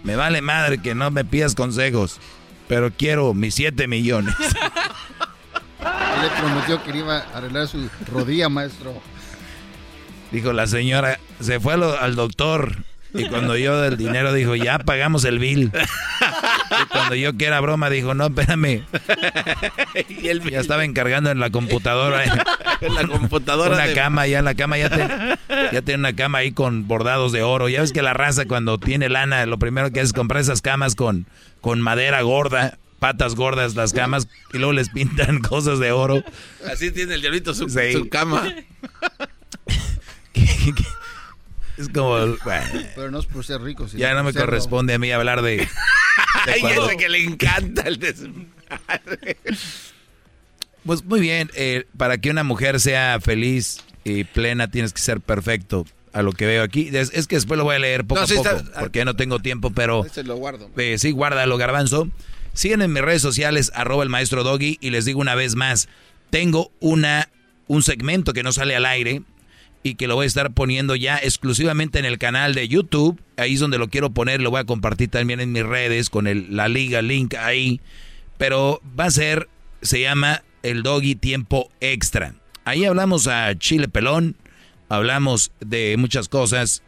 me vale madre que no me pidas consejos, pero quiero mis 7 millones. Él le prometió que le iba a arreglar su rodilla, maestro. Dijo la señora, se fue al, al doctor y cuando yo del dinero dijo, ya pagamos el bill. Cuando yo que era broma dijo, no, espérame. (laughs) y él Ya estaba encargando en la computadora. (laughs) en la computadora Una de- cama, ya en la cama ya, te- ya tiene una cama ahí con bordados de oro. Ya ves que la raza cuando tiene lana, lo primero que hace es comprar esas camas con, con madera gorda, patas gordas las camas, y luego les pintan (laughs) cosas de oro. Así tiene el diablito su, Sí. su cama. Es como, bueno, Pero no es por ser rico. sino ya no me corresponde a mí hablar de... de (laughs) Ay, cuando- ese que le encanta el desmadre. Pues muy bien, eh, para que una mujer sea feliz y plena tienes que ser perfecto. A lo que veo aquí. Es, es que después lo voy a leer poco No, sí a poco, está- porque ya no tengo tiempo, pero... Ese lo guardo. Eh, sí, guárdalo, garbanzo. Siguen en mis redes sociales, arroba el maestro Doggy, y les digo una vez más, tengo una, un segmento que no sale al aire y que lo voy a estar poniendo ya exclusivamente en el canal de YouTube. Ahí es donde lo quiero poner, lo voy a compartir también en mis redes con el, la liga, link ahí. Pero va a ser, se llama el Doggy Tiempo Extra. Ahí hablamos a Chile Pelón, hablamos de muchas cosas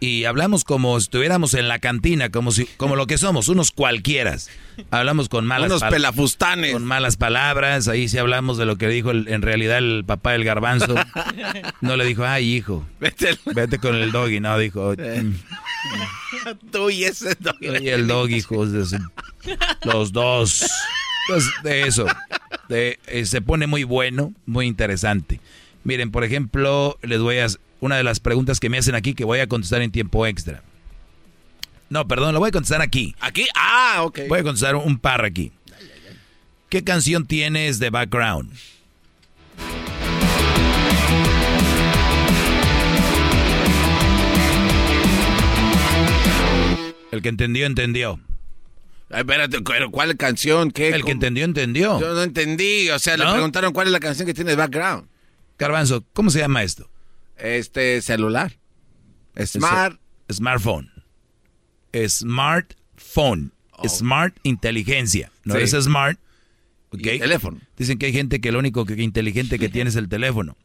y hablamos como si estuviéramos en la cantina, como si, como lo que somos, unos cualquieras. Hablamos con malas Unos pelafustanes. con malas palabras, ahí sí hablamos de lo que dijo el- en realidad el papá del garbanzo. (laughs) No le dijo, ay hijo, Vete vete con el doggy, no, dijo. "Mm, (laughs) tú y ese doggy. y el doggy, hijos de los dos. Pues de eso, de, eh, se pone muy bueno, muy interesante. Miren, por ejemplo, les voy a una de las preguntas que me hacen aquí que voy a contestar en tiempo extra. No, perdón, lo voy a contestar aquí. ¿Aquí? Ah, ok. Voy a contestar un par aquí. ¿Qué canción tienes de background? El que entendió, entendió. Espérate, pero ¿cuál canción? ¿Qué? El que ¿Cómo? entendió, entendió. Yo no entendí. O sea, le preguntaron cuál es la canción que tiene de background. Garbanzo, ¿cómo se llama esto? Este, celular. Smart. Es- Smartphone. Smartphone. Smart inteligencia. No Oh. Sí. es smart ¿ok? teléfono. Dicen que hay gente que lo único que inteligente que (laughs) tiene es el teléfono.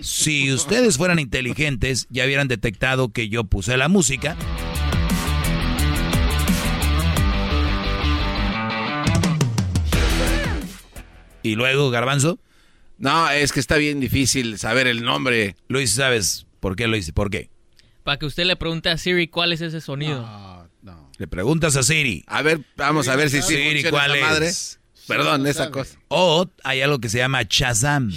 Si ustedes fueran inteligentes, ya hubieran detectado que yo puse la música. Y luego, Garbanzo. No, es que está bien difícil saber el nombre. Luis, ¿sabes por qué lo hice? ¿Por qué? Para que usted le pregunte a Siri cuál es ese sonido. Le preguntas a Siri. A ver, vamos a ver si Siri, funciona ¿cuál esa madre. es? Perdón, esa cosa. O hay algo que se llama Shazam.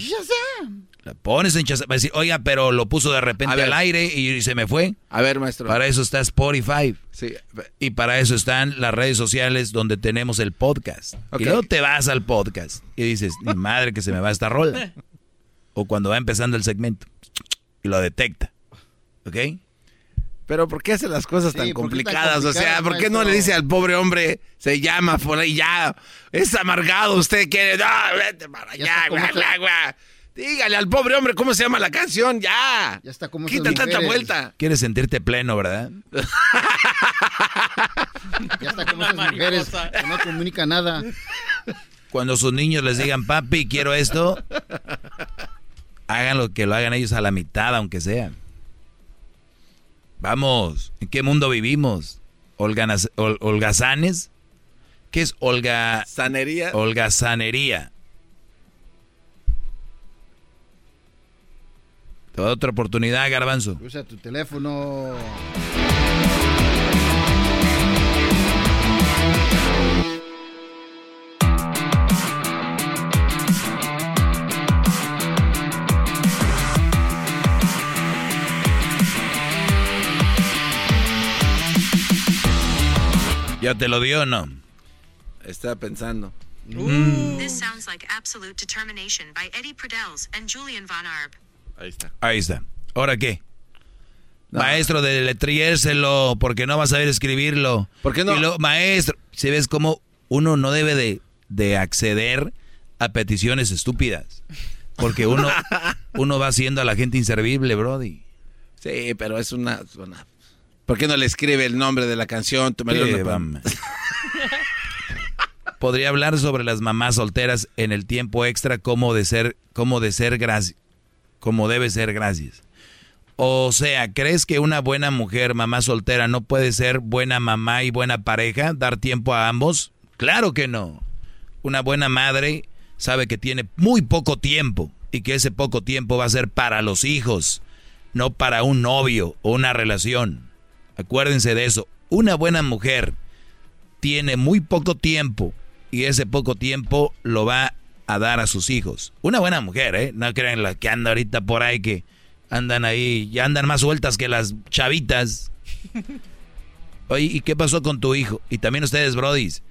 La pones en Shazam. Va a decir, oiga, pero lo puso de repente ver. al aire y se me fue. A ver, maestro. Para eso está Spotify. Sí. Y para eso están las redes sociales donde tenemos el podcast. Ok. Y luego te vas al podcast y dices, mi madre que se me va esta rola. O cuando va empezando el segmento. Y lo detecta. ¿Ok? Pero ¿por qué hace las cosas Sí, tan ¿por qué tan complicadas? O sea, ¿por qué no le dice al pobre hombre, se llama por ahí ya? Es amargado, usted quiere. No, vete para allá, guau, guau. Dígale al pobre hombre cómo se llama la canción, ya. Ya está como Quita tanta mujeres. vuelta. Quieres sentirte pleno, ¿verdad? (laughs) Ya está como esas mujeres que no comunica nada. Cuando sus niños les digan, papi, quiero esto, hagan lo que lo hagan ellos a la mitad, aunque sea. Vamos, ¿en qué mundo vivimos? ¿Holganas- hol- ¿Holgazanes? ¿Qué es holga... Sanería. Holgazanería. Te doy otra oportunidad, Garbanzo. Usa tu teléfono. ¿Ya te lo dio o no? Estaba pensando. This sounds like absolute determination by Eddie Prudels and Julian Von Arb. Ahí está. Ahí está. ¿Ahora qué? Maestro, deletriérselo porque no vas a saber escribirlo. ¿Por qué no? Y luego, maestro, si ves cómo uno no debe de, de acceder a peticiones estúpidas. Porque uno, (laughs) uno va haciendo a la gente inservible, Brody. Sí, pero es una, una- ¿Por qué no le escribe el nombre de la canción? No-. Podría hablar sobre las mamás solteras en el tiempo extra, como de ser, como de ser gracias, como debe ser gracias. O sea, ¿crees que una buena mujer, mamá soltera, no puede ser buena mamá y buena pareja? ¿Dar tiempo a ambos? Claro que no. Una buena madre sabe que tiene muy poco tiempo y que ese poco tiempo va a ser para los hijos, no para un novio o una relación. Acuérdense de eso. Una buena mujer tiene muy poco tiempo y ese poco tiempo lo va a dar a sus hijos. Una buena mujer, ¿eh? No crean la que anda ahorita por ahí que andan ahí, ya andan más sueltas que las chavitas. (laughs) Oye, ¿y qué pasó con tu hijo? Y también ustedes, brodis,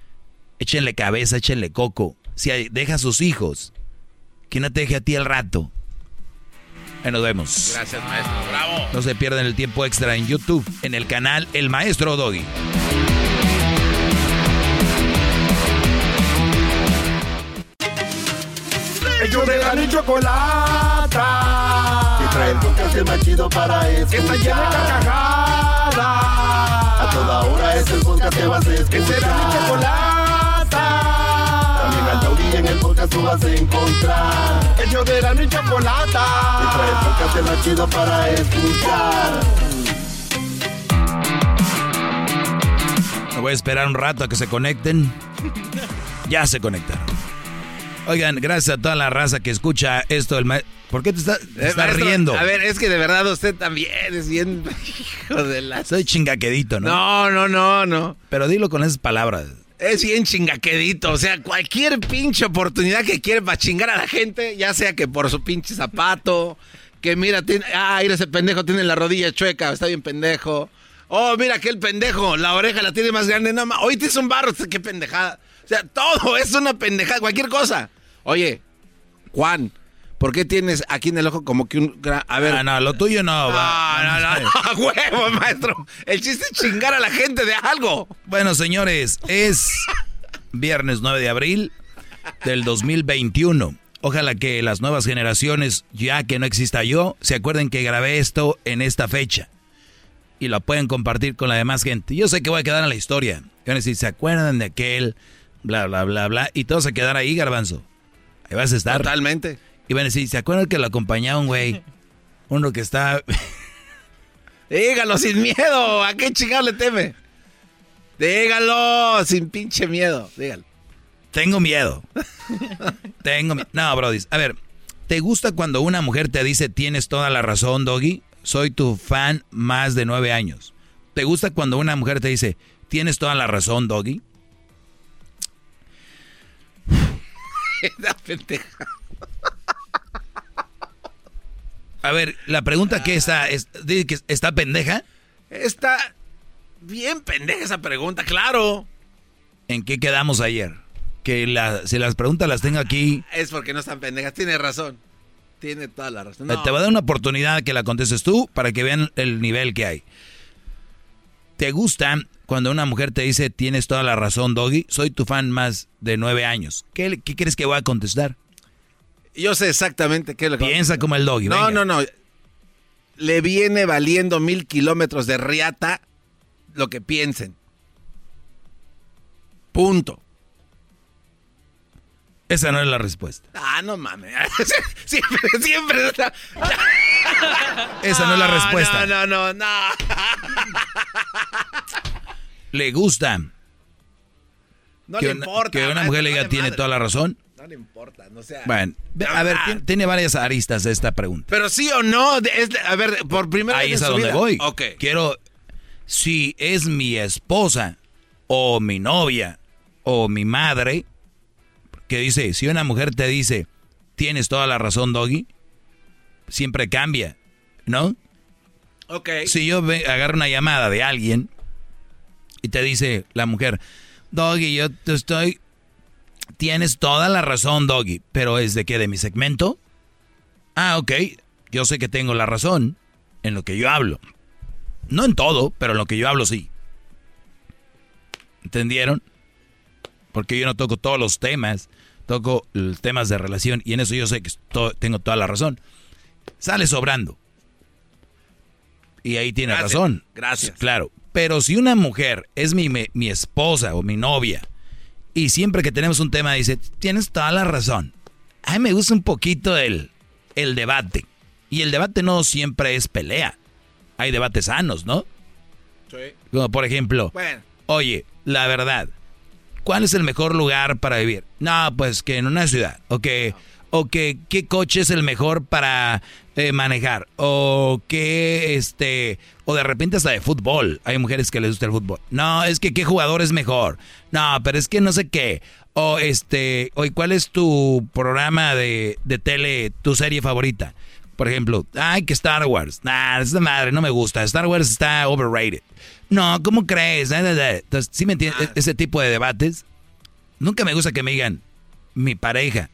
échenle cabeza, échenle coco. Si hay- deja a sus hijos, que no te deje a ti el rato. Ahí nos vemos. Gracias, maestro. Bravo. No se pierdan el tiempo extra en YouTube, en el canal El Maestro Doggy. Ellos de la ni chocolata. Que trae el podcast más chido para escuchar. Que está llena de carcajadas. A toda hora es el podcast que vas a escuchar. Que será mi chocolata. También al taurí en el podcast tú vas a encontrar. Ellos de la ni chocolata. Que trae el podcast más chido para escuchar. Me voy a esperar un rato a que se conecten. Ya se conectaron. Oigan, gracias a toda la raza que escucha esto. El ¿Por qué te, está- te Eh, estás maestro, riendo? A ver, es que de verdad usted también es bien. (laughs) Hijo de la. Soy chingaquedito, ¿no? No, no, no, no. Pero dilo con esas palabras. Es bien chingaquedito. O sea, cualquier pinche oportunidad que quiere para chingar a la gente, ya sea que por su pinche zapato, que mira, tiene, ah, mira ese pendejo tiene la rodilla chueca, está bien pendejo. Oh, mira aquel pendejo, la oreja la tiene más grande. No, ma- hoy tienes un barro, qué pendejada. O sea, todo es una pendejada, cualquier cosa. Oye, Juan, ¿por qué tienes aquí en el ojo como que un gran... A ver... Ah, no, lo tuyo no. No, va. no, no, no, (laughs) a huevo, maestro. El chiste es chingar a la gente de algo. Bueno, señores, es viernes 9 de abril del 2021. Ojalá que las nuevas generaciones, ya que no exista yo, se acuerden que grabé esto en esta fecha. Y lo pueden compartir con la demás gente. Yo sé que voy a quedar en la historia. ¿se acuerdan de aquel bla, bla, bla, bla. Y todos a quedar ahí, garbanzo. Ahí vas a estar. Totalmente. Y van a decir, ¿se acuerdan que lo acompañaba un güey? (laughs) Uno que está... (laughs) Dígalo sin miedo. ¿A qué chingado le teme? Dígalo sin pinche miedo. Dígalo. Tengo miedo. Tengo miedo. No, Brody. A ver, ¿te gusta cuando una mujer te dice tienes toda la razón, Doggy? Soy tu fan más de nueve años. ¿Te gusta cuando una mujer te dice tienes toda la razón, Doggy? Pendeja. A ver, la pregunta que está, es, que está pendeja. Está bien pendeja esa pregunta, claro. ¿En qué quedamos ayer? Que la, si las preguntas las tengo aquí. Es porque no están pendejas, tiene razón. Tiene toda la razón. Te voy a dar una oportunidad que la contestes tú para que vean el nivel que hay. ¿Te gusta cuando una mujer te dice tienes toda la razón, Doggy? Soy tu fan más de nueve años. ¿Qué, qué crees que voy a contestar? Yo sé exactamente qué es lo que... Piensa como el Doggy. No, no, no. Le viene valiendo mil kilómetros de riata lo que piensen. Punto. Esa no es la respuesta. Ah, no mames. (laughs) siempre, siempre. (laughs) Esa no es la respuesta. No, no, no, no. ¿Le gusta? No que le una, importa. Que una mujer le diga tiene toda la razón. No le importa, no sea. Bueno, a ver, tiene, tiene varias aristas esta pregunta. Pero sí o no, es, a ver, por primera Ahí vez. es a donde vida. voy. Ok. Quiero, si es mi esposa o mi novia o mi madre, que dice, si una mujer te dice, tienes toda la razón, Doggy, siempre cambia, ¿no? Ok. Si yo agarro una llamada de alguien y te dice la mujer, Doggy, yo te estoy... Tienes toda la razón, Doggy, pero ¿es de qué? ¿De mi segmento? Ah, ok. Yo sé que tengo la razón en lo que yo hablo. No en todo, pero en lo que yo hablo sí. ¿Entendieron? Porque yo no toco todos los temas, toco los temas de relación y en eso yo sé que to- tengo toda la razón. Sale sobrando. Y ahí tiene Gracias, razón. gracias. Claro. Pero si una mujer es mi, mi, mi esposa o mi novia y siempre que tenemos un tema dice, tienes toda la razón. A mí me gusta un poquito el, el debate. Y el debate no siempre es pelea. Hay debates sanos, ¿no? Sí. Como por ejemplo, Bueno. oye, la verdad, ¿cuál es el mejor lugar para vivir? No, pues que en una ciudad. O que, o que qué coche es el mejor para eh, manejar. O que este, o de repente hasta de fútbol. Hay mujeres que les gusta el fútbol. No, es que qué jugador es mejor. No, pero es que no sé qué. O este, oye, ¿cuál es tu programa de, de tele, tu serie favorita? Por ejemplo, ay, que Star Wars. Nah, esa madre no me gusta. Star Wars está overrated. No, ¿cómo crees? Entonces, ¿sí me entiendes? Ese tipo de debates. Nunca me gusta que me digan, mi pareja.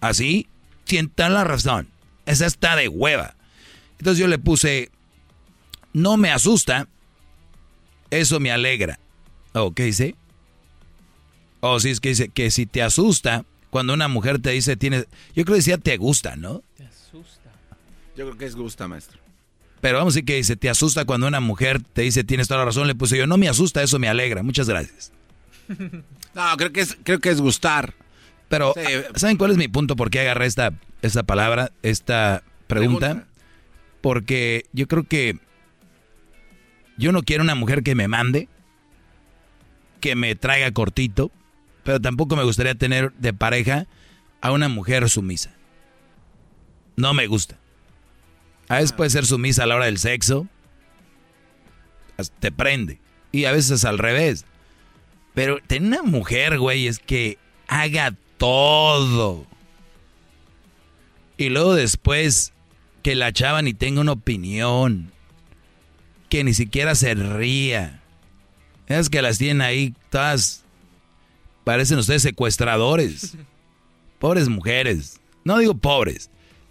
Así, sientan la razón. Esa está de hueva. Entonces yo le puse, no me asusta, eso me alegra. ¿O qué dice? O sí, es que dice que si te asusta, cuando una mujer te dice, tienes, yo creo que decía te gusta, ¿no? Yo creo que es gusta, maestro. Pero vamos a decir que dice, te asusta cuando una mujer te dice, tienes toda la razón, le puse yo, no me asusta, eso me alegra. Muchas gracias. (laughs) No, creo que es, creo que es gustar. Pero, Sí. ¿saben cuál es mi punto? ¿Por qué agarré esta, esta palabra, esta pregunta? Pregunta. Porque yo creo que yo no quiero una mujer que me mande, que me traiga cortito, pero tampoco me gustaría tener de pareja a una mujer sumisa. No me gusta. A veces puede ser sumisa a la hora del sexo, te prende. Y a veces al revés. Pero tener una mujer, güey, es que haga todo. Y luego después que la chava ni tenga una opinión. Que ni siquiera se ría. Es que las tienen ahí todas. Parecen ustedes secuestradores. (laughs) Pobres mujeres. No digo pobres.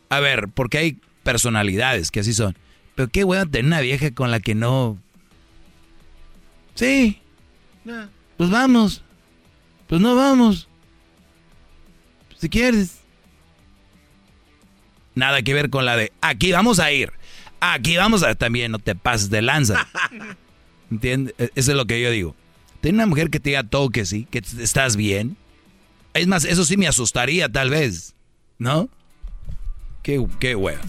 A ver, porque hay personalidades que así son. Pero qué hueva tener una vieja con la que no. Sí. Pues vamos. Pues no vamos. Si quieres. Nada que ver con la de aquí vamos a ir. Aquí vamos a también no te pases de lanza. (laughs) ¿Entiendes? E- Eso es lo que yo digo. Ten una mujer que te diga todo que sí, que estás bien. Es más, eso sí me asustaría tal vez, ¿no? Qué, qué hueva.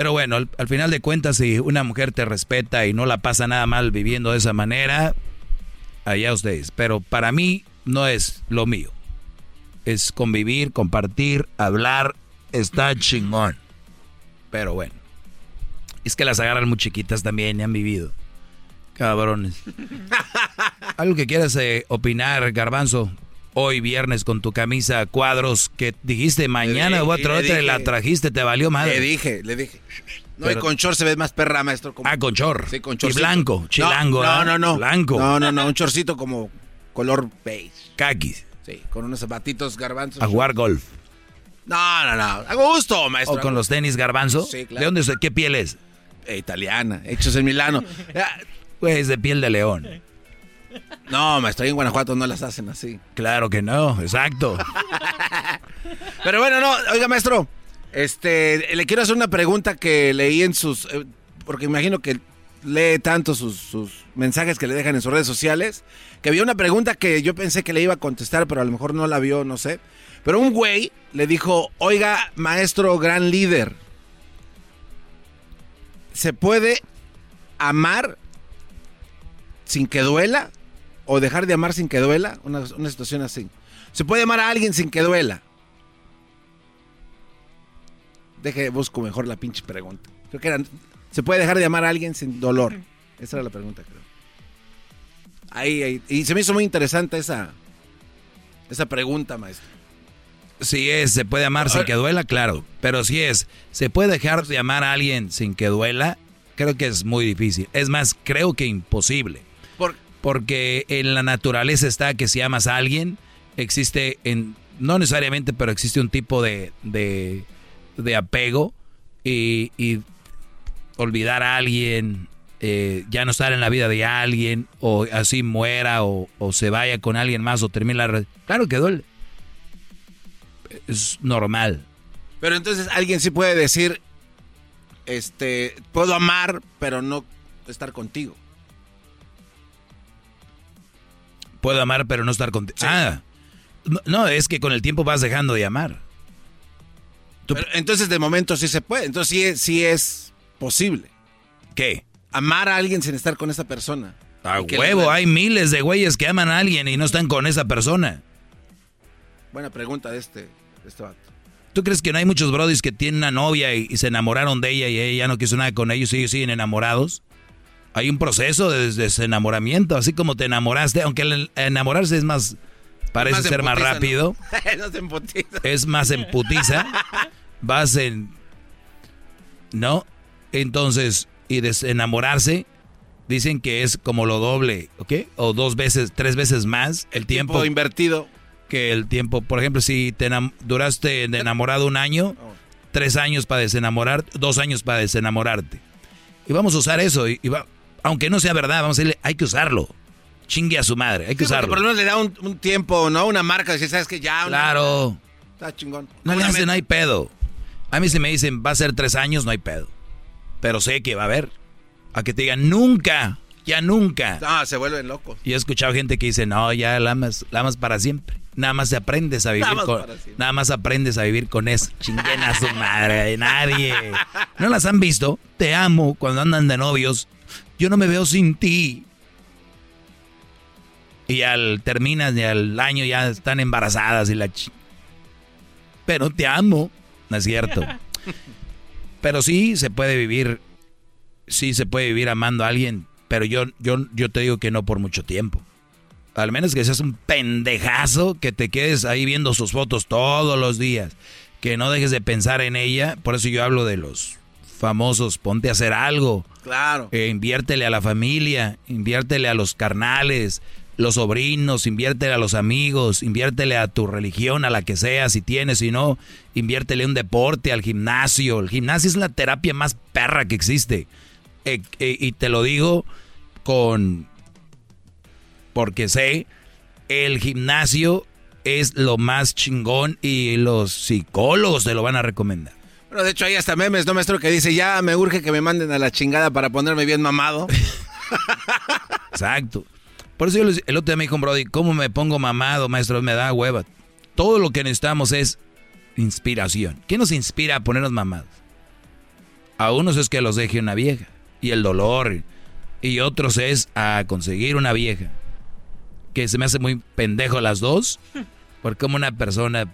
Pero bueno, al, al final de cuentas, si una mujer te respeta y no la pasa nada mal viviendo de esa manera, allá ustedes. Pero para mí no es lo mío. Es convivir, compartir, hablar, está chingón. Pero bueno. Es que las agarran muy chiquitas también y han vivido. Cabrones. (laughs) Algo que quieras eh, opinar, Garbanzo. Hoy viernes con tu camisa a cuadros que dijiste mañana o otra otra la trajiste, te valió madre. Le dije, le dije. No, Pero- y con short se ve más perra, maestro. como- Ah, con short. Sí, con Y blanco, chilango, No, ¿ah? no, no. Blanco. No, no, no, un chorcito como color beige. Kakis. Sí, con unos zapatitos garbanzos. A jugar golf. No, no, no. A gusto, maestro. O con los tenis garbanzo. Sí, claro. ¿De dónde es? ¿Qué piel es? Eh, italiana, hechos en Milano. Ah, (laughs) Pues de piel de león. No, maestro, ahí en Guanajuato no las hacen así. Claro que no, exacto. (laughs) Pero bueno, no, oiga, maestro, este, le quiero hacer una pregunta que leí en sus, eh, porque imagino que lee tanto sus, sus mensajes que le dejan en sus redes sociales, que había una pregunta que yo pensé que le iba a contestar, pero a lo mejor no la vio, no sé. Pero un güey le dijo, oiga, maestro gran líder, ¿se puede amar sin que duela? ¿O dejar de amar sin que duela? Una, una situación así. ¿Se puede amar a alguien sin que duela? Deje, busco mejor la pinche pregunta. Creo que era, ¿se puede dejar de amar a alguien sin dolor? Esa era la pregunta, creo. Ahí, ahí. Y se me hizo muy interesante esa, esa pregunta, maestro. Si es, se puede amar sin que duela, claro. Pero si es, se puede dejar de amar a alguien sin que duela, creo que es muy difícil. Es más, creo que imposible. Por- Porque en la naturaleza está que si amas a alguien, existe, en, no necesariamente, pero existe un tipo de, de, apego y, olvidar a alguien, eh, ya no estar en la vida de alguien, o así muera, o, o se vaya con alguien más, o termine la... Claro que duele. Es normal. Pero entonces alguien sí puede decir, este, puedo amar, pero no estar contigo. Puedo amar, pero no estar contigo. Ah, no, es que con el tiempo vas dejando de amar. Pero entonces de momento sí se puede. Entonces sí es, sí es posible. ¿Qué? Amar a alguien sin estar con esa persona. A huevo, hay miles de güeyes que aman a alguien y no están con esa persona. Buena pregunta de este, de este vato. ¿Tú crees que no hay muchos brodis que tienen una novia y, y se enamoraron de ella y ella no quiso nada con ellos y ellos siguen enamorados? Hay un proceso de desenamoramiento, así como te enamoraste, aunque el enamorarse es más, parece Más ser más putiza, ¿no? rápido, (laughs) no se emputiza. es más en putiza, vas en... ¿No? Entonces, y desenamorarse, dicen que es como lo doble, ¿ok? O dos veces, tres veces más el, tiempo, Tiempo invertido. que el tiempo. Por ejemplo, si te duraste de enamorado un año, Oh. tres años para desenamorar, dos años para desenamorarte. Y vamos a usar eso, y, y va- aunque no sea verdad, vamos a decirle, hay que usarlo. Chingue a su madre, hay que Sí, usarlo. por lo menos le da un, un tiempo, ¿no? Una marca. Si sabes que ya. una- Claro. Está chingón. No le hacen, no hay pedo. A mí si me dicen, va a ser tres años, no hay pedo. Pero sé que va a haber. A que te digan, nunca, ya nunca. Ah, se vuelven locos. Y he escuchado gente que dice, no, ya la amas, la amas para siempre. Nada más aprendes a vivir Nada con... Nada más aprendes a vivir con eso. Chinguen a su madre, de nadie. ¿No las han visto? Te amo cuando andan de novios. Yo no me veo sin ti. Y al terminas y al año ya están embarazadas y la ch... Pero te amo. No es cierto. (laughs) Pero sí se puede vivir, sí se puede vivir amando a alguien, pero yo, yo, yo te digo que no por mucho tiempo. Al menos que seas un pendejazo, que te quedes ahí viendo sus fotos todos los días, que no dejes de pensar en ella. Por eso yo hablo de los famosos, ponte a hacer algo. Claro. Eh, inviértele a la familia, inviértele a los carnales, los sobrinos, inviértele a los amigos, inviértele a tu religión, a la que sea, si tienes, si no, inviértele a un deporte, al gimnasio. El gimnasio es la terapia más perra que existe. Eh, eh, y te lo digo con... porque sé, el gimnasio es lo más chingón y los psicólogos te lo van a recomendar. Bueno, de hecho hay hasta memes, ¿no, maestro? Que dice, ya me urge que me manden a la chingada para ponerme bien mamado. (laughs) Exacto. Por eso yo les- el otro día me dijo un Brody, ¿cómo me pongo mamado, maestro? Me da hueva. Todo lo que necesitamos es inspiración. ¿Qué nos inspira a ponernos mamados? A unos es que los deje una vieja y el dolor. Y otros es a conseguir una vieja. Que se me hace muy pendejo las dos. (laughs) Porque como una persona...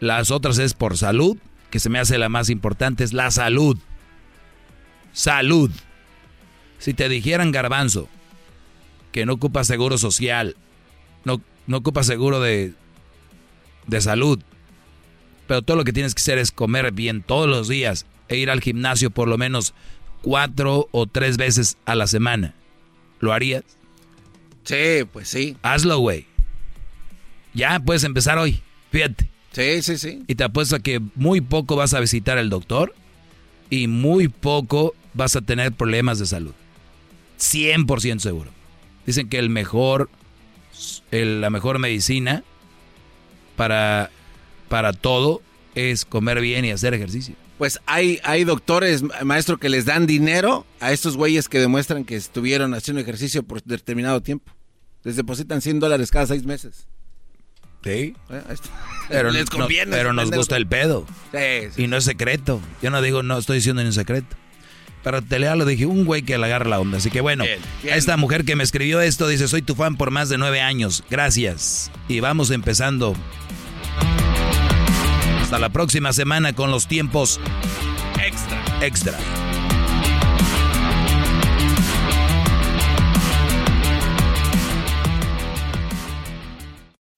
Las otras es por salud. Que se me hace la más importante. Es la salud. Salud. Si te dijeran garbanzo que no ocupa seguro social, no, no ocupa seguro de, de salud, pero todo lo que tienes que hacer es comer bien todos los días e ir al gimnasio por lo menos cuatro o tres veces a la semana. ¿Lo harías? Sí, pues sí. Hazlo, güey. Ya puedes empezar hoy. Fíjate. Sí, sí, sí. Y te apuesto a que muy poco vas a visitar al doctor y muy poco vas a tener problemas de salud. 100% seguro. Dicen que el mejor, el- la mejor medicina para, para todo es comer bien y hacer ejercicio. Pues hay, hay doctores, ma- maestro, que les dan dinero a estos güeyes que demuestran que estuvieron haciendo ejercicio por determinado tiempo. Les depositan 100 dólares cada seis meses. Sí. Eh. Pero, les no- conviene. pero nos gusta el pedo. Sí, sí. Y no es secreto. Yo no digo, no estoy diciendo ni un secreto. Pero te leo lo dije, un güey que le agarra la onda. Así que bueno, Bien, esta mujer que me escribió esto dice, soy tu fan por más de nueve años. Gracias. Y vamos empezando. Hasta la próxima semana con los tiempos Extra. extra.